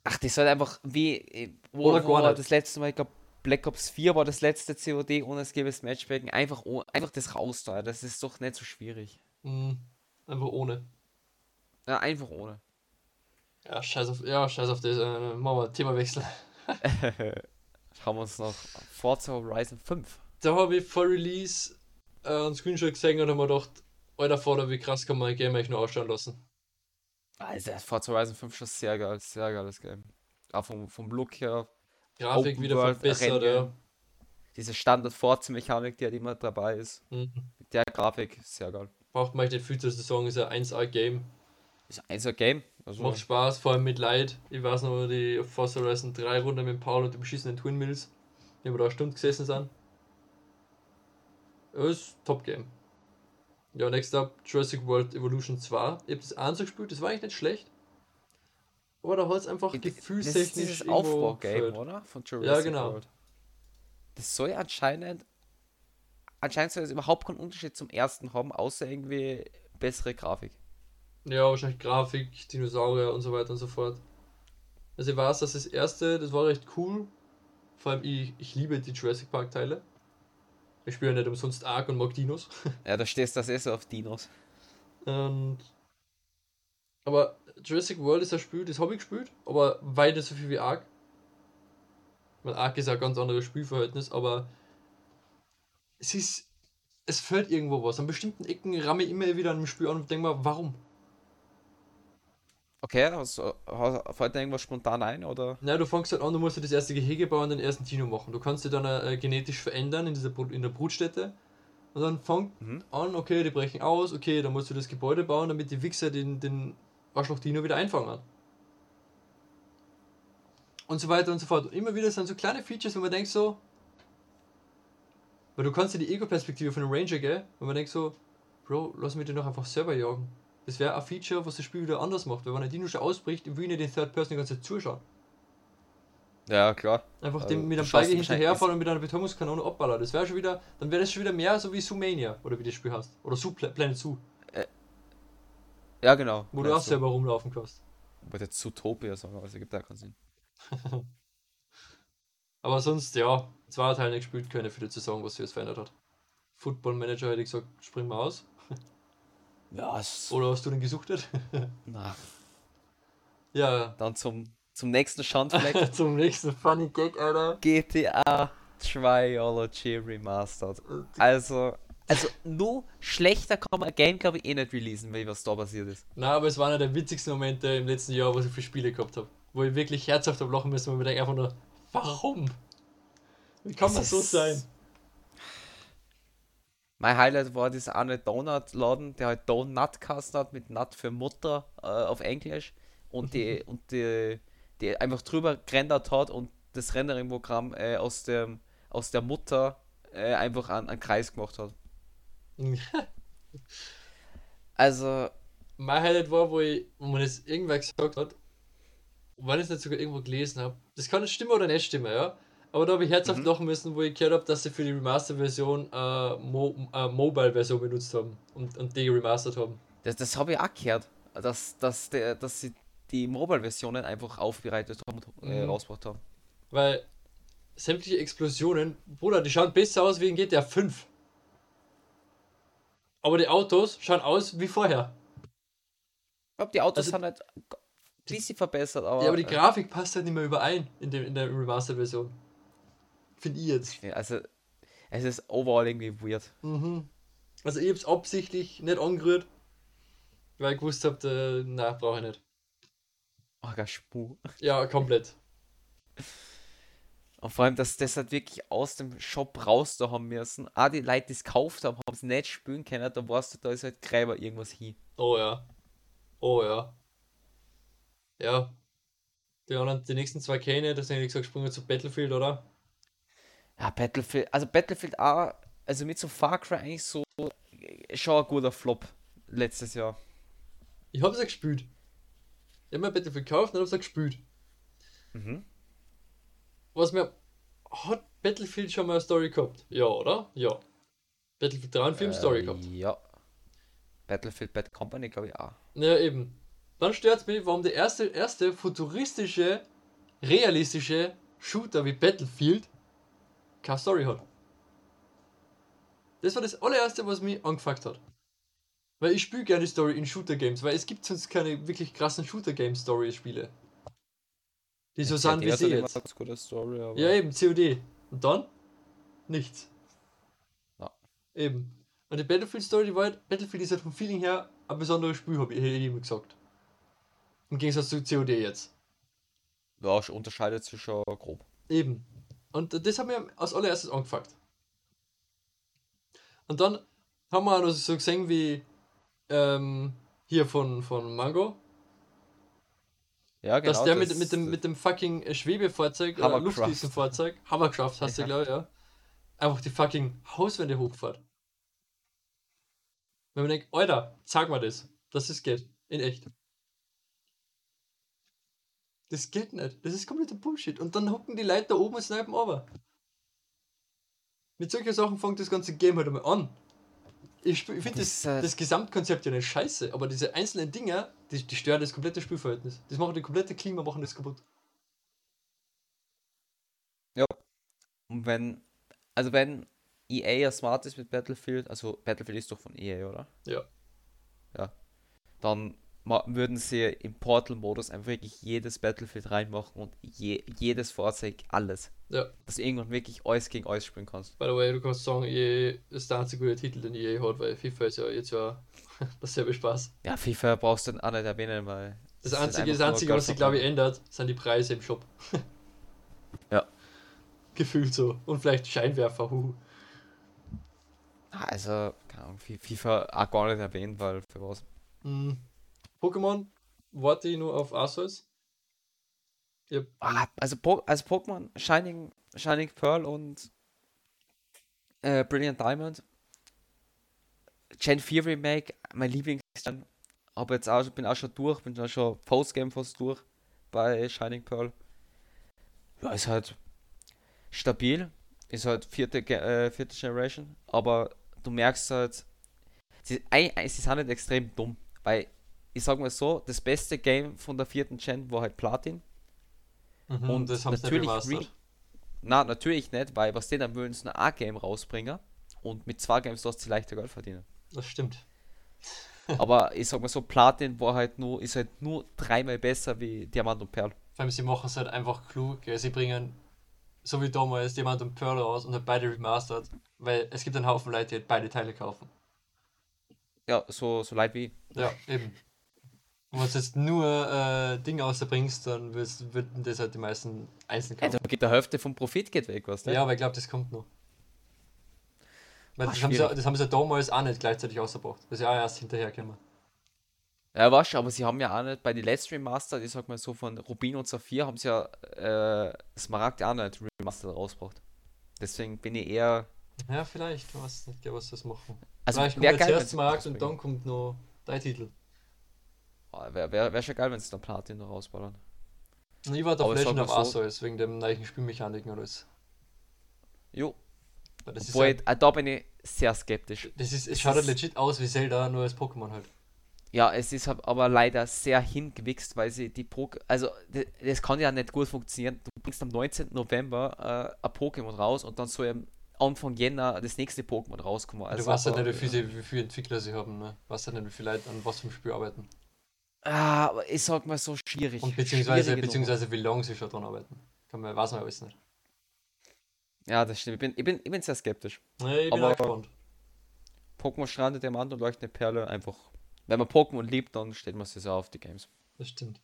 Ach, die soll einfach wie. Äh, wo, Oder gar nicht. Das letzte Mal, ich glaube, Black Ops 4 war das letzte COD ohne Skill-Based Matchmaking. Einfach, einfach das raus da. Das ist doch nicht so schwierig. Mhm. Einfach ohne. Ja, einfach ohne. Ja, scheiß auf, ja, scheiß auf das. Äh, machen wir Themawechsel. Schauen wir uns noch Forza Horizon 5. Da habe ich vor Release äh, einen Screenshot gesehen und habe mir gedacht, alter Vater, wie krass kann man ein Game eigentlich nur ausschauen lassen. Also, Forza Horizon 5 ist sehr geil, sehr geiles Game. Auch vom, vom Look her. Grafik Open wieder World, verbessert, ja. Diese Standard-Forza-Mechanik, die halt immer dabei ist. Mhm. Mit der Grafik, sehr geil. Braucht man nicht viel zu sagen, ist ein 1A-Game. Ist ein 1A-Game. Also Macht Spaß, vor allem mit Leid. Ich weiß noch, die Forza Horizon 3 Runde mit Paul und den beschissenen Twin Mills, die wir da eine Stunde gesessen sind. Das ist Top-Game. Ja, next up Jurassic World Evolution 2. Ich habe das eins gespielt, das war eigentlich nicht schlecht. Aber da hat es einfach gefühlstechnisch. Das ist Aufbau-Game, oder? Von Jurassic ja, genau. World. Das soll ja anscheinend. Anscheinend soll es überhaupt keinen Unterschied zum ersten haben, außer irgendwie bessere Grafik. Ja, wahrscheinlich Grafik, Dinosaurier und so weiter und so fort. Also ich weiß, dass das erste, das war recht cool. Vor allem ich, ich liebe die Jurassic Park Teile. Ich spiele ja nicht umsonst Ark und mag Dinos. Ja, da stehst du das eh so auf Dinos. Und aber Jurassic World ist ein Spiel, das habe ich gespielt, aber weit nicht so viel wie Ark. Weil Ark ist ein ganz anderes Spielverhältnis, aber es ist. Es fällt irgendwo was. An bestimmten Ecken ramme ich immer wieder an dem Spiel an und denke mir, warum? Okay, also, fällt dir irgendwas spontan ein, oder? Na, du fängst halt an, du musst das erste Gehege bauen und den ersten Dino machen. Du kannst dich dann äh, genetisch verändern in, dieser in der Brutstätte. Und dann fängt mhm. an, okay, die brechen aus, okay, dann musst du das Gebäude bauen, damit die Wichser den, den Arschloch-Dino wieder einfangen. Und so weiter und so fort. Und immer wieder sind so kleine Features, wo man denkt so, weil du kannst dir die Ego-Perspektive von einem Ranger, gell? Und man denkt so, Bro, lass mich den doch einfach selber jagen. Das wäre ein Feature, was das Spiel wieder anders macht, weil wenn ein Dino schon ausbricht, will ich nicht den Third Person die ganze Zeit zuschauen. Ja, klar. Einfach also, dem mit einem Beige hinterherfahren und mit einer Betonungskanone abballern. Das wäre schon wieder, dann wäre das schon wieder mehr so wie Sumania, oder wie das Spiel heißt. Oder Su Planet Su. Äh, ja, genau. Wo Planet du auch selber rumlaufen kannst. Ich wollte jetzt Zootopia sagen, aber es ergibt da keinen Sinn. aber sonst, ja, zwei Teile nicht gespielt, keine viele zu sagen, was sich jetzt verändert hat. Football Manager hätte ich gesagt, spring mal aus. Ja, Oder hast du den gesuchtet? Na. Ja. Dann zum, zum nächsten Schandfleck. zum nächsten Funny Gag, Alter. GTA Triology Remastered. Also, also nur schlechter kann man ein Game, glaube ich, eh nicht releasen, weil was da passiert ist. Na, aber es waren ja der witzigsten Momente im letzten Jahr, wo ich für Spiele gehabt habe. Wo ich wirklich herzhaft am Lachen müssen, wo ich mir denke einfach nur, warum? Wie kann das man so sein? Mein Highlight war dieser eine Donut-Laden, der halt Donut geheißen hat, mit Nut für Mutter äh, auf Englisch. Und die, und die, die einfach drüber gerendert hat und das Rendering-Programm äh, aus, dem, aus der Mutter äh, einfach einen, einen Kreis gemacht hat. also. Mein Highlight war, wo, ich, wo man das irgendwer gesagt hat, weil ich es nicht sogar irgendwo gelesen habe. Das kann nicht stimmen oder nicht stimmen, ja. Aber da habe ich herzhaft mhm. lachen müssen, wo ich gehört habe, dass sie für die Remaster-Version äh, Mo äh, Mobile-Version benutzt haben und, und die remastert haben. Das, das habe ich auch gehört, dass, dass, der, dass sie die Mobile-Versionen einfach aufbereitet haben und äh, mhm. rausgebracht haben. Weil sämtliche Explosionen, Bruder, die schauen besser aus wie in GTA 5. Aber die Autos schauen aus wie vorher. Ich glaube, die Autos Also- sind halt ein bisschen verbessert, aber. ja, aber die äh, Grafik passt halt nicht mehr überein in, dem, in der Remastered-Version. Finde ich jetzt. Also, es ist overall irgendwie weird. Mhm. Also ich hab's absichtlich nicht angerührt, weil ich gewusst hab, äh, na brauche ich nicht. Oh, gar Spu. Ja, komplett. Und vor allem, dass das halt wirklich aus dem Shop raus da haben müssen. Auch die Leute, die es gekauft haben, haben es nicht spielen können. Da weißt du, da ist halt Gräber irgendwas hin. Oh ja. Oh ja. Ja. Die anderen, die nächsten zwei kenne ich, deswegen hab ich gesagt, springen wir zu Battlefield, oder? Ja, Battlefield, also Battlefield auch, also mit so Far Cry eigentlich so äh, schon ein guter Flop letztes Jahr. Ich hab's ja gespielt. Ich hab mir Battlefield gekauft und hab's ja gespielt. Mhm. Was mir. Hat Battlefield schon mal eine Story gehabt? Ja, oder? Ja. Battlefield 3 und 4 haben Story gehabt. Ja. Battlefield Bad Company, glaube ich auch. Ja, eben. Dann stört's mich, warum der erste, erste futuristische, realistische Shooter wie Battlefield keine Story hat. Das war das allererste, was mich angefuckt hat. Weil ich spiele gerne Story in Shooter-Games, weil es gibt sonst keine wirklich krassen Shooter-Game-Story-Spiele. Die so sind wie sie jetzt. Story, Ja, eben, COD. Und dann? Nichts. Ja. Eben. Und die Battlefield-Story, die war halt, Battlefield ist halt vom Feeling her ein besonderes Spiel, habe ich, hätte ich immer gesagt. Im Gegensatz zu COD jetzt. ja, unterscheidet sich schon grob. Eben. Und das hat mir als allererstes angefuckt. Und dann haben wir auch noch so gesehen wie ähm, hier von, von Mango, Ja, genau. dass der das- mit, mit, dem, mit dem fucking äh, Schwebefahrzeug, oder Hovercraft. Luftdüsenfahrzeug, Hovercraft hast du, glaube ich, ja, einfach die fucking Hauswände hochfährt. Wenn man denkt, Alter, sag mal das, dass es geht, in echt. Das geht nicht, das ist kompletter Bullshit. Und dann hocken die Leute da oben und snipen aber. Mit solchen Sachen fängt das ganze Game halt einmal an. Ich, ich finde das, Das, äh, das Gesamtkonzept ja nicht scheiße, aber diese einzelnen Dinger, die, die stören das komplette Spielverhältnis. Das machen die komplette Klima, machen das kaputt. Und wenn, also wenn EA ja smart ist mit Battlefield, also Battlefield ist doch von EA, oder? Ja. Ja. Dann würden sie im Portal-Modus einfach wirklich jedes Battlefield reinmachen und je, jedes Fahrzeug, alles. Ja. Dass du irgendwann wirklich alles gegen alles spielen kannst. By the way, du kannst sagen, EA ist der einzige gute Titel, den EA hat, weil FIFA ist ja jetzt ja dasselbe Spaß. Ja, FIFA brauchst du dann auch nicht erwähnen, weil. Das sind einzige, das einzige was sich glaube ich ändert, sind die Preise im Shop. Ja. Gefühlt so. Und vielleicht Scheinwerfer, huhu. Ah, Also, keine Ahnung, Fi- FIFA auch gar nicht erwähnt, weil für was. Hm. Pokémon, warte ich nur auf Arceus. Hab, Ah, also, po also Pokémon, Shining, Shining Pearl und äh, Brilliant Diamond. Gen 4 Remake, mein Lieblings. Aber jetzt auch, bin auch schon durch, bin auch schon Postgame fast durch bei Shining Pearl. Ja, ist halt stabil. Ist halt vierte, äh, vierte Generation. Aber du merkst halt, sie, ei- sie sind nicht extrem dumm. Weil, ich sag mal so, das beste Game von der vierten Gen war halt Platin. mhm, Und das haben sie natürlich. Re- Na, natürlich nicht, weil was die dann wollen, ist ein A-Game rausbringen. Und mit zwei Games lässt sie leichter Geld verdienen. Das stimmt. Aber ich sag mal so, Platin war halt nur, ist halt nur dreimal besser wie Diamant und Perl. Vor allem, sie machen es halt einfach klug. Sie bringen, so wie damals, Diamant und Pearl raus und halt beide remastered. Weil es gibt einen Haufen Leute, die halt beide Teile kaufen. Ja, so, so leid wie. Ja, eben. Und wenn du jetzt nur äh, Dinge rausbringst, dann würden das halt die meisten einzeln Also kaufen. geht der Hälfte vom Profit geht weg, was Ja, ne? aber ich glaube, das kommt noch. Weil Ah, das, haben sie, das haben sie damals auch nicht gleichzeitig ausgebracht. Das ist ja auch erst hinterher gekommen. Ja, weißt du, aber sie haben ja auch nicht bei den letzten Remastered, ich sag mal so von Rubin und Saphir, haben sie ja äh, Smaragd auch nicht Remastered rausgebracht. Deswegen bin ich eher. Ja, vielleicht. Ich weiß nicht, was das machen. Also, vielleicht kommt jetzt erst Markt und dann kommt noch drei Titel. Wäre wär, wär schon geil, wenn sie dann Platin noch rausballern. Ich Aber sag Legend of Arceus wegen dem neuen Spielmechaniken und alles. Jo, das ist Obwohl, halt, äh, da bin ich sehr skeptisch. das ist, es schaut halt ist- legit aus wie Zelda, nur als Pokémon halt. Ja, es ist aber leider sehr hingewichst, weil sie die Pro also d- das kann ja nicht gut funktionieren. Du bringst am 19. November äh, ein Pokémon raus und dann soll am Anfang Jänner das nächste Pokémon rauskommen. Also, du weißt ja nicht, wie viele, wie viele Entwickler sie haben, ne? Du weißt ja nicht, wie viele Leute an was für einem Spiel arbeiten. Ah, aber ich sag mal so schwierig. Und beziehungsweise, beziehungsweise wie lange sie schon dran arbeiten. Kann man, weiß man alles nicht. Ja, das stimmt. Ich bin, ich bin, ich bin sehr skeptisch. Nee, ich bin aber gespannt. Pokémon strandet der Mann und leuchtet eine Perle einfach. Wenn man Pokémon liebt, dann stellt man sich so auf die Games. Das stimmt.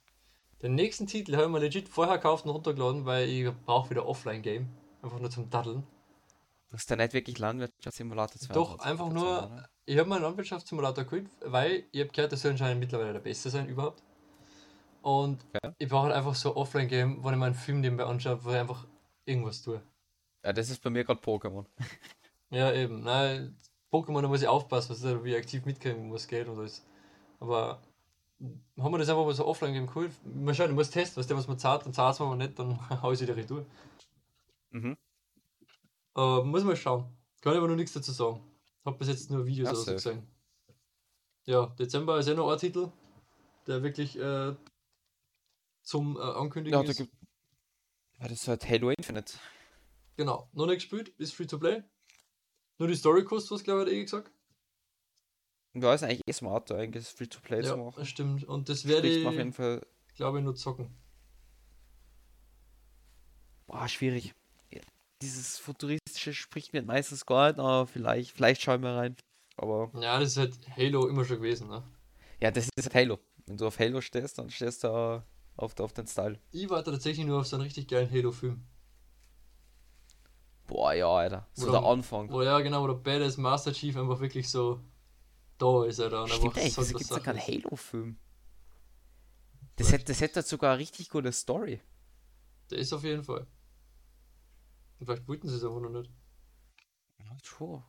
Den nächsten Titel habe ich mir legit vorher gekauft und runtergeladen, weil ich brauche wieder Offline-Game. Einfach nur zum Daddeln. Das ist ja nicht wirklich Landwirtschaftssimulator 2. Doch, einfach nur. Sein, ich habe mal einen Landwirtschaftssimulator geholt, weil ich habe gehört, das soll anscheinend mittlerweile der beste sein überhaupt. Und ja. ich brauche halt einfach so Offline-Game, wo ich mal einen Film nebenbei anschaue, wo ich einfach irgendwas tue. Ja, das ist bei mir gerade Pokémon. ja, eben. Nein, Pokémon, da muss ich aufpassen, was wie ich aktiv mitkriegen muss, geht und alles. Aber haben wir das einfach mal so offline gegeben, cool. Mal schauen, ich muss testen, was der was man zahlt, dann zahlt es mir nicht, dann hau ich wieder retour. Mhm. Uh, muss man schauen. Kann aber noch nichts dazu sagen. Hab bis jetzt nur Videos oder so gesehen. Ja, Dezember ist ja noch ein Titel, der wirklich äh, zum äh, Ankündigen ja, da ist. Gibt... Ja, das ist halt Halo Infinite. Genau, noch nicht gespielt, ist free to play. Nur die Story kostet was, glaube ich, hat eh gesagt. Ja, ist eigentlich eh smart, eigentlich free to play ja, zu machen. stimmt. Und das werde ich, auf jeden Fall glaube ich, nur zocken. Boah, schwierig dieses futuristische spricht mir meistens gar nicht, aber vielleicht, vielleicht schauen wir rein. Aber ja, das ist halt Halo immer schon gewesen, ne? Ja, das ist halt Halo. Wenn du auf Halo stehst, dann stehst du auf, auf den Style. Ich warte tatsächlich nur auf so einen richtig geilen Halo-Film. Boah, ja, Alter. So oder, der Anfang. Oh ja, genau, wo der Badass Master Chief einfach wirklich so da ist, Alter. Und Stimmt, ey, wieso gibt es ja keinen Halo-Film? Das hätte, das hätte sogar eine richtig gute Story. Der ist auf jeden Fall. Und vielleicht wollten sie es einfach noch nicht. Ja, true.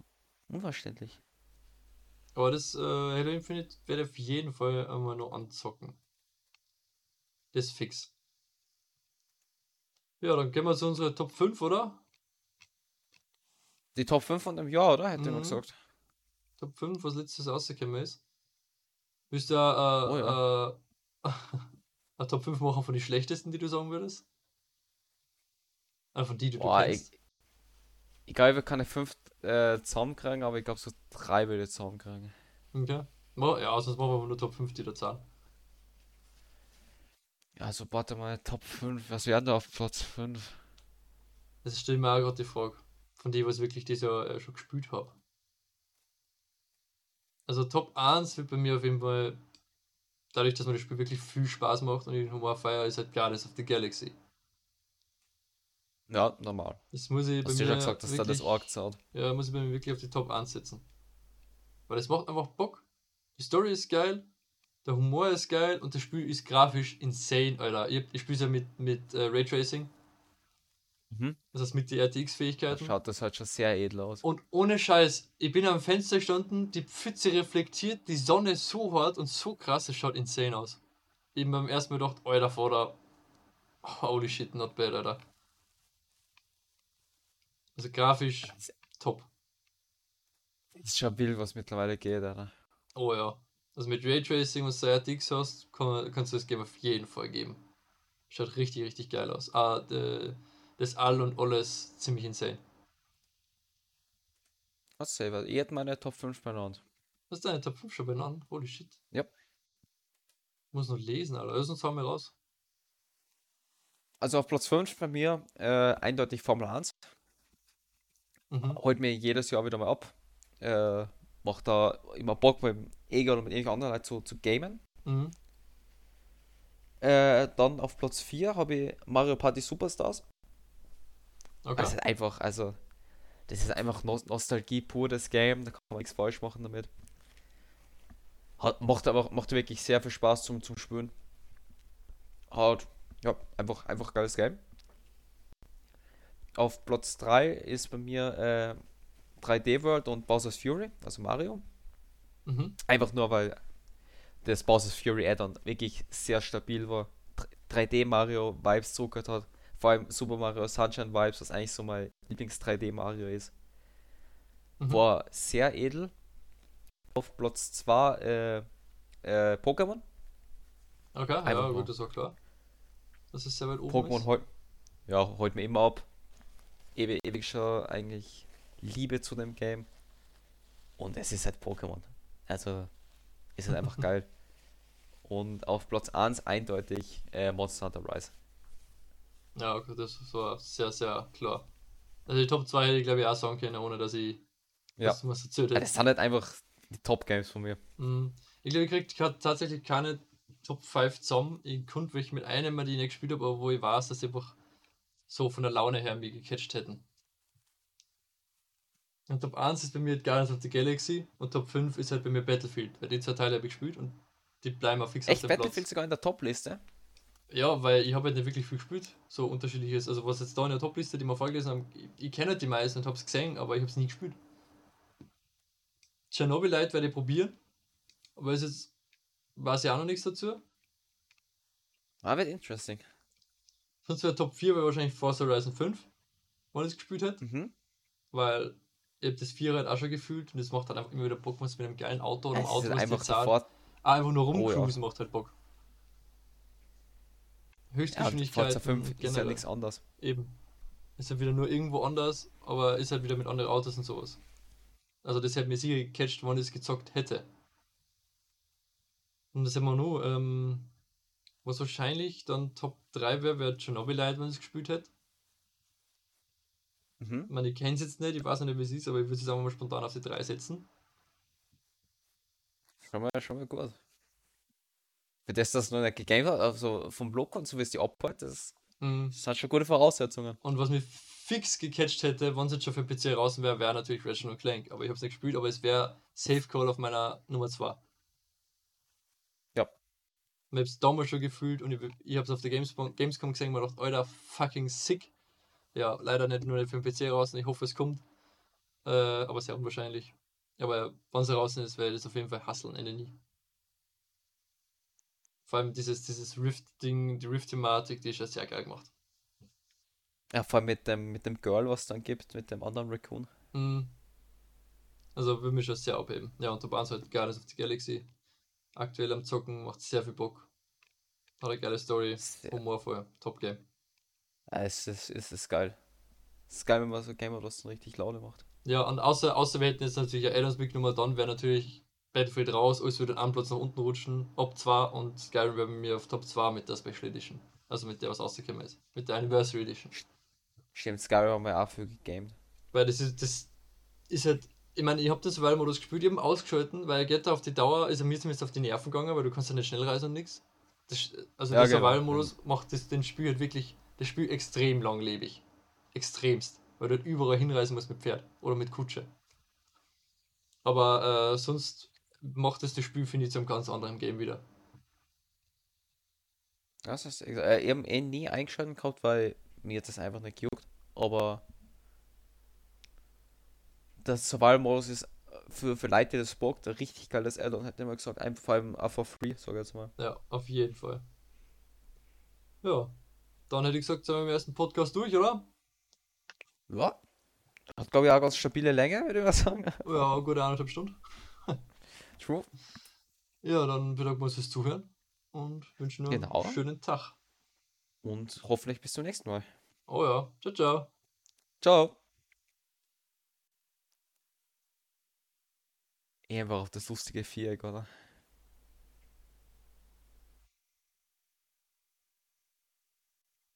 Unverständlich. Aber das äh, Halo Infinite werde ich auf jeden Fall einmal noch anzocken. Das ist fix. Ja, dann gehen wir zu unserer Top 5, oder? Die Top 5 von dem Jahr, oder? Hätte mhm. man gesagt. Top 5, was letztes rausgekommen ist. Du äh, oh, ja. äh, eine Top 5 machen von den schlechtesten, die du sagen würdest? Einfach die, die Boah, du kennst. Ich, ich glaube, wir können fünf äh, zusammenkriegen, aber ich glaube, so drei würde ich zusammenkriegen. Okay. Ja, sonst machen wir nur Top 5, die da zahlen. Also warte mal, Top 5, was wären da auf Platz 5? Das stellt mir auch gerade die Frage. Von denen, was wirklich dieses Jahr äh, schon gespielt habe. Also Top 1 wird bei mir auf jeden Fall, dadurch, dass mir das Spiel wirklich viel Spaß macht und ich den Humor feiere, ist halt Guardians of the Galaxy. Ja, normal. Das muss ich bei Hast mir. ja gesagt, dass wirklich, da das Org zahlt. Ja, muss ich bei mir wirklich auf die Top 1 setzen. Weil es macht einfach Bock. Die Story ist geil, der Humor ist geil und das Spiel ist grafisch insane, Alter. Ich, ich spiele ja mit, mit äh, Raytracing. Mhm. Das heißt mit den RTX-Fähigkeiten. Schaut das halt schon sehr edel aus. Und ohne Scheiß, ich bin am Fenster gestanden, die Pfütze reflektiert, die Sonne so hart und so krass, es schaut insane aus. Eben beim ersten Mal gedacht, Alter, vor der. Holy shit, not bad, Alter. Also grafisch top. Ist schon wild, was mittlerweile geht, oder? Oh ja. Also mit Raytracing, du RTX hast, kann, kannst du das Game auf jeden Fall geben. Schaut richtig, richtig geil aus. Ah, de, das All und alles ziemlich insane. Was selber? Ich hätte meine Top 5 benannt. Hast du deine Top 5 schon benannt? Holy shit. Ja. muss noch lesen, Alter. Lass uns mal raus. Also auf Platz 5 bei mir äh, eindeutig Formel 1. Mhm. Holt mir jedes Jahr wieder mal ab. Äh, macht da immer Bock mit dem Eger oder mit irgendeinem anderen Leuten zu, zu gamen. Mhm. Äh, dann auf Platz 4 habe ich Mario Party Superstars. Okay. Das ist einfach, also, das ist einfach Nostalgie pur, das Game, da kann man nichts falsch machen damit. Hat, macht aber macht wirklich sehr viel Spaß zum, zum Spielen. Hat, ja, einfach, einfach geiles Game. Auf Platz 3 ist bei mir äh, 3D World und Bowser's Fury, also Mario. Mhm. Einfach nur, weil das Bowser's Fury Add-on wirklich sehr stabil war. 3D Mario Vibes zurückgehört hat. Vor allem Super Mario Sunshine Vibes, was eigentlich so mein Lieblings 3D Mario ist. Mhm. War sehr edel. Auf Platz 2 äh, äh, Pokémon. Okay, Einfach ja, gut, das war klar. Das ist sehr weit oben. Pokémon holt, ja, holt mir immer ab ewig, ewig schon eigentlich Liebe zu dem Game. Und es ist halt Pokémon. Also ist halt einfach geil. Und auf Platz 1 eindeutig äh, Monster Hunter Rise. Ja, okay, das war sehr, sehr klar. Also die Top 2 hätte ich glaube ich auch sagen können, ohne dass ich Ja. was, was erzählt Ja, hätte. das sind halt einfach die Top-Games von mir. Mhm. Ich glaube, ich krieg grad tatsächlich keine Top 5 zusammen. Ich konnte welche mit einem, mal, die ich nicht gespielt habe, aber wo ich weiß, dass sie einfach so von der Laune her mich gecatcht hätten. Und Top 1 ist bei mir Guardians of the Galaxy und Top 5 ist halt bei mir Battlefield, weil die zwei Teile habe ich gespielt und die bleiben auch fix Echt, auf dem Battlefield Platz. sogar in der Top-Liste? Ja, weil ich habe halt nicht wirklich viel gespielt, so unterschiedliches. Also was jetzt da in der Topliste, die wir vorgelesen haben, ich, ich kenne halt die meisten und habe es gesehen, aber ich habe es nie gespielt. Chernobyl-Light werde ich probieren, aber es ist, weiß ich auch noch nichts dazu. Ah, wird interesting. Sonst wäre Top 4 wäre wahrscheinlich Forza Horizon 5, wenn ich es gespielt hätte, Mhm. weil ich habe das 4 halt auch schon gefühlt und es macht halt einfach immer wieder Bock, wenn es mit einem geilen Auto oder einem Auto, ist was einfach sofort. Ah, einfach nur Oh, ja. rumcruisen macht halt Bock. Ja, Höchstgeschwindigkeit. Forza 5 ist ja nichts anderes. Eben. Ist halt wieder nur irgendwo anders, aber ist halt wieder mit anderen Autos und sowas. Also das hätte mir sicher gecatcht, wenn ich es gezockt hätte. Und das haben wir noch, ähm, was wahrscheinlich dann Top 3 wäre, wäre Chernobyl Light, wenn es gespielt hätte. Mhm. Ich meine, ich kenne es jetzt nicht, ich weiß nicht, wie es ist, aber ich würde es einfach mal spontan auf die 3 setzen. Schon mal, schon mal gut. Für das, dass du noch nicht gegamed hast, also vom Block und so wie es die abhält, das, Mhm. das sind schon gute Voraussetzungen. Und was mich fix gecatcht hätte, wenn es jetzt schon für PC raus wäre, wäre natürlich Ratchet Clank. Aber ich habe es nicht gespielt, aber es wäre Safe Call auf meiner Nummer 2. Ich habe es damals schon gefühlt und ich, ich habe es auf der Gamescom, Gamescom gesehen und mir gedacht, Alter, fucking sick. Ja, leider nicht nur nicht für den PC raus und ich hoffe, es kommt. Äh, aber sehr unwahrscheinlich. Aber wenn es raus ist, werde ich das auf jeden Fall hasseln, Ende nie. Vor allem dieses, dieses Rift-Ding, die Rift-Thematik, die ist ja sehr geil gemacht. Ja, vor allem mit dem, mit dem Girl, was es dann gibt, mit dem anderen Raccoon. Mhm. Also würde mich schon sehr abheben. Ja, und Top 1 halt Guardians of the Galaxy. Aktuell am Zocken, macht sehr viel Bock. Hat eine geile Story, Sehr. humorvoll, Top Game. Ja, es ist, es ist geil. Es ist geil, wenn man so ein Game was dann richtig Laune macht. Ja, und außer, außer wir hätten jetzt natürlich ein Addons Big Nummer, dann wäre natürlich Battlefield raus, alles würde einen Platz nach unten rutschen, Top 2 und Skyrim wäre bei mir auf Top 2 mit der Special Edition. Also mit der, was rausgekommen ist. Mit der Anniversary Edition. Stimmt, Skyrim haben wir auch viel gegamed. Weil das ist, das ist halt, ich meine, ich habe den Survival-Modus gespielt, ich habe ihn ausgeschalten, weil geht auf die Dauer, ist er mir zumindest auf die Nerven gegangen, weil du kannst ja nicht schnell reisen und nichts. Das, also Ja, der genau. Survival-Modus macht das, den Spiel halt wirklich, das Spiel extrem langlebig. Extremst. Weil du halt überall hinreisen musst mit Pferd oder mit Kutsche. Aber äh, sonst macht es das Spiel, finde ich, zu einem ganz anderen Game wieder. Das ist, äh, ich habe eh nie eingeschaltet gehabt, weil mir das einfach nicht juckt. Aber der Survival-Modus ist für, für Leute, die das bockt, ein richtig geiles Add-on, hätte ich mal gesagt. Einfach vor allem auch for free, sag ich jetzt mal. Ja, auf jeden Fall. Ja, dann hätte ich gesagt, sind wir im ersten Podcast durch, oder? Ja. Hat, glaube ich, auch eine ganz stabile Länge, würde ich mal sagen. Ja, gute eineinhalb Stunden. True. Ja, dann bedanken wir uns fürs Zuhören und wünschen noch Genau. einen schönen Tag. Und hoffentlich bis zum nächsten Mal. Oh ja, ciao, ciao. Ciao. Einfach auf das lustige Viereck, oder?